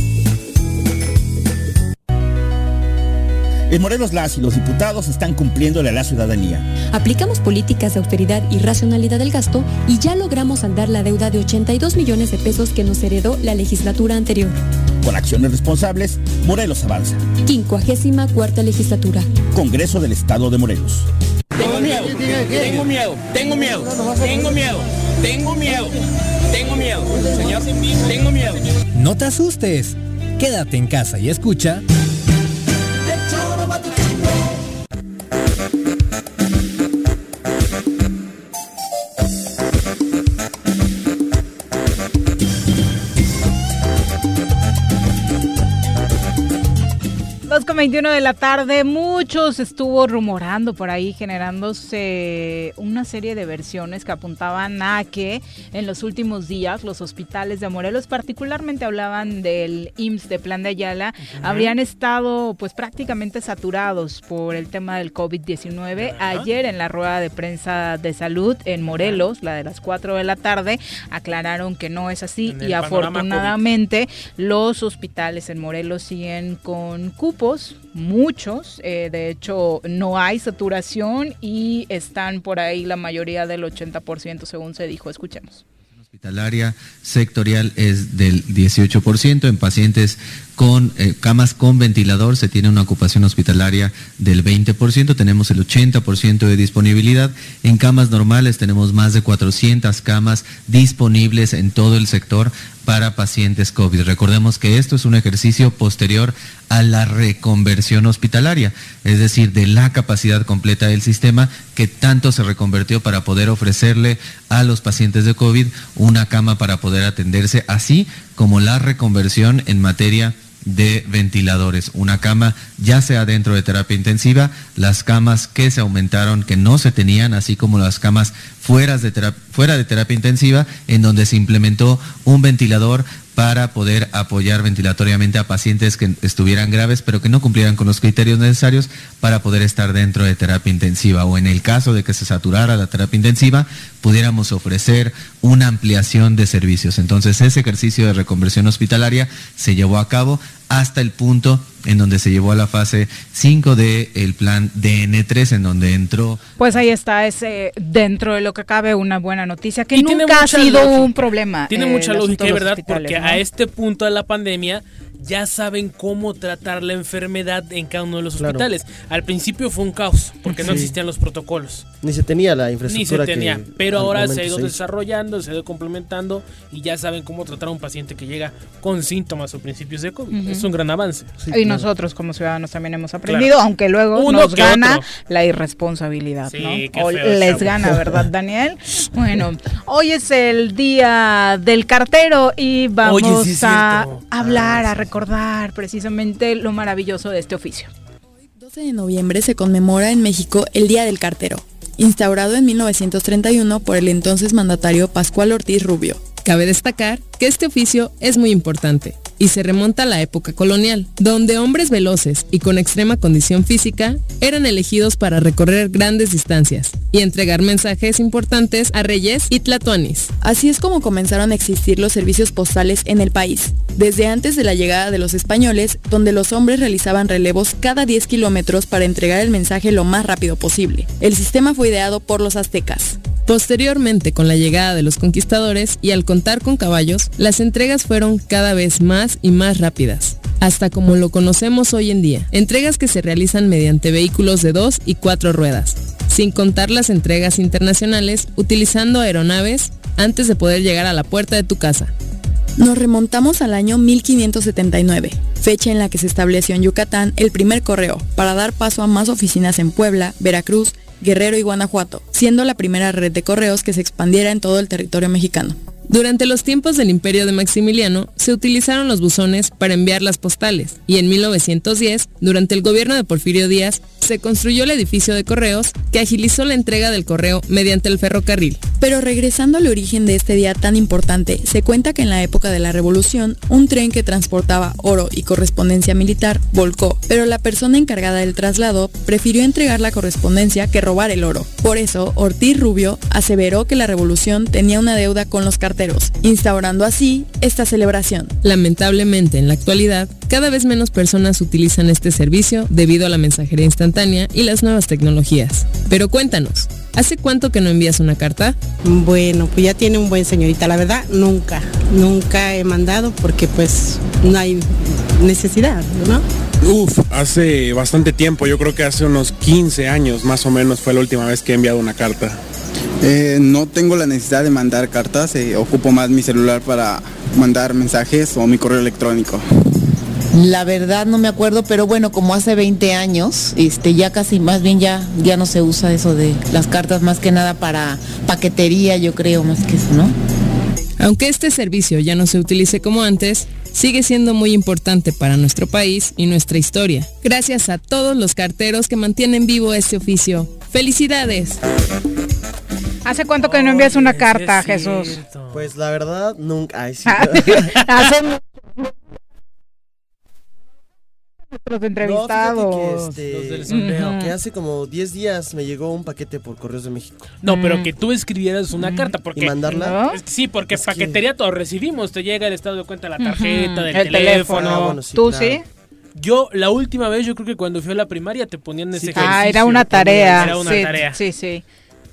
En Morelos las y los diputados están cumpliéndole a la ciudadanía. Aplicamos políticas de austeridad y racionalidad del gasto y ya logramos saldar la deuda de 82 millones de pesos que nos heredó la legislatura anterior. Con acciones responsables, Morelos avanza. 54 cuarta legislatura. Congreso del Estado de Morelos. Tengo miedo, tengo miedo, tengo miedo, tengo miedo, tengo miedo, tengo miedo, señor, tengo miedo. No te asustes. Quédate en casa y escucha. 21 de la tarde, muchos estuvo rumorando por ahí, generándose una serie de versiones que apuntaban a que en los últimos días los hospitales de Morelos, particularmente hablaban del IMSS de Plan de Ayala, habrían estado pues prácticamente saturados por el tema del COVID-19. Ayer en la rueda de prensa de salud en Morelos, la de las 4 de la tarde, aclararon que no es así y afortunadamente los hospitales en Morelos siguen con cupos muchos, eh, de hecho no hay saturación y están por ahí la mayoría del 80% según se dijo. Escuchemos. Hospitalaria sectorial es del 18%, en pacientes con eh, camas con ventilador se tiene una ocupación hospitalaria del 20%, tenemos el 80% de disponibilidad, en camas normales tenemos más de 400 camas disponibles en todo el sector para pacientes COVID. Recordemos que esto es un ejercicio posterior a la reconversión hospitalaria, es decir, de la capacidad completa del sistema que tanto se reconvertió para poder ofrecerle a los pacientes de COVID una cama para poder atenderse, así como la reconversión en materia de ventiladores. Una cama ya sea dentro de terapia intensiva, las camas que se aumentaron, que no se tenían, así como las camas fuera de, fuera de terapia intensiva, en donde se implementó un ventilador para poder apoyar ventilatoriamente a pacientes que estuvieran graves pero que no cumplieran con los criterios necesarios para poder estar dentro de terapia intensiva o en el caso de que se saturara la terapia intensiva pudiéramos ofrecer una ampliación de servicios. Entonces ese ejercicio de reconversión hospitalaria se llevó a cabo hasta el punto en donde se llevó a la fase 5 del plan DN3, en donde entró... Pues ahí está, ese dentro de lo que cabe una buena noticia, que nunca ha sido un problema. Tiene mucha lógica, ¿verdad? Porque a este punto de la pandemia ya saben cómo tratar la enfermedad en cada uno de los hospitales. Al principio fue un caos, porque no existían los protocolos. Ni se tenía la infraestructura. Ni se tenía, pero ahora se ha ido desarrollando, se ha ido complementando y ya saben cómo tratar a un paciente que llega con síntomas o principios de COVID. Es un gran avance. y nosotros como ciudadanos también hemos aprendido, aunque luego nos gana la irresponsabilidad, ¿no? o les gana, ¿verdad, Daniel? [laughs] Bueno, hoy es el día del cartero y vamos a hablar, a recordar precisamente lo maravilloso de este oficio. 12 de noviembre se conmemora en México el Día del Cartero, instaurado en 1931 por el entonces mandatario Pascual Ortiz Rubio. Cabe destacar que este oficio es muy importante y se remonta a la época colonial, donde hombres veloces y con extrema condición física eran elegidos para recorrer grandes distancias y entregar mensajes importantes a reyes y tlatoanis. Así es como comenzaron a existir los servicios postales en el país, desde antes de la llegada de los españoles, donde los hombres realizaban relevos cada 10 kilómetros para entregar el mensaje lo más rápido posible. El sistema fue ideado por los aztecas. Posteriormente, con la llegada de los conquistadores y al contar con caballos, las entregas fueron cada vez más y más rápidas, hasta como lo conocemos hoy en día, entregas que se realizan mediante vehículos de dos y cuatro ruedas, sin contar las entregas internacionales utilizando aeronaves antes de poder llegar a la puerta de tu casa. Nos remontamos al año 1579, fecha en la que se estableció en Yucatán el primer correo, para dar paso a más oficinas en Puebla, Veracruz, Guerrero y Guanajuato, siendo la primera red de correos que se expandiera en todo el territorio mexicano. Durante los tiempos del imperio de Maximiliano, se utilizaron los buzones para enviar las postales, y en 1910, durante el gobierno de Porfirio Díaz, se construyó el edificio de correos que agilizó la entrega del correo mediante el ferrocarril. Pero regresando al origen de este día tan importante, se cuenta que en la época de la Revolución, un tren que transportaba oro y correspondencia militar volcó, pero la persona encargada del traslado prefirió entregar la correspondencia que robar el oro. Por eso, Ortiz Rubio aseveró que la Revolución tenía una deuda con los carteles instaurando así esta celebración. Lamentablemente, en la actualidad, cada vez menos personas utilizan este servicio debido a la mensajería instantánea y las nuevas tecnologías. Pero cuéntanos, ¿hace cuánto que no envías una carta? Bueno, pues ya tiene un buen señorita, la verdad, nunca, nunca he mandado porque pues no hay necesidad, ¿no? Uf, hace bastante tiempo, yo creo que hace unos 15 años más o menos fue la última vez que he enviado una carta. Eh, no tengo la necesidad de mandar cartas, eh, ocupo más mi celular para mandar mensajes o mi correo electrónico. La verdad no me acuerdo, pero bueno, como hace 20 años, este, ya casi, más bien ya, ya no se usa eso de las cartas, más que nada para paquetería, yo creo, más que eso, ¿no? Aunque este servicio ya no se utilice como antes, sigue siendo muy importante para nuestro país y nuestra historia. Gracias a todos los carteros que mantienen vivo este oficio. ¡Felicidades! ¿Hace cuánto que no envías una carta, Jesús? Pues la verdad, nunca. Ay, sí. [laughs] Hace nuestros entrevistados. que, que hace como 10 días me llegó un paquete por Correos de México. No, pero que tú escribieras una carta. Porque, ¿Y mandarla? Sí, porque paquetería todo recibimos. Te llega el estado de cuenta, la tarjeta, del teléfono. Ah, ¿Tú sí? Yo, la última vez, yo creo que cuando fui a la primaria te ponían ese ejercicio. Ah, era una tarea. Era una tarea. Sí, sí.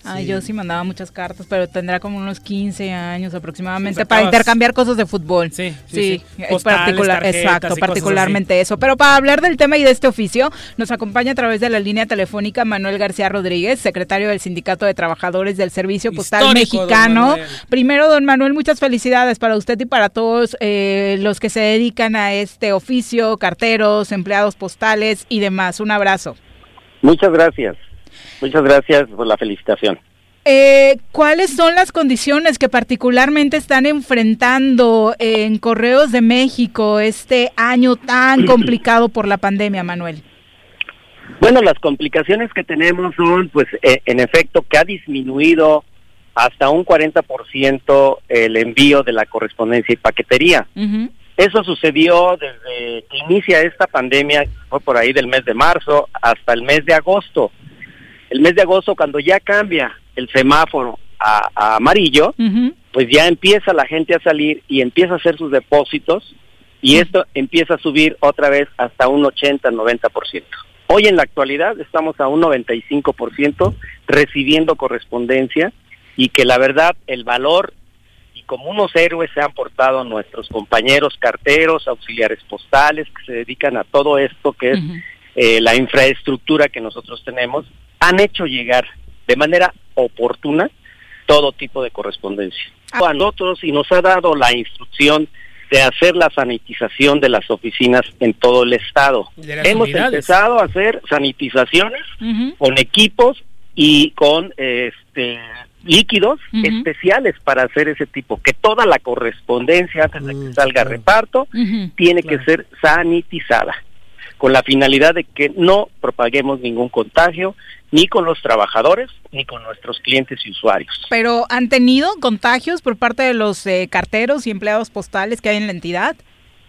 Ay, yo sí mandaba muchas cartas, pero tendrá como unos 15 años aproximadamente para intercambiar cosas de fútbol. Sí, sí. particular, exacto, particularmente eso. Pero para hablar del tema y de este oficio, nos acompaña a través de la línea telefónica Manuel García Rodríguez, secretario del Sindicato de Trabajadores del Servicio Postal Mexicano. Primero, don Manuel, muchas felicidades para usted y para todos eh, los que se dedican a este oficio, carteros, empleados postales y demás. Un abrazo. Muchas gracias. Muchas gracias por la felicitación. Eh, ¿Cuáles son las condiciones que particularmente están enfrentando en Correos de México este año tan complicado por la pandemia, Manuel? Bueno, las complicaciones que tenemos son, pues, eh, en efecto, que ha disminuido hasta un 40% el envío de la correspondencia y paquetería. Eso sucedió desde que inicia esta pandemia, fue por ahí del mes de marzo hasta el mes de agosto el mes de agosto, cuando ya cambia el semáforo a, amarillo, pues ya empieza la gente a salir y empieza a hacer sus depósitos y esto empieza a subir otra vez hasta un 80-90%. Hoy en la actualidad estamos a un 95% recibiendo correspondencia y que la verdad el valor y como unos héroes se han portado nuestros compañeros carteros, auxiliares postales que se dedican a todo esto que es eh, la infraestructura que nosotros tenemos, han hecho llegar de manera oportuna todo tipo de correspondencia. A nosotros y nos ha dado la instrucción de hacer la sanitización de las oficinas en todo el estado. Hemos empezado a hacer sanitizaciones con equipos y con este líquidos especiales para hacer ese tipo, que toda la correspondencia antes de que mm, salga reparto tiene que ser sanitizada. Con la finalidad de que no propaguemos ningún contagio ni con los trabajadores ni con nuestros clientes y usuarios. Pero ¿han tenido contagios por parte de los eh, carteros y empleados postales que hay en la entidad?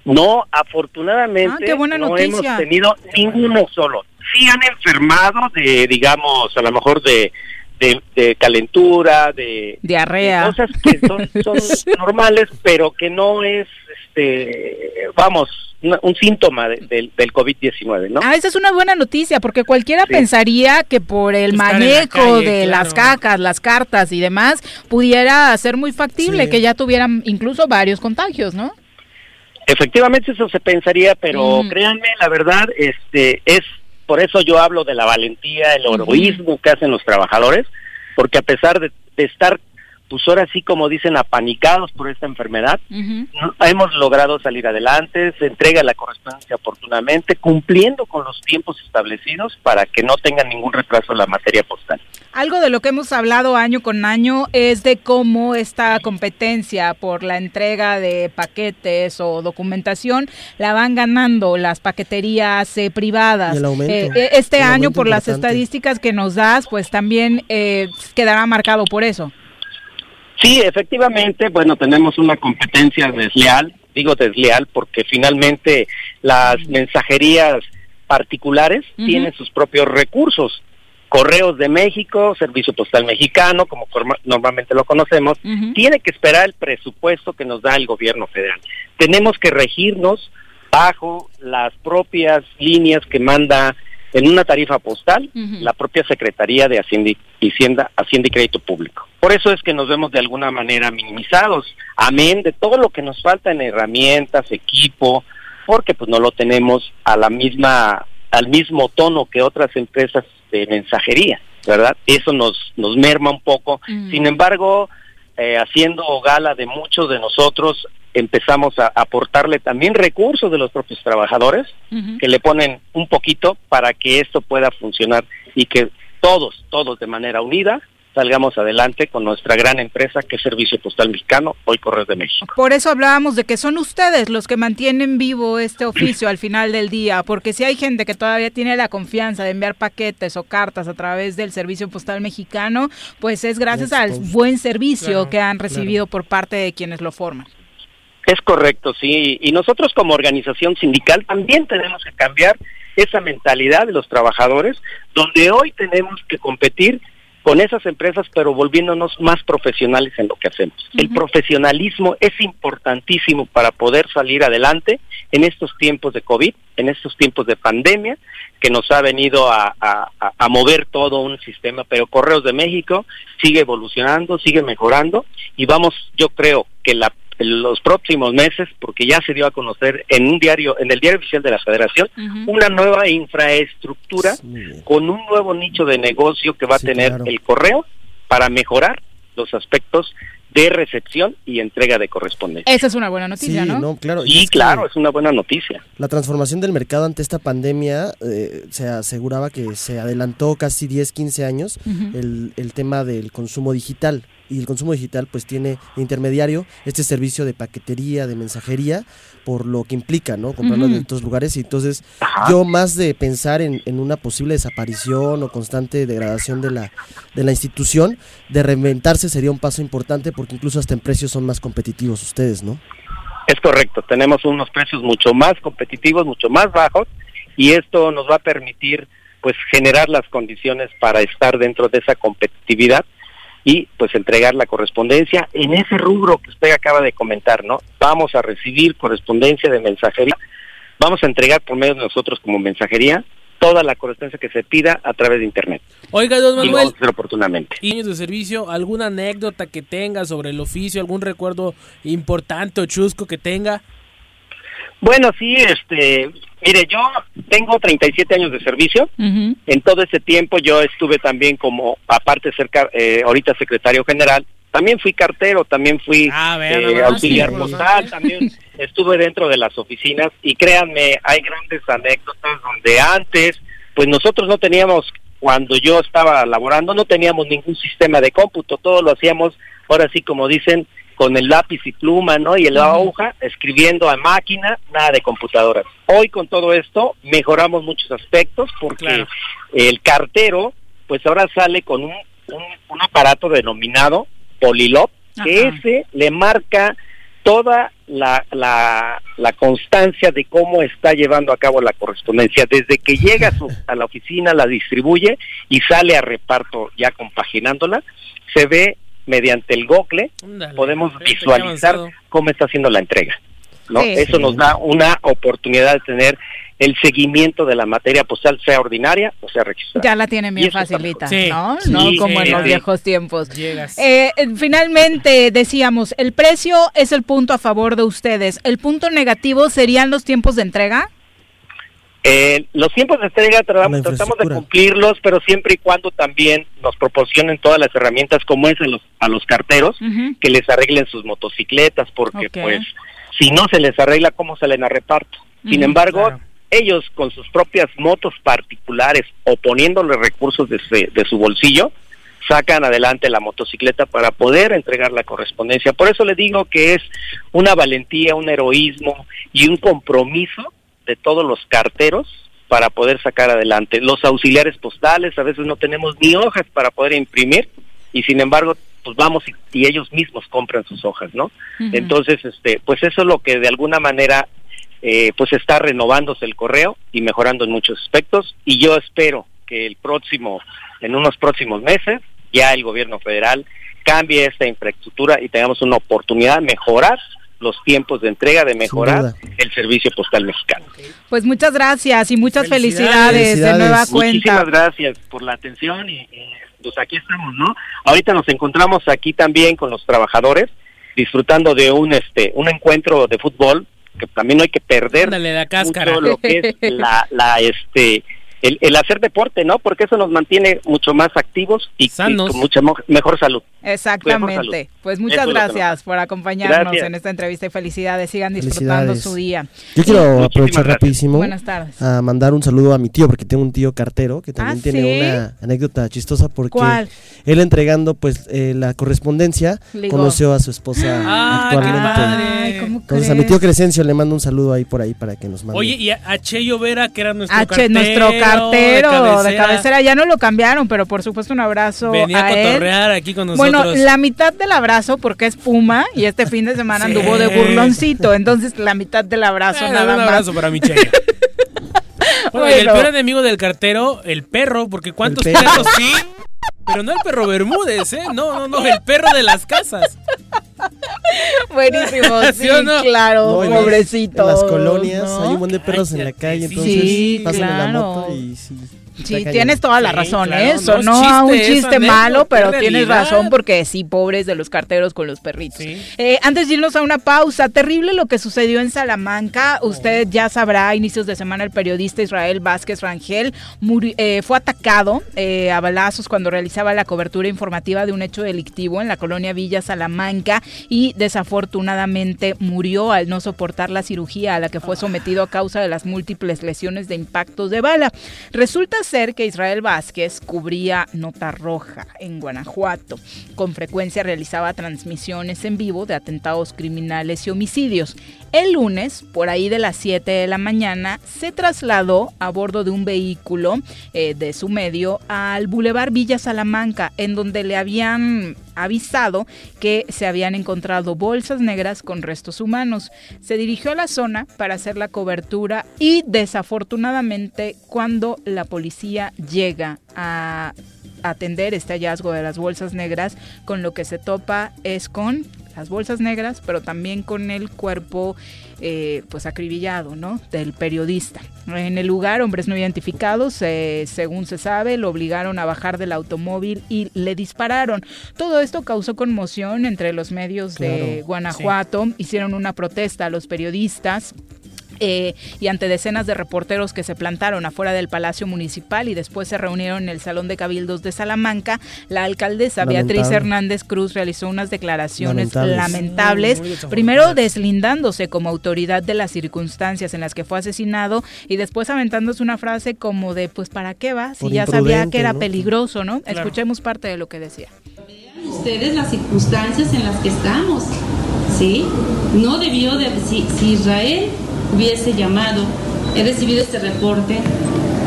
No, afortunadamente ah, no hemos tenido ninguno solo. Sí han enfermado de, digamos, a lo mejor de, de, calentura, de diarrea, cosas que son, son [laughs] normales, pero que no es, este, vamos, un síntoma del COVID-19, ¿no? Ah, esa es una buena noticia, porque cualquiera pensaría que por el manejo de las cacas, las cartas y demás, pudiera ser muy factible que ya tuvieran incluso varios contagios, ¿no? Efectivamente eso se pensaría, pero mm. créanme, la verdad, este, es por eso yo hablo de la valentía, el heroísmo que hacen los trabajadores, porque a pesar de, de estar pues ahora sí, como dicen, apanicados por esta enfermedad. hemos logrado salir adelante, se entrega la correspondencia oportunamente, cumpliendo con los tiempos establecidos para que no tengan ningún retraso en la materia postal. Algo de lo que hemos hablado año con año es de cómo esta competencia por la entrega de paquetes o documentación la van ganando las paqueterías eh, privadas. Eh, eh, este año, por las estadísticas que nos das, pues también quedará marcado por eso. Sí, efectivamente, bueno, tenemos una competencia desleal, digo desleal porque finalmente las mensajerías particulares tienen sus propios recursos. Correos de México, Servicio Postal Mexicano, como normalmente lo conocemos, tiene que esperar el presupuesto que nos da el gobierno federal. Tenemos que regirnos bajo las propias líneas que manda en una tarifa postal la propia Secretaría de Hacienda y, Hacienda y Crédito Público. Por eso es que nos vemos de alguna manera minimizados, amén de todo lo que nos falta en herramientas, equipo, porque pues no lo tenemos a la misma al mismo tono que otras empresas de mensajería, ¿verdad? Eso nos nos merma un poco. Sin embargo, eh, haciendo gala de muchos de nosotros, empezamos a aportarle también recursos de los propios trabajadores que le ponen un poquito para que esto pueda funcionar y que todos, todos de manera unida salgamos adelante con nuestra gran empresa que es Servicio Postal Mexicano, hoy Correos de México. Por eso hablábamos de que son ustedes los que mantienen vivo este oficio al final del día, porque si hay gente que todavía tiene la confianza de enviar paquetes o cartas a través del Servicio Postal Mexicano, pues es gracias al buen servicio que han recibido por parte de quienes lo forman. Es correcto, sí. Y nosotros como organización sindical también tenemos que cambiar esa mentalidad de los trabajadores, donde hoy tenemos que competir con esas empresas, pero volviéndonos más profesionales en lo que hacemos. El profesionalismo es importantísimo para poder salir adelante en estos tiempos de COVID, en estos tiempos de pandemia, que nos ha venido a, a mover todo un sistema, pero Correos de México sigue evolucionando, sigue mejorando y vamos, yo creo que la los próximos meses, porque ya se dio a conocer en un diario, en el diario oficial de la Federación, una nueva infraestructura con un nuevo nicho de negocio que va a tener el correo para mejorar los aspectos de recepción y entrega de correspondencia. Esa es una buena noticia, ¿no? claro. Y, claro, es una buena noticia. La transformación del mercado ante esta pandemia eh, se aseguraba que se adelantó casi 10, 15 años el, el tema del consumo digital y el consumo digital pues tiene intermediario este servicio de paquetería, de mensajería, por lo que implica, ¿no? Comprarlo en otros lugares. Y entonces yo más de pensar en, en, una posible desaparición o constante degradación de la, de la institución, de reinventarse sería un paso importante porque incluso hasta en precios son más competitivos ustedes, ¿no? Es correcto, tenemos unos precios mucho más competitivos, mucho más bajos y esto nos va a permitir pues generar las condiciones para estar dentro de esa competitividad y pues entregar la correspondencia en ese rubro que usted acaba de comentar, ¿no? Vamos a recibir correspondencia de mensajería, vamos a entregar por medio de nosotros como mensajería toda la correspondencia que se pida a través de internet. Oiga, don Manuel, y vamos oportunamente. años de servicio, alguna anécdota que tenga sobre el oficio, algún recuerdo importante o chusco que tenga. Bueno, sí, este, mire, yo tengo 37 años de servicio. En todo ese tiempo yo estuve también como, aparte ser eh, ahorita secretario general, también fui cartero, también fui ah, eh, auxiliar postal, también [laughs] estuve dentro de las oficinas. Y créanme, hay grandes anécdotas donde antes, pues nosotros no teníamos, cuando yo estaba laborando, no teníamos ningún sistema de cómputo, todo lo hacíamos, ahora sí como dicen, con el lápiz y pluma, ¿no? Y la hoja, escribiendo a máquina, nada de computadoras. Hoy con todo esto mejoramos muchos aspectos porque el cartero, pues ahora sale con un, un, aparato denominado Polilop, que ese le marca toda la, la, la, constancia de cómo está llevando a cabo la correspondencia. Desde que llega a, a la oficina, la distribuye y sale a reparto ya compaginándola, se ve mediante el Google, podemos visualizar cómo está haciendo la entrega. ¿no? Eso nos da una oportunidad de tener el seguimiento de la materia postal, sea ordinaria o sea registrada. Ya la tienen bien facilita, ¿no? no como en los viejos tiempos. Eh, finalmente, decíamos, el precio es el punto a favor de ustedes. ¿El punto negativo serían los tiempos de entrega? Eh, los tiempos de entrega tratamos, de cumplirlos, pero siempre y cuando también nos proporcionen todas las herramientas como es a los, a los carteros, que les arreglen sus motocicletas, porque pues si no se les arregla, ¿cómo salen a reparto? Sin embargo, ellos con sus propias motos particulares o poniéndole recursos de, de su bolsillo, sacan adelante la motocicleta para poder entregar la correspondencia. Por eso le digo que es una valentía, un heroísmo y un compromiso de todos los carteros para poder sacar adelante. Los auxiliares postales a veces no tenemos ni hojas para poder imprimir y sin embargo pues vamos y, ellos mismos compran sus hojas, ¿no? Entonces, este, pues eso es lo que de alguna manera eh, pues está renovándose el correo y mejorando en muchos aspectos y yo espero que el próximo, en unos próximos meses, ya el gobierno federal cambie esta infraestructura y tengamos una oportunidad de mejorar los tiempos de entrega, de mejorar el servicio postal mexicano. Pues muchas gracias y muchas felicidades, de nueva cuenta. Muchísimas gracias por la atención y, pues aquí estamos, ¿no? Ahorita nos encontramos aquí también con los trabajadores disfrutando de un este un encuentro de fútbol que también no hay que perder la cáscara. lo que es la, la este el, el, hacer deporte, ¿no? Porque eso nos mantiene mucho más activos y, con mucha mejor salud. Exactamente. Pues muchas gracias por acompañarnos en esta entrevista y felicidades. Sigan disfrutando su día. Yo quiero aprovechar rapidísimo Buenas tardes. a mandar un saludo a mi tío porque tengo un tío cartero que también ah, tiene una anécdota chistosa porque él entregando pues eh, la correspondencia conoció a su esposa ah, actualmente. Entonces a mi tío Crescencio le mando un saludo ahí por ahí para que nos mande. Oye, y a Cheyo Vera que era nuestro H, nuestro cartero de cabecera. Ya no lo cambiaron, pero por supuesto un abrazo Venía a, cotorrear aquí con nosotros. Bueno, la mitad del abrazo porque es Puma y este fin de semana [laughs] anduvo de burloncito, entonces la mitad del abrazo nada más. Un abrazo para mi [laughs] [laughs] El peor enemigo del cartero, el perro, porque ¿cuántos perros sí? Pero no el perro Bermúdez, ¿eh? No, no, no, el perro de las casas. Buenísimo, [laughs] sí, claro, pobrecito. En las colonias hay un montón de perros en la calle, entonces pasan en la moto y sí. Sí, tienes toda la razón, ¿eh? Eso no, un chiste malo, pero tienes razón porque sí, pobres de los carteros con los perritos. Eh, antes de irnos a una pausa, terrible lo que sucedió en Salamanca. Usted ya sabrá, a inicios de semana el periodista Israel Vázquez Rangel eh, fue atacado eh, a balazos cuando realizaba la cobertura informativa de un hecho delictivo en la colonia Villa Salamanca y desafortunadamente murió al no soportar la cirugía a la que fue sometido a causa de las múltiples lesiones de impactos de bala. Resulta ser que Israel Vázquez cubría Nota Roja en Guanajuato. Con frecuencia realizaba transmisiones en vivo de atentados criminales y homicidios. El lunes, por ahí de las 7 de la mañana, se trasladó a bordo de un vehículo eh, de su medio al Boulevard Villa Salamanca, en donde le habían avisado que se habían encontrado bolsas negras con restos humanos. Se dirigió a la zona para hacer la cobertura y desafortunadamente cuando la policía llega a atender este hallazgo de las bolsas negras, con lo que se topa es con las bolsas negras, pero también con el cuerpo eh, pues acribillado, ¿no? Del periodista. En el lugar, hombres no identificados, eh, según se sabe, lo obligaron a bajar del automóvil y le dispararon. Todo esto causó conmoción entre los medios de Guanajuato. Hicieron una protesta a los periodistas eh, y ante decenas de reporteros que se plantaron afuera del Palacio Municipal y después se reunieron en el Salón de Cabildos de Salamanca, la alcaldesa Beatriz Hernández Cruz realizó unas declaraciones lamentables, primero deslindándose como autoridad de las circunstancias en las que fue asesinado y después aventándose una frase como de pues para qué va si ya sabía que era peligroso, ¿no? Escuchemos parte de lo que decía. Ustedes las circunstancias en las que estamos ¿sí? No debió de, si, si Israel hubiese llamado, he recibido este reporte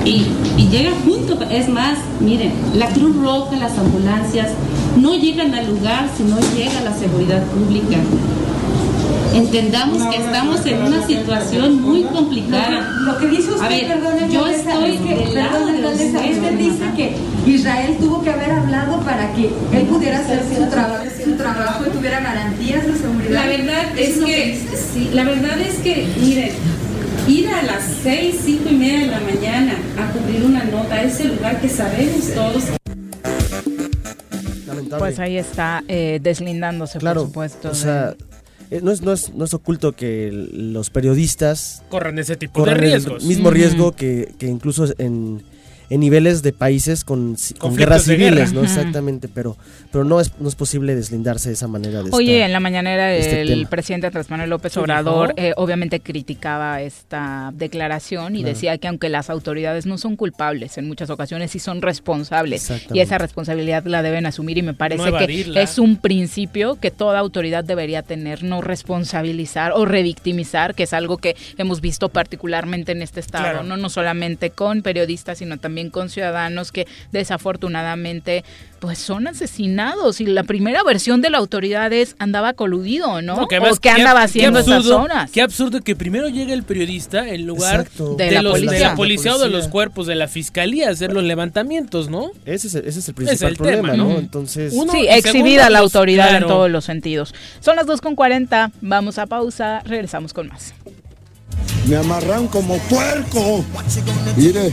y, y, llega junto, es más, miren, la Cruz Roja, las ambulancias, no llegan al lugar si no llega la seguridad pública. Entendamos que estamos en una situación muy complicada. Lo que dice usted, a ver, perdón, yo estoy que, del lado de usted dice que Israel tuvo que haber hablado para que él pudiera hacer su trabajo, su trabajo y tuviera garantías de seguridad. La verdad es, que, sí, la verdad es que, miren, ir a las seis, cinco y media de la mañana a cubrir una nota a ese lugar que sabemos todos. Pues ahí está eh, deslindándose, claro, por supuesto. O sea, no, es, no, es, no es oculto que los periodistas corren ese tipo de riesgos. El mismo riesgo que, que incluso en en niveles de países con, con guerras civiles, ¿no? Exactamente, pero, pero no, es, no es posible deslindarse de esa manera. De Oye, en la mañanera este el presidente Andrés Manuel López Obrador eh, obviamente criticaba esta declaración y decía que aunque las autoridades no son culpables, en muchas ocasiones sí son responsables. Y esa responsabilidad la deben asumir y me parece que es un principio que toda autoridad debería tener, no responsabilizar o revictimizar, que es algo que hemos visto particularmente en este estado, no no solamente con periodistas, sino también con ciudadanos que desafortunadamente pues son asesinados y la primera versión de la autoridad es andaba coludido, ¿no? que o andaba haciendo qué esas zonas. Qué absurdo que primero llegue el periodista en lugar de, la policía. o de los cuerpos de la fiscalía a hacer los levantamientos, ¿no? Ese es, ese es el principal problema, ¿no? Entonces, sí, exhibida la pues, autoridad en todos los sentidos. Son las 2.40, vamos a pausa, regresamos con más. Me amarran como puerco. Mire.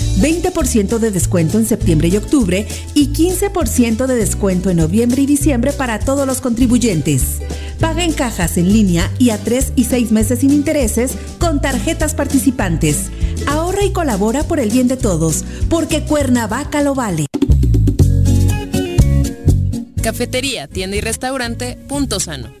20% de descuento en septiembre y octubre y 15% de descuento en noviembre y diciembre para todos los contribuyentes. Paga en cajas en línea y a 3 y 6 meses sin intereses con tarjetas participantes. Ahorra y colabora por el bien de todos, porque Cuernavaca lo vale. Cafetería, tienda y restaurante, punto sano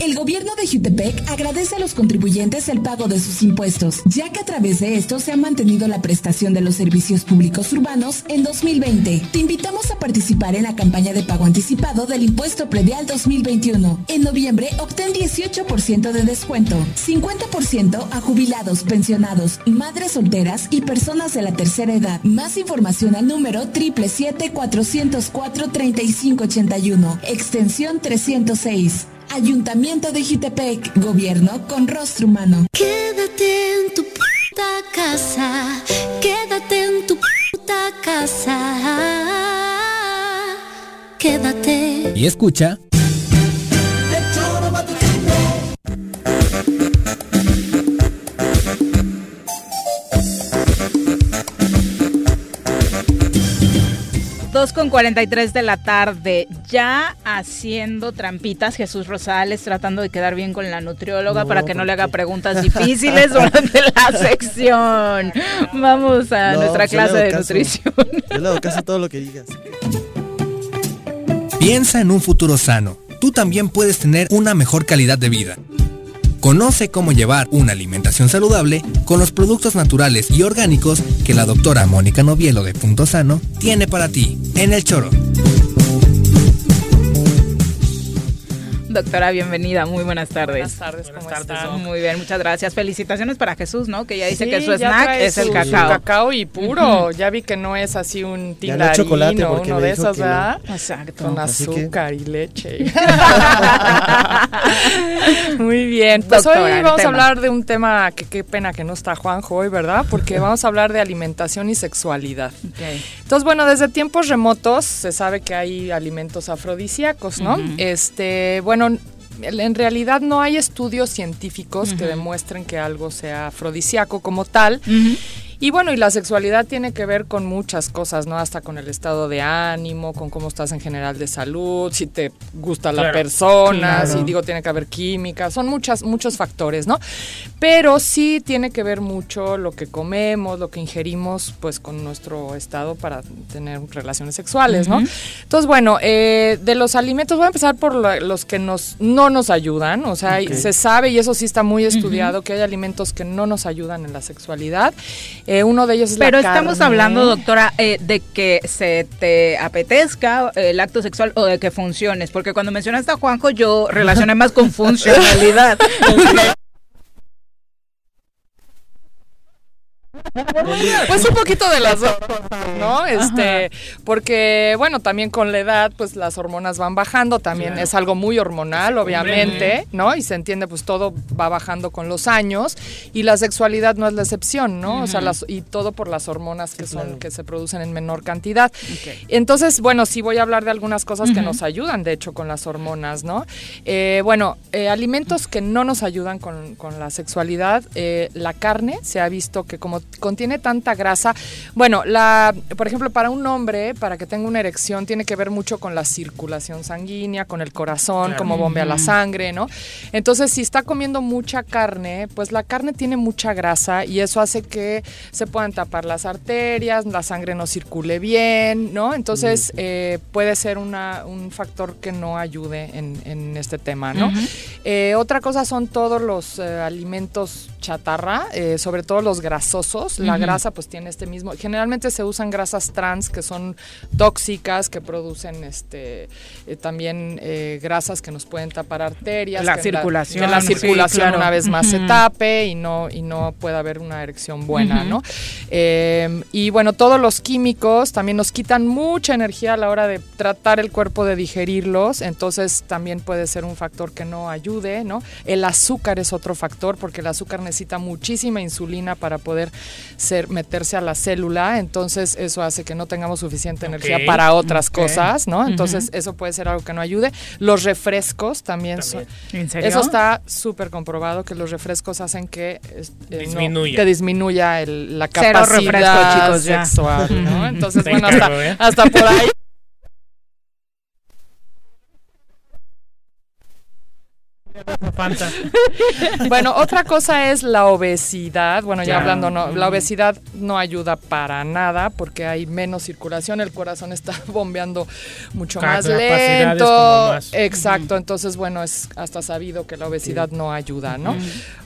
El gobierno de Jutepec agradece a los contribuyentes el pago de sus impuestos, ya que a través de esto se ha mantenido la prestación de los servicios públicos urbanos en 2020. Te invitamos a participar en la campaña de pago anticipado del impuesto predial 2021. En noviembre obtén 18% de descuento, 50% a jubilados, pensionados, madres solteras y personas de la tercera edad. Más información al número 777-404-3581, extensión 306. Ayuntamiento de Jitepec, gobierno con rostro humano. Quédate en tu puta casa, quédate en tu puta casa. Quédate. Y escucha. 2 con 43 de la tarde, ya haciendo trampitas, Jesús Rosales tratando de quedar bien con la nutrióloga para que no le haga preguntas difíciles durante la [laughs] sección. Vamos a nuestra clase de nutrición. Yo le hago caso a todo lo que digas. Piensa en un futuro sano. Tú también puedes tener una mejor calidad de vida. Conoce cómo llevar una alimentación saludable con los productos naturales y orgánicos que la doctora Mónica Novielo de Punto Sano tiene para ti en el choro. Doctora, bienvenida. Muy buenas tardes. Buenas tardes, ¿cómo estás? Muy bien, muchas gracias. Felicitaciones para Jesús, ¿no? Que ya dice que su snack es el cacao. cacao y puro. Ya vi que no es así un tilarino, uno de esos, ¿verdad? Exacto. Con azúcar y leche. [laughs] Muy bien. Pues hoy vamos a hablar de un tema que qué pena que no está Juanjo hoy, ¿verdad? Porque vamos a hablar de alimentación y sexualidad. Entonces, bueno, desde tiempos remotos se sabe que hay alimentos afrodisíacos, ¿no? Este, bueno, bueno, en realidad no hay estudios científicos que demuestren que algo sea afrodisíaco como tal. Y bueno, y la sexualidad tiene que ver con muchas cosas, ¿no? Hasta con el estado de ánimo, con cómo estás en general de salud, si te gusta la persona, si digo tiene que haber química, son muchas, muchos factores, ¿no? Pero sí tiene que ver mucho lo que comemos, lo que ingerimos, pues con nuestro estado para tener relaciones sexuales, ¿no? Entonces, bueno, eh, de los alimentos, voy a empezar por los que nos, no nos ayudan, o sea, se sabe, y eso sí está muy estudiado, que hay alimentos que no nos ayudan en la sexualidad. Eh, uno de ellos es Pero la estamos hablando, doctora, eh, de que se te apetezca el acto sexual o de que funciones, porque cuando mencionaste a Juanjo yo relacioné más con [laughs] funcionalidad. Pues un poquito de las dos, ¿no? Este, porque bueno, también con la edad, pues las hormonas van bajando, también es algo muy hormonal, obviamente, ¿no? Y se entiende, pues todo va bajando con los años y la sexualidad no es la excepción, ¿no? O sea, las, y todo por las hormonas que son que se producen en menor cantidad. Entonces, bueno, sí voy a hablar de algunas cosas que nos ayudan, de hecho, con las hormonas, ¿no? Eh, bueno, eh, alimentos que no nos ayudan con, con la sexualidad, eh, la carne se ha visto que como contiene tanta grasa. Bueno, la, por ejemplo, para un hombre, para que tenga una erección, tiene que ver mucho con la circulación sanguínea, con el corazón, cómo bombea la sangre, ¿no? Entonces, si está comiendo mucha carne, pues la carne tiene mucha grasa y eso hace que se puedan tapar las arterias, la sangre no circule bien, ¿no? Entonces, eh, puede ser una, un factor que no ayude en, este tema, ¿no? Eh, otra cosa son todos los eh, alimentos chatarra, sobre todo los grasosos la grasa pues tiene este mismo, generalmente se usan grasas trans que son tóxicas, que producen este eh, también eh, grasas que nos pueden tapar arterias, la circulación, que la circulación una vez más se tape y no y no puede haber una erección buena, ¿no? Em, y bueno, todos los químicos también nos quitan mucha energía a la hora de tratar el cuerpo de digerirlos, entonces también puede ser un factor que no ayude, ¿no? El azúcar es otro factor porque el azúcar necesita muchísima insulina para poder ser, meterse a la célula, entonces eso hace que no tengamos suficiente energía para otras cosas, ¿no? Entonces eso puede ser algo que no ayude. Los refrescos también, son... Eso está súper comprobado que los refrescos hacen que, eh, disminuya. que disminuya la capacidad sexual, ¿no? [laughs] Entonces, bueno, hasta, ¿eh? hasta por ahí [laughs] bueno, otra cosa es la obesidad. Bueno, ya hablando, no, la obesidad no ayuda para nada porque hay menos circulación, el corazón está [laughs] bombeando mucho más lento. Exacto, entonces bueno, es hasta sabido que la obesidad no ayuda, ¿no?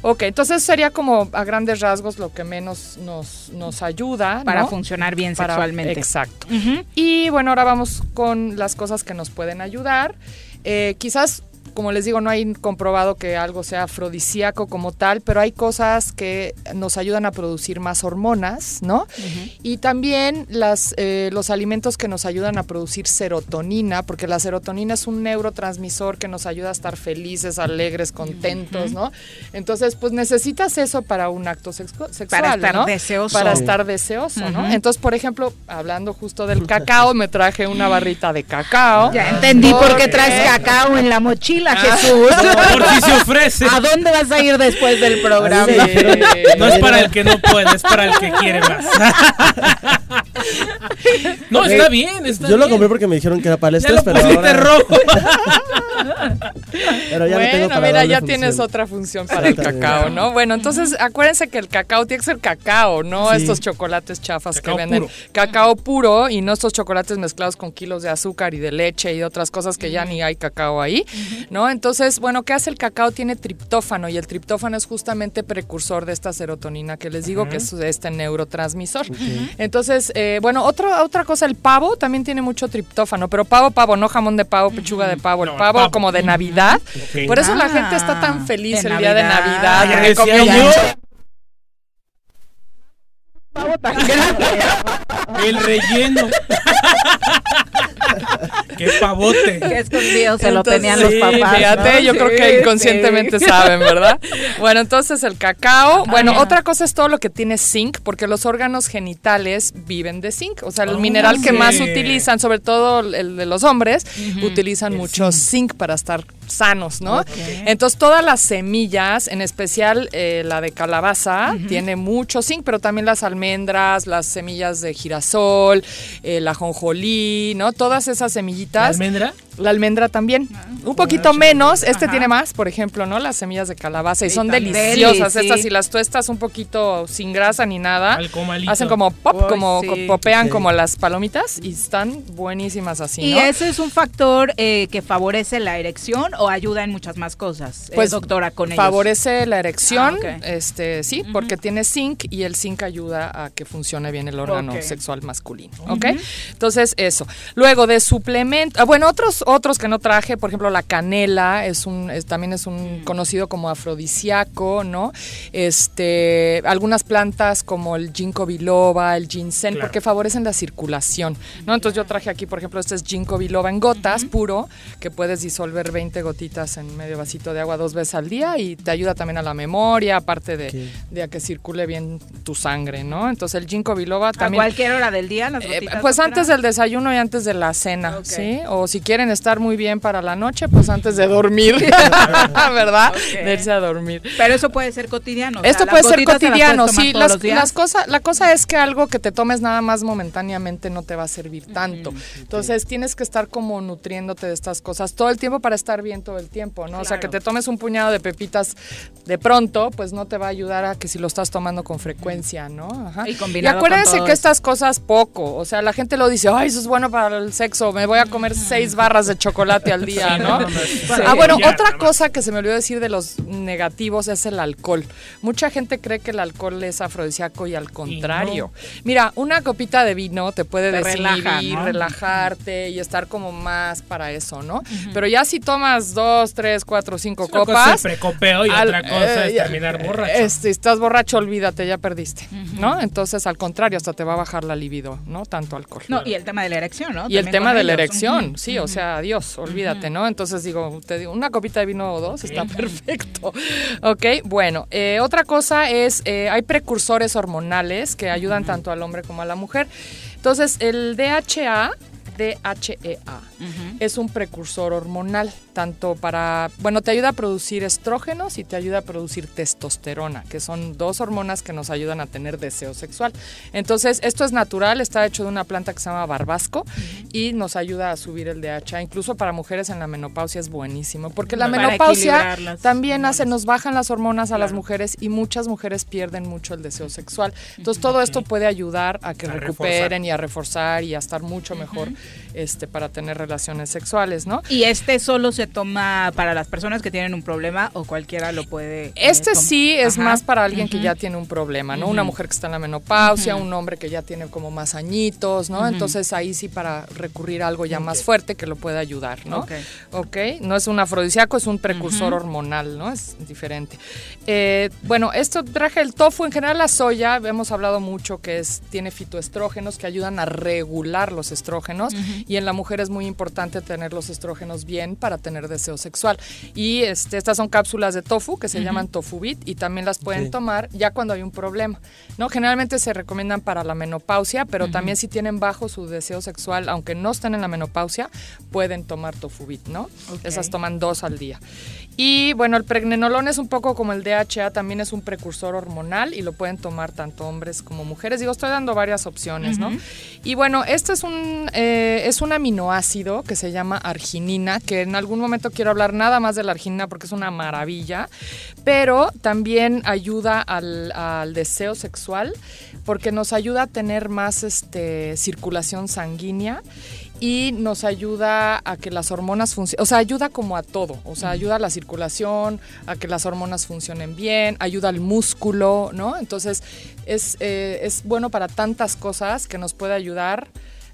Ok, entonces sería como a grandes rasgos lo que menos nos, nos ayuda. Para funcionar bien sexualmente. Exacto. Y bueno, ahora vamos con las cosas que nos pueden ayudar. Eh, quizás como les digo, no hay comprobado que algo sea afrodisíaco como tal, pero hay cosas que nos ayudan a producir más hormonas, ¿no? Y también las, eh, los alimentos que nos ayudan a producir serotonina, porque la serotonina es un neurotransmisor que nos ayuda a estar felices, alegres, contentos, ¿no? Entonces, pues necesitas eso para un acto sexual, para estar deseoso. Para estar deseoso, ¿no? Entonces, por ejemplo, hablando justo del cacao, me traje una barrita de cacao. Ya entendí por qué traes cacao en la mochila tranquila, Jesús. Por si se ofrece. ¿A dónde vas a ir después del programa? No es para el que no puede, es para el que quiere más. [laughs] No, está bien, está Yo lo bien. compré porque me dijeron que era para el estrés, lo pero ahora... rojo. [laughs] Pero ya tengo bueno, para mira, darle ya función. tienes otra función para el cacao, ¿no? Bueno, entonces acuérdense que el cacao tiene que ser cacao, no Sí. estos chocolates chafas Cacao que venden. puro. Cacao puro y no estos chocolates mezclados con kilos de azúcar y de leche y otras cosas que ya ni hay cacao ahí, ¿no? Entonces, bueno, ¿qué hace el cacao? Tiene triptófano y el triptófano es justamente precursor de esta serotonina que les digo que es este neurotransmisor. Entonces, eh, bueno, otro, otra cosa, el pavo también tiene mucho triptófano, pero pavo, pavo, no jamón de pavo, pechuga de pavo, el No, el pavo, pavo. Como de Navidad. Ok. Por eso la Ah, gente está tan feliz de el día de Navidad. Navidad, Ay, porque decía comió yo. mucho. El relleno. [laughs] Qué pavote. Qué escondido se lo tenían los papás. Fíjate, ¿no? yo creo que inconscientemente sí. saben, ¿verdad? Bueno, entonces el cacao. Bueno, otra cosa es todo lo que tiene zinc, porque los órganos genitales viven de zinc. O sea, el Oh, mineral que más utilizan, sobre todo el de los hombres, utilizan mucho zinc. para estar sanos, ¿no? Entonces, todas las semillas, en especial eh, la de calabaza, tiene mucho zinc, pero también las almendras, las semillas de girasol, el ajonjolí, ¿no? Todas esas semillitas. ¿La almendra? La almendra también. Un poquito menos. Este tiene más, por ejemplo, ¿no? Las semillas de calabaza. Y Sí, son también. deliciosas. Deli, Estas, si las tuestas un poquito sin grasa ni nada, hacen como pop, Uy, como sí. popean Sí. como las palomitas y están buenísimas así, ¿Y ¿no? ese es un factor eh, que favorece la erección o ayuda en muchas más cosas, eh, Pues, doctora, con ellos? Favorece la erección, Ah, ok. este sí, porque tiene zinc y el zinc ayuda a que funcione bien el órgano sexual masculino, ¿ok? Entonces eso. Luego de suplemento, ah, bueno otros otros que no traje, por ejemplo la canela es un es- también es un Mm. conocido como afrodisíaco, ¿no? Este algunas plantas como el ginkgo biloba, el ginseng, Claro. porque favorecen la circulación, ¿no? Entonces yo traje aquí, por ejemplo, este es ginkgo biloba en gotas puro que puedes disolver 20 gotitas en medio vasito de agua dos veces al día y te ayuda también a la memoria, aparte de, de a que circule bien tu sangre, ¿no? Entonces el ginkgo biloba ¿A también... cualquier hora del día las Eh, gotitas, pues doctora? antes del desayuno y antes de la cena, Ok. ¿sí? O si quieren estar muy bien para la noche, pues antes de dormir, [laughs] ¿verdad? De irse a dormir. Pero eso puede ser cotidiano. o sea, Esto puede ser las cotidiano, sí. Las, cosas, la cosa es que algo que te tomes nada más momentáneamente no te va a servir tanto. Entonces tienes que estar como nutriéndote de estas cosas todo el tiempo para estar bien todo el tiempo, ¿no? O sea, que te tomes un puñado de pepitas de pronto, pues no te va a ayudar a que si lo estás tomando con frecuencia, ¿no? Ajá. Y con acuérdense que estas cosas poco, o sea, la gente lo dice, ay, eso es bueno para el sexo, me voy a comer seis barras de chocolate al día, ¿no? Ah, bueno, Ya, otra cosa que se me olvidó decir de los negativos es el alcohol. Mucha gente cree que el alcohol es afrodisíaco y al contrario. Mira, una copita de vino te puede Te desinhibir, relaja, ¿no? relajarte y estar como más para eso, ¿no? Pero ya si tomas dos, tres, cuatro, cinco Una cosa copas... es precopeo y al- otra cosa eh, es ya- terminar borracho. este, estás borracho, olvídate, ya perdiste, ¿no? Entonces, al contrario, hasta te va a bajar la libido, ¿no? Tanto alcohol. No, y el tema de la erección, ¿no? Y el tema de la erección, sí, o sea, adiós, olvídate, ¿no? Entonces digo, te digo, una copita de vino o dos está [laughs] perfecto. Ok, bueno, eh, otra cosa es, eh, hay precursores hormonales que ayudan tanto al hombre como a la mujer. Entonces, el DHA, DHEA, es un precursor hormonal, tanto para, bueno, te ayuda a producir estrógenos y te ayuda a producir testosterona, que son dos hormonas que nos ayudan a tener deseo sexual. Entonces, esto es natural, está hecho de una planta que se llama barbasco y nos ayuda a subir el DHA. Incluso para mujeres en la menopausia es buenísimo, porque la Para menopausia también hace, nos bajan las hormonas a las mujeres y muchas mujeres pierden mucho el deseo sexual. Entonces, todo esto puede ayudar a que A recuperen y a reforzar y a estar mucho mejor este, para tener relaciones sexuales, ¿no? Y este solo se toma para las personas que tienen un problema o cualquiera lo puede. eh, Este sí es Ajá. más para alguien que ya tiene un problema, ¿no? Una mujer que está en la menopausia, un hombre que ya tiene como más añitos, ¿no? Entonces ahí sí para recurrir a algo ya más fuerte que lo pueda ayudar, ¿no? Ok. Ok, no es un afrodisíaco, es un precursor hormonal, ¿no? Es diferente. Eh, bueno, esto traje el tofu, en general la soya, hemos hablado mucho que es, tiene fitoestrógenos que ayudan a regular los estrógenos estrógenos y en la mujer es muy importante tener los estrógenos bien para tener deseo sexual. Y este, estas son cápsulas de tofu que se llaman tofubit y también las pueden tomar ya cuando hay un problema. ¿no? Generalmente se recomiendan para la menopausia, pero también si tienen bajo su deseo sexual, aunque no estén en la menopausia, pueden tomar tofubit, ¿no? Esas toman dos al día. Y bueno, el pregnenolon es un poco como el DHA, también es un precursor hormonal y lo pueden tomar tanto hombres como mujeres. Digo, estoy dando varias opciones, ¿no? Y bueno, este es un, eh, es un aminoácido que se llama arginina, que en algún momento quiero hablar nada más de la arginina porque es una maravilla, pero también ayuda al, al deseo sexual porque nos ayuda a tener más este, circulación sanguínea y nos ayuda a que las hormonas funcionen, o sea, ayuda como a todo, o sea, ayuda a la circulación, a que las hormonas funcionen bien, ayuda al músculo, ¿no? Entonces, es, eh, es bueno para tantas cosas que nos puede ayudar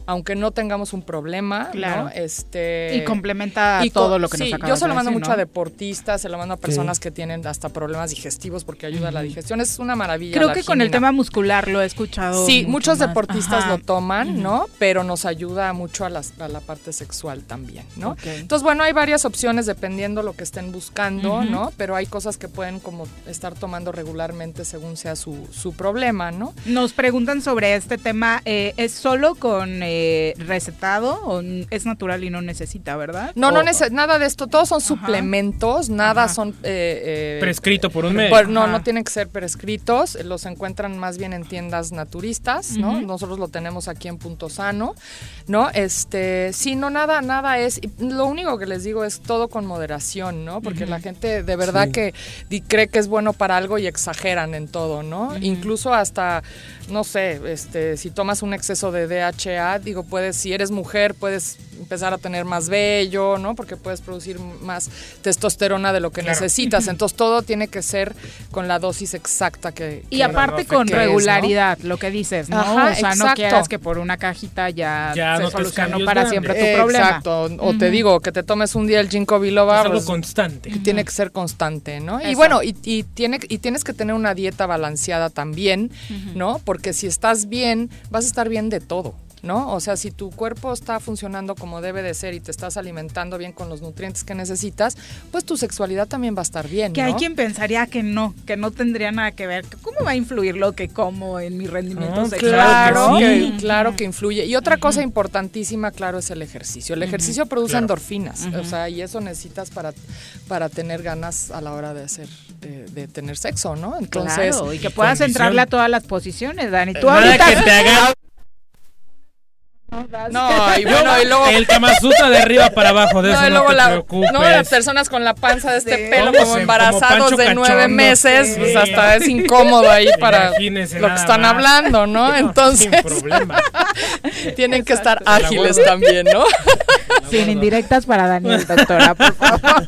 aunque no tengamos un problema, ¿no? Este y complementa todo lo que nos acaba Yo se lo mando mucho a deportistas, se lo mando a personas que tienen hasta problemas digestivos porque ayuda a la digestión, es una maravilla. Creo que con el tema muscular lo he escuchado. Sí, muchos deportistas lo toman, ¿no? Pero nos ayuda mucho a, a la parte sexual también, ¿no? Entonces, bueno, hay varias opciones dependiendo lo que estén buscando, ¿no? Pero hay cosas que pueden como estar tomando regularmente según sea su, su problema, ¿no? Nos preguntan sobre este tema, eh, ¿es solo con eh, eh, recetado o es natural y no necesita, ¿verdad? No, no necesita nada de esto. Todos son suplementos, nada son... Eh, eh, Prescrito por un médico. no, no tienen que ser prescritos. Los encuentran más bien en tiendas naturistas, ¿no? Nosotros lo tenemos aquí en Punto Sano, ¿no? Este, sí, no, nada, nada es... Lo único que les digo es todo con moderación, ¿no? Porque la gente de verdad que cree que es bueno para algo y exageran en todo, ¿no? Incluso hasta no sé, este, si tomas un exceso de DHA, digo, puedes, si eres mujer, puedes empezar a tener más vello, ¿no? Porque puedes producir más testosterona de lo que necesitas. Entonces todo tiene que ser con la dosis exacta que. Y aparte con regularidad, lo que dices, ¿no? o sea, no quieras que por una cajita ya, se solucionó para siempre tu problema. Exacto. O te digo, que te tomes un día el ginkgo biloba. Es algo pues, constante. Que tiene que ser constante, ¿no? Y bueno, y, y, tiene, y tienes que tener una dieta balanceada también, ¿no? Porque si estás bien, vas a estar bien de todo. ¿No? O sea, si tu cuerpo está funcionando como debe de ser y te estás alimentando bien con los nutrientes que necesitas, pues tu sexualidad también va a estar bien. Que hay quien pensaría que no, que no tendría nada que ver. ¿Cómo va a influir lo que como en mi rendimiento ah, sexual? Claro, que, claro que influye. Y otra cosa importantísima, claro, es el ejercicio. El ejercicio produce endorfinas, o sea, y eso necesitas para, para tener ganas a la hora de hacer, de, tener sexo, ¿no? Entonces, y que puedas entrarle a todas las posiciones, Dani. Tú ahorita... que te haga no, y bueno, y luego. El Kamasutra de arriba para abajo, de eso no, te preocupes. No, las personas con la panza de este pelo como embarazados de nueve meses, pues hasta es incómodo ahí [laughs] para lo que están hablando, ¿no? [laughs] Entonces. Sin problema. [laughs] tienen que estar ágiles también, ¿no? Sin indirectas para Daniel, doctora, por favor.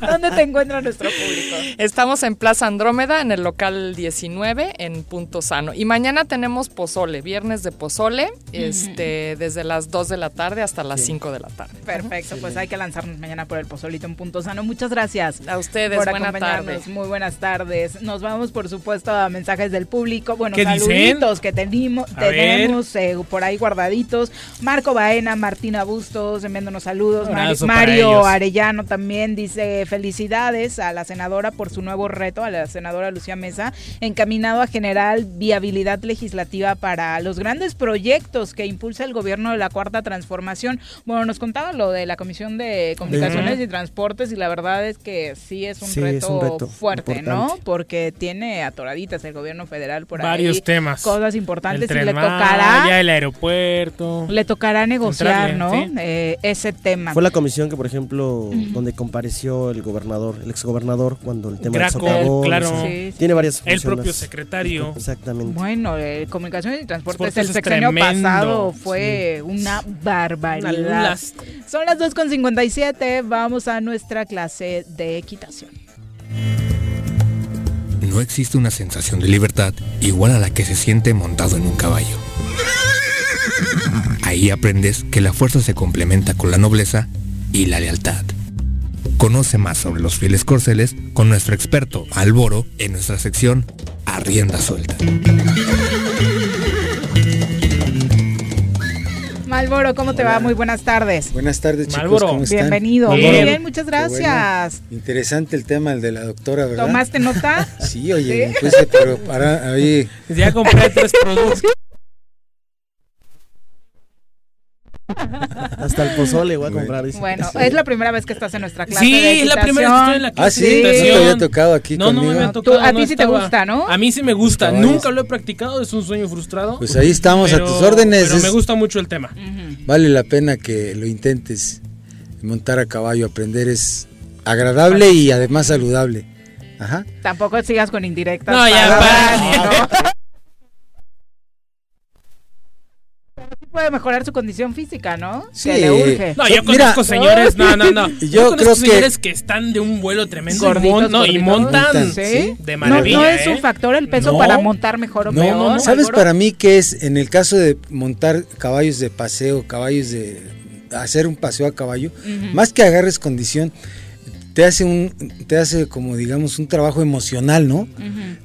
¿Dónde te encuentra nuestro público? Estamos en Plaza Andrómeda, en el local 19, en Punto Sano. Y mañana tenemos pozole, viernes de pozole, este desde las 2 de la tarde hasta las 5 de la tarde. Perfecto, pues hay que lanzarnos mañana por el pozolito en Punto Sano. Muchas gracias. A ustedes, por buenas tardes. Muy buenas tardes. Nos vamos, por supuesto, a mensajes del público. Bueno, saluditos que tenemos, tenemos eh, por ahí guardaditos. Marco Baena, Martina Bustos, enviándonos saludos. Mario Arellano también dice felicidades a la senadora por su nuevo reto, a la senadora Lucía Mesa, encaminado a generar viabilidad legislativa para los grandes proyectos que impulsa el gobierno gobierno de la Cuarta Transformación. Bueno, nos contaba lo de la Comisión de Comunicaciones y Transportes y la verdad es que sí es un, reto, fuerte, ¿no? Porque tiene atoraditas el gobierno federal por ahí. Varios temas. Cosas importantes y le tocará... Ya el aeropuerto. Le tocará negociar, ¿no? Eh, ese tema. Fue la comisión que, por ejemplo, donde compareció el gobernador, el exgobernador, cuando el tema del socavón, claro. tiene varias El propio secretario. Exactamente. Bueno, eh, Comunicaciones y Transportes el sexenio pasado fue una barbaridad. Son las 2.57, vamos a nuestra clase de equitación. No existe una sensación de libertad igual a la que se siente montado en un caballo. Ahí aprendes que la fuerza se complementa con la nobleza y la lealtad. Conoce más sobre los fieles corceles con nuestro experto Alboro en nuestra sección Arrienda Suelta. Malboro, ¿cómo te va? Muy buenas tardes. Buenas tardes, chicos. ¿Cómo están? Bienvenido. Muy bien, muchas gracias. Interesante el tema, el de la doctora, ¿verdad? ¿Tomaste nota? [laughs] sí, oye, ¿Sí? pero para ahí. Ya compré tres productos. [laughs] [laughs] Hasta el pozole voy a comprar. Dice. Bueno, es la primera vez que estás en nuestra clase. Sí, de es la primera vez que estoy en la clase. Ah, sí, de te había tocado aquí. No, conmigo? no me ha tocado. Tú, a ti no sí te gusta, ¿no? A mí sí me gusta. Estaba Nunca ahí. lo he practicado, es un sueño frustrado. Pues ahí estamos pero- a tus órdenes. Pero es- me gusta mucho el tema. Vale la pena que lo intentes. Montar a caballo, aprender es agradable y además saludable. Ajá. Tampoco sigas con indirectas. No, ya, para ¿no? Mejorar su condición física, ¿no? Sí. Que le urge. No, yo Mira, conozco señores, no, no, no. [laughs] Yo Yo, conozco creo que- señores que... están de un vuelo tremendo Gorditos, y, mon- no, y gorditos. montan Montan, ¿Sí? de No- maravilla. no, es ¿eh? un factor el peso No. para montar mejor o No, peor. no, no. ¿Sabes para mí qué es en el caso de montar caballos de paseo, caballos de hacer un paseo a caballo? Más que agarres condición, te hace un te hace como digamos un trabajo emocional, ¿no?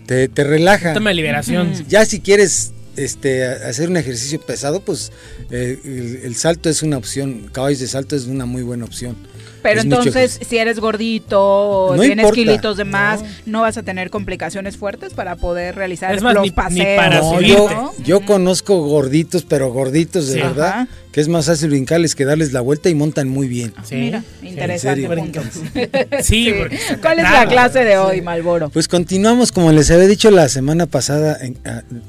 Te, te relaja. Tema de liberación. Ya si quieres este hacer un ejercicio pesado, pues eh, el, el salto es una opción, caballos de salto es una muy buena opción. Pero Es entonces, si eres gordito o No tienes importa. kilitos de más, no. vas a tener complicaciones fuertes para poder realizar Es más, los ni- ni paseos. para No, yo, yo conozco gorditos, pero gorditos de Sí. verdad, Ajá. Que es más fácil brincarles que darles la vuelta y montan muy bien. Sí. Mira, interesante punto. [laughs] Sí, porque ¿Cuál es la clase de hoy, Malboro? Pues continuamos, como les había dicho la semana pasada, en,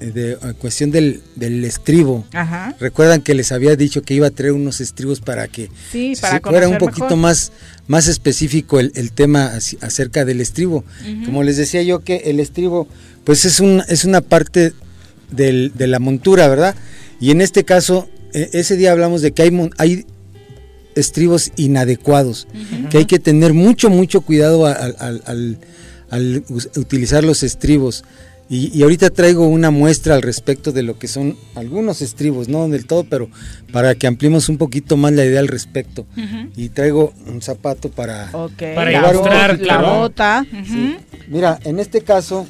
de, cuestión del, del estribo. Ajá. Recuerdan que les había dicho que iba a traer unos estribos para que Sí, se fuera un poquito mejor. más, más específico el, el tema acerca del estribo. Como les decía yo que el estribo, pues es, un, es una parte del- de la montura, ¿verdad? Y en este caso, ese día hablamos de que hay, estribos inadecuados, que hay que tener mucho, mucho cuidado al, al- al- al us- utilizar los estribos. Y, y ahorita traigo una muestra al respecto de lo que son algunos estribos, no del todo, pero para que ampliemos un poquito más la idea al respecto. Y traigo un zapato para... Ok. Para la, bota, la bota. Mira, en este caso,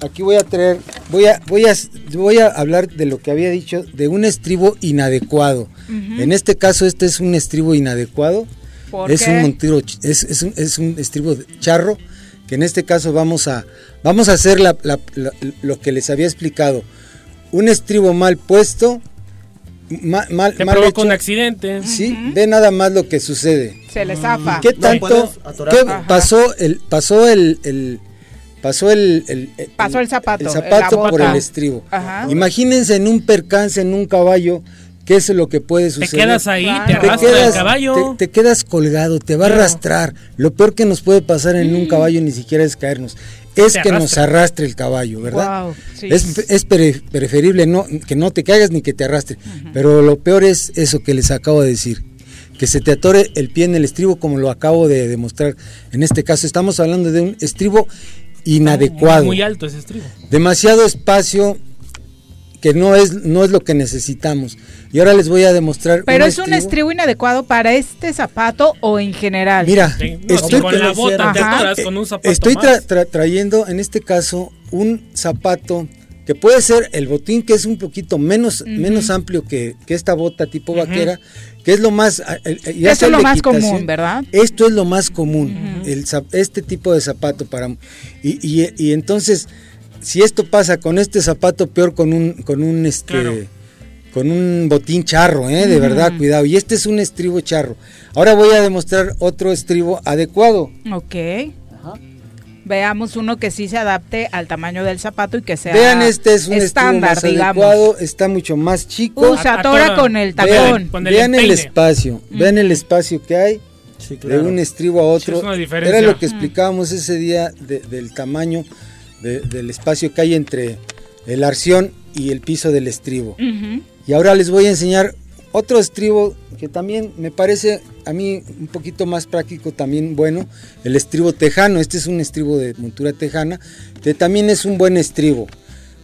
aquí voy a traer, voy a, voy a, voy a hablar de lo que había dicho de un estribo inadecuado. Ujú. En este caso, este es un estribo inadecuado. ¿Por es qué? un montero, ch- es, es un, es un estribo charro, que en este caso vamos a, vamos a hacer la- la- la- lo que les había explicado. Un estribo mal puesto, ma- mal, Te mal provoca hecho, un accidente. sí, ve nada más lo que sucede. Se le zafa. ¿Qué No tanto atorar. qué Ajá. pasó el pasó el, el- pasó el, el- el- Pasó el zapato, el zapato por el estribo? Ajá. Imagínense en un percance en un caballo, ¿qué es lo que puede Te suceder? quedas ahí, Claro. te Te arrastra el quedas, caballo. te, te quedas colgado, te va a arrastrar. Lo peor que nos puede pasar en un caballo ni siquiera es caernos, es Te que nos arrastre el caballo, ¿verdad? Sí. Es, es pre- preferible no, que no te caigas ni que te arrastre. Pero lo peor es eso que les acabo de decir. Que se te atore el pie en el estribo como lo acabo de demostrar. En este caso estamos hablando de un estribo inadecuado. Muy alto ese estribo. Demasiado espacio que no es, no es lo que necesitamos. Y ahora les voy a demostrar. Pero es un estribo inadecuado para este zapato o en general. Mira, Sí, no, estoy, con la bota te Ajá. atoras con un zapato estoy tra- más. tra- trayendo en este caso un zapato que puede ser el botín que es un poquito menos, menos amplio que, que esta bota tipo vaquera, que es lo más... ya Eso es lo más común, ¿verdad? Esto es lo más común, el este tipo de zapato para... Y, y- y entonces, si esto pasa con este zapato, peor con un, con un este... Claro. Con un botín charro, ¿eh? de verdad, cuidado. Y este es un estribo charro. Ahora voy a demostrar otro estribo adecuado. Ok. Veamos uno que sí se adapte al tamaño del zapato y que sea Vean, este es un estándar, digamos. adecuado, está mucho más chico. Se atora Atora. con el vean tacón. Con el vean el espacio, vean el espacio que hay Sí, de un estribo a otro. Sí, es una diferencia. Era lo que explicábamos ese día de- del tamaño de- del espacio que hay entre el arción y el piso del estribo. Y ahora les voy a enseñar otro estribo que también me parece a mí un poquito más práctico, también bueno, el estribo tejano. Este es un estribo de montura tejana, que también es un buen estribo.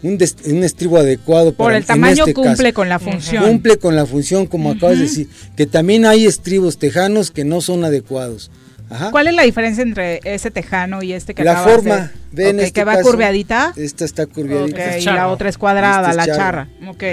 Un, des- un estribo adecuado Por para- el tamaño este cumple caso. con la función. Cumple con la función, como acabas de decir. Que también hay estribos tejanos que no son adecuados. Ajá. ¿Cuál es la diferencia entre ese tejano y este que La acabas forma, de- Ve en Ok, este que va caso, curveadita. Esta está curveadita. Ok, y la otra es cuadrada, es la charra. charra. Ok.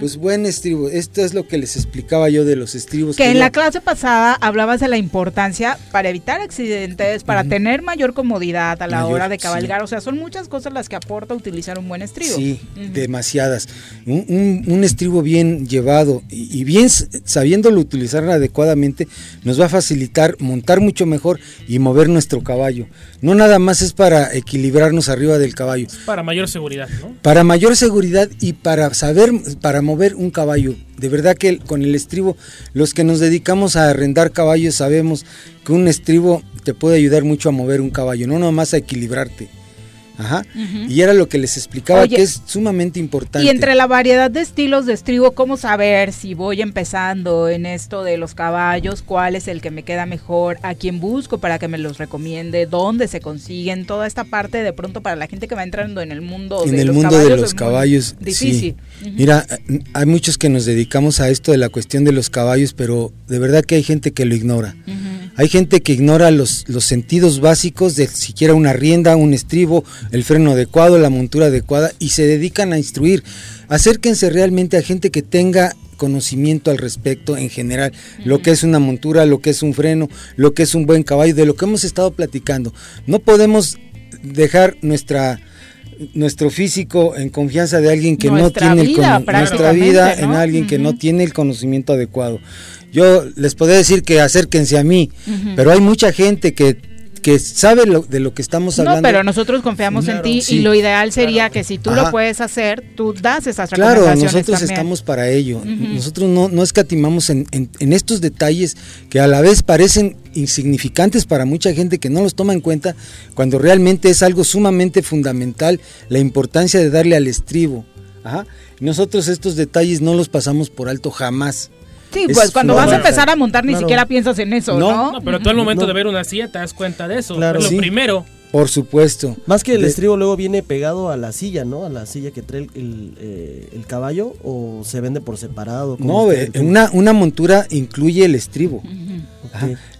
Pues buen estribo. Esto es lo que les explicaba yo de los estribos. Que en yo- la clase pasada hablabas de la importancia para evitar accidentes, para tener mayor comodidad a la Mayor, hora de cabalgar. O sea, son muchas cosas las que aporta utilizar un buen estribo. Sí, demasiadas. Un, un- un estribo bien llevado y, y bien sabiéndolo utilizar adecuadamente nos va a facilitar montar mucho mejor y mover nuestro caballo. No nada más es para equilibrarnos arriba del caballo, Para mayor seguridad, ¿no? para mayor seguridad y para saber, para mover un caballo. De verdad que con el estribo, los que nos dedicamos a arrendar caballos sabemos que un estribo te puede ayudar mucho a mover un caballo, no nomás a equilibrarte. Ajá. Y era lo que les explicaba Oye, que es sumamente importante. Y entre la variedad de estilos de estribo, ¿cómo saber si voy empezando en esto de los caballos? ¿Cuál es el que me queda mejor? ¿A quién busco para que me los recomiende? ¿Dónde se consiguen? Toda esta parte de pronto para la gente que va entrando en el mundo en de el los mundo caballos de los caballos, Difícil. sí. Mira, hay muchos que nos dedicamos a esto de la cuestión de los caballos, pero de verdad que hay gente que lo ignora. Hay gente que ignora los, los sentidos básicos de siquiera una rienda, un estribo, el freno adecuado, la montura adecuada y se dedican a instruir. Acérquense realmente a gente que tenga conocimiento al respecto en general, lo que es una montura, lo que es un freno, lo que es un buen caballo, de lo que hemos estado platicando. No podemos dejar nuestra nuestro físico en confianza de alguien que Nuestra no tiene el vida, cono- nuestra vida en alguien que no tiene el conocimiento adecuado. Yo les podría decir que acérquense a mí, pero hay mucha gente que, que sabe lo- de lo que estamos hablando. No, pero nosotros confiamos en Claro, ti sí. y lo ideal sería que si tú lo puedes hacer, tú das esas Claro, recomendaciones nosotros también. estamos para ello. Nosotros no, no escatimamos en, en- en estos detalles que a la vez parecen insignificantes para mucha gente que no los toma en cuenta, cuando realmente es algo sumamente fundamental la importancia de darle al estribo. Ajá. Nosotros estos detalles no los pasamos por alto jamás. Sí, Es pues cuando vas a empezar a montar ni Claro. siquiera piensas en eso, No, ¿no? No, pero tú al momento No. de ver una silla te das cuenta de eso. Claro. lo Sí. primero. Por supuesto. Más que el De- estribo luego viene pegado a la silla, ¿no? A la silla que trae el, el, eh, el caballo o se vende por separado. ¿Cómo No, eh, una, una montura incluye el estribo.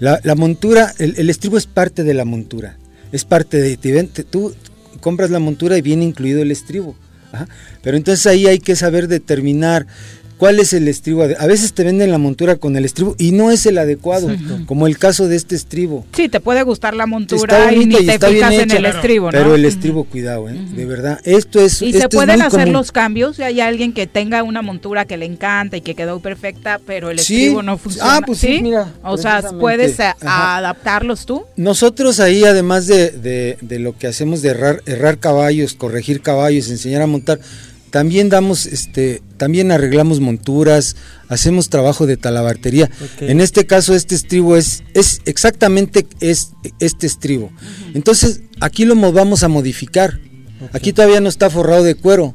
La, la montura, el, el estribo es parte de la montura. Es parte de. te te- tú compras la montura y viene incluido el estribo. Ajá. Pero entonces ahí hay que saber determinar cuál es el estribo. A veces te venden la montura con el estribo y no es el adecuado, Exacto. como el caso de este estribo. Sí, te puede gustar la montura Está y y te bien fijas en el estribo, ¿no? pero el estribo, cuidado, ¿eh? de verdad. Esto es. Y esto se pueden hacer común. los cambios si hay alguien que tenga una montura que le encanta y que quedó perfecta, pero el Sí. estribo no funciona. Ah, pues sí, mira, O sea, puedes Ajá. adaptarlos tú. Nosotros ahí, además de, de- de lo que hacemos de errar, errar caballos, corregir caballos, enseñar a montar, también damos, este, también arreglamos monturas, hacemos trabajo de talabartería. En este caso, este estribo es, es exactamente es este estribo. Entonces, aquí lo mo- vamos a modificar. Aquí todavía no está forrado de cuero.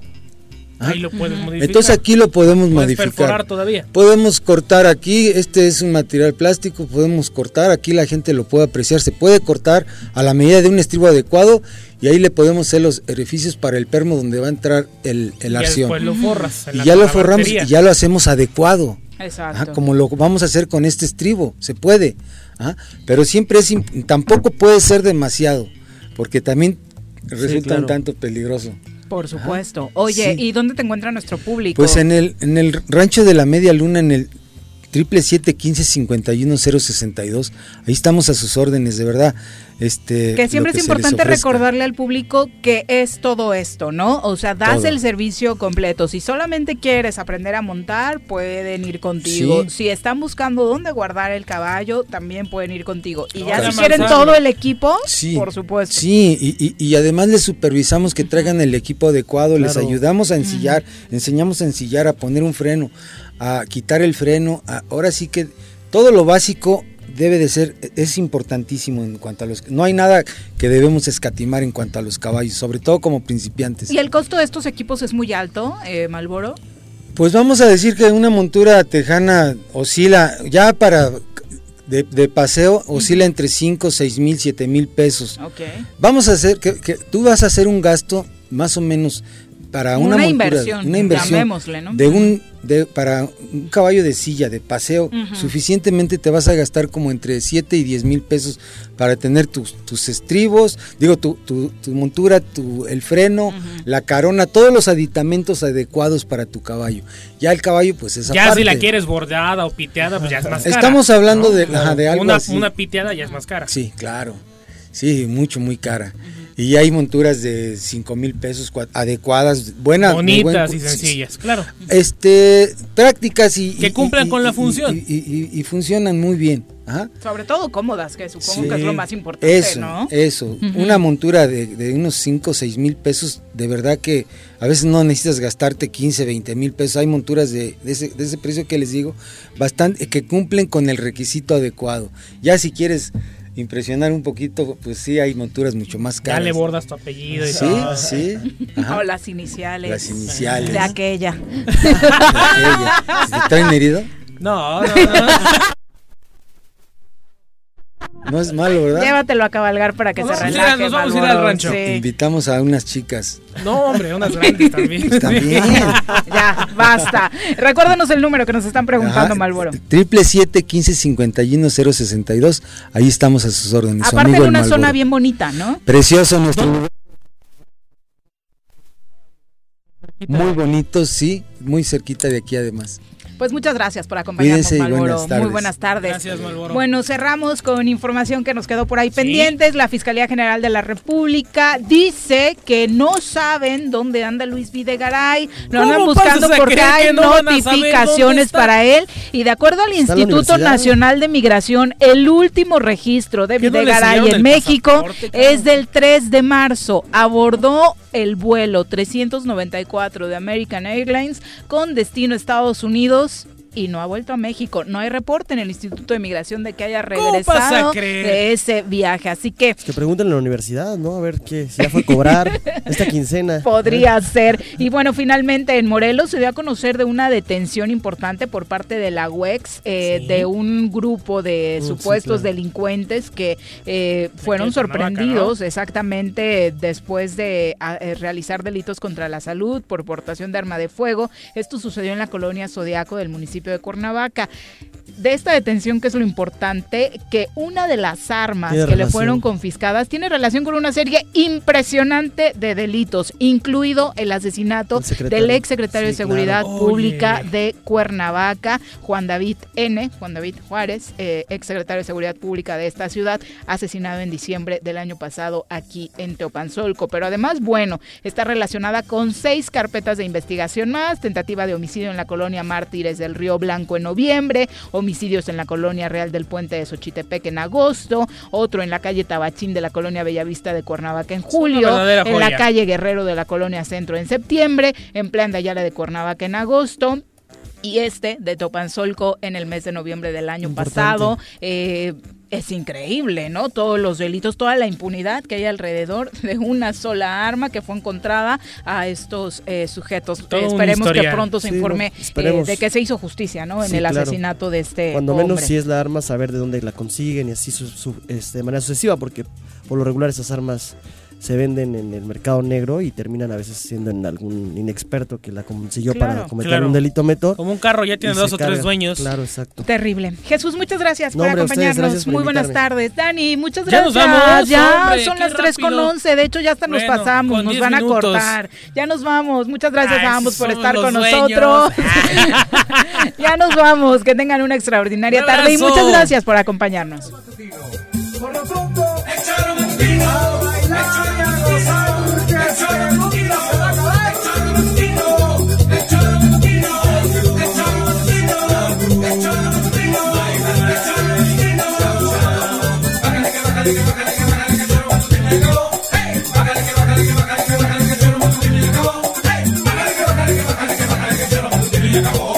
Ahí lo puedes modificar. Entonces aquí lo podemos Puedes modificar. perforar todavía. Podemos cortar aquí, este es un material plástico, podemos cortar, aquí la gente lo puede apreciar, se puede cortar a la medida de un estribo adecuado y ahí le podemos hacer los orificios para el permo donde va a entrar el, el Y ya arción. después lo forras. en Y la ya lo forramos y ya lo hacemos adecuado. Exacto. Ajá, como lo vamos a hacer con este estribo, se puede. ajá, Pero siempre es, tampoco puede ser demasiado, porque también resulta claro. un tanto peligroso. Por supuesto. Oye, sí. ¿y dónde te encuentra nuestro público? Pues en el, en el rancho de la media luna, en el triple siete quince cincuenta y uno cero sesenta y dos, ahí estamos a sus órdenes, de verdad. Este, Que siempre es importante recordarle al público que es todo esto, ¿no? O sea, das Todo. el servicio completo. Si solamente quieres aprender a montar, pueden ir contigo. Sí. Si están buscando dónde guardar el caballo, también pueden ir contigo. Y ya Claro. si quieren todo el equipo, Sí, por supuesto. Sí, y, y- y además les supervisamos que traigan el equipo adecuado, les ayudamos a ensillar, enseñamos a ensillar, a poner un freno, a quitar el freno. a- ahora sí que todo lo básico debe de ser, es importantísimo en cuanto a los... No hay nada que debemos escatimar en cuanto a los caballos, sobre todo como principiantes. ¿Y el costo de estos equipos es muy alto, eh, Malboro? Pues vamos a decir que una montura tejana oscila, ya para de, de paseo, oscila entre 5, 6 mil, 7 mil pesos. Ok. Vamos a hacer, que, que tú vas a hacer un gasto más o menos para una, inversión, una inversión ¿no? de un de, para un caballo de silla de paseo suficientemente te vas a gastar como entre 7 y 10 mil pesos para tener tus, tus estribos digo tu, tu, montura tu, el freno la carona todos los aditamentos adecuados para tu caballo. Ya el caballo pues esa ya si la quieres bordeada o piteada pues ya es más cara estamos hablando de, de, algo una, una piteada ya es más cara. Sí claro. Sí mucho muy cara y hay monturas de 5 mil pesos adecuadas, buenas. Bonitas y sencillas, claro. Este, prácticas y... Que cumplan con la función. Y, funcionan muy bien. Sobre todo cómodas, que supongo que es lo más importante, eso, Eso, una montura de, unos 5 o 6 mil pesos, de verdad que a veces no necesitas gastarte 15, 20 mil pesos. Hay monturas de, de, ese, de ese precio que les digo, bastante, que cumplen con el requisito adecuado. Ya si quieres impresionar un poquito, pues sí, hay monturas mucho más caras. Ya le bordas tu apellido y sí, Sí, [laughs] O las iniciales. Las iniciales. De aquella. de aquella. ¿Te traen herido? No, no, no. No es malo, ¿verdad? Llévatelo a cabalgar para que se relaje. nos vamos a ir al rancho. Invitamos a unas chicas. No, hombre, unas grandes también. [laughs] también. [laughs] ya, basta. Recuérdanos el número que nos están preguntando, Malboro. Triple siete quince cincuenta y uno cero sesenta y dos. Ahí estamos a sus órdenes. Aparte de una zona bien bonita, ¿no? Precioso nuestro lugar. Muy bonito, sí, muy cerquita de aquí además. Pues muchas gracias por acompañarnos, Malboro. Muy buenas tardes. Gracias, Malboro. Bueno, cerramos con información que nos quedó por ahí pendientes. La Fiscalía General de la República dice que no saben dónde anda Luis Videgaray. Lo andan buscando porque hay notificaciones para él. Y de acuerdo al Instituto Nacional de Migración, el último registro de Videgaray en México es del 3 de marzo. Abordó el vuelo 394 de American Airlines con destino a Estados Unidos Adiós y no ha vuelto a México. No hay reporte en el Instituto de Migración de que haya regresado de ese viaje. Así que. Es que pregunten en la universidad, ¿no? A ver qué, si ya fue a cobrar [laughs] esta quincena. Podría ser. Y bueno, finalmente en Morelos se dio a conocer de una detención importante por parte de la UEX, eh, de un grupo de mm, supuestos delincuentes que eh, fueron sorprendidos exactamente después de eh, realizar delitos contra la salud por portación de arma de fuego. Esto sucedió en la colonia Zodiaco del municipio de Cuernavaca. De esta detención, que es lo importante, que una de las armas que le fueron confiscadas tiene relación con una serie impresionante de delitos, incluido el asesinato del ex secretario de Seguridad Pública de Cuernavaca, Juan David N., Juan David Juárez, eh, ex secretario de Seguridad Pública de esta ciudad, asesinado en diciembre del año pasado aquí en Teopanzolco. Pero además, bueno, está relacionada con seis carpetas de investigación más, tentativa de homicidio en la colonia Mártires del Río Blanco en noviembre, homicidios en la colonia Real del Puente de Xochitepec en agosto, otro en la calle Tabachín de la colonia Bellavista de Cuernavaca en julio, en la calle Guerrero de la colonia Centro en septiembre, en Plan de Ayala de Cuernavaca en agosto y este de Topanzolco en el mes de noviembre del año pasado. Eh, es increíble, ¿no? Todos los delitos, toda la impunidad que hay alrededor de una sola arma que fue encontrada a estos eh, sujetos. esperemos que pronto se informe eh, de que se hizo justicia, ¿no? En el asesinato de este. Cuando menos si es la arma, saber de dónde la consiguen y así este, de manera sucesiva, porque por lo regular esas armas se venden en el mercado negro y terminan a veces siendo en algún inexperto que la consiguió para cometer un delito meto. Como un carro ya tiene dos o tres dueños. Claro, exacto. Terrible. Jesús, muchas gracias por acompañarnos. Muy buenas tardes. Dani, muchas gracias. Ya, nos vamos, ya son las 3 con 11. De hecho, ya hasta nos pasamos. Nos van a cortar. Ya nos vamos. Muchas gracias a ambos por estar con nosotros. [laughs] ya nos vamos. Que tengan una extraordinaria tarde y muchas gracias por acompañarnos. Por lo pronto, acabó.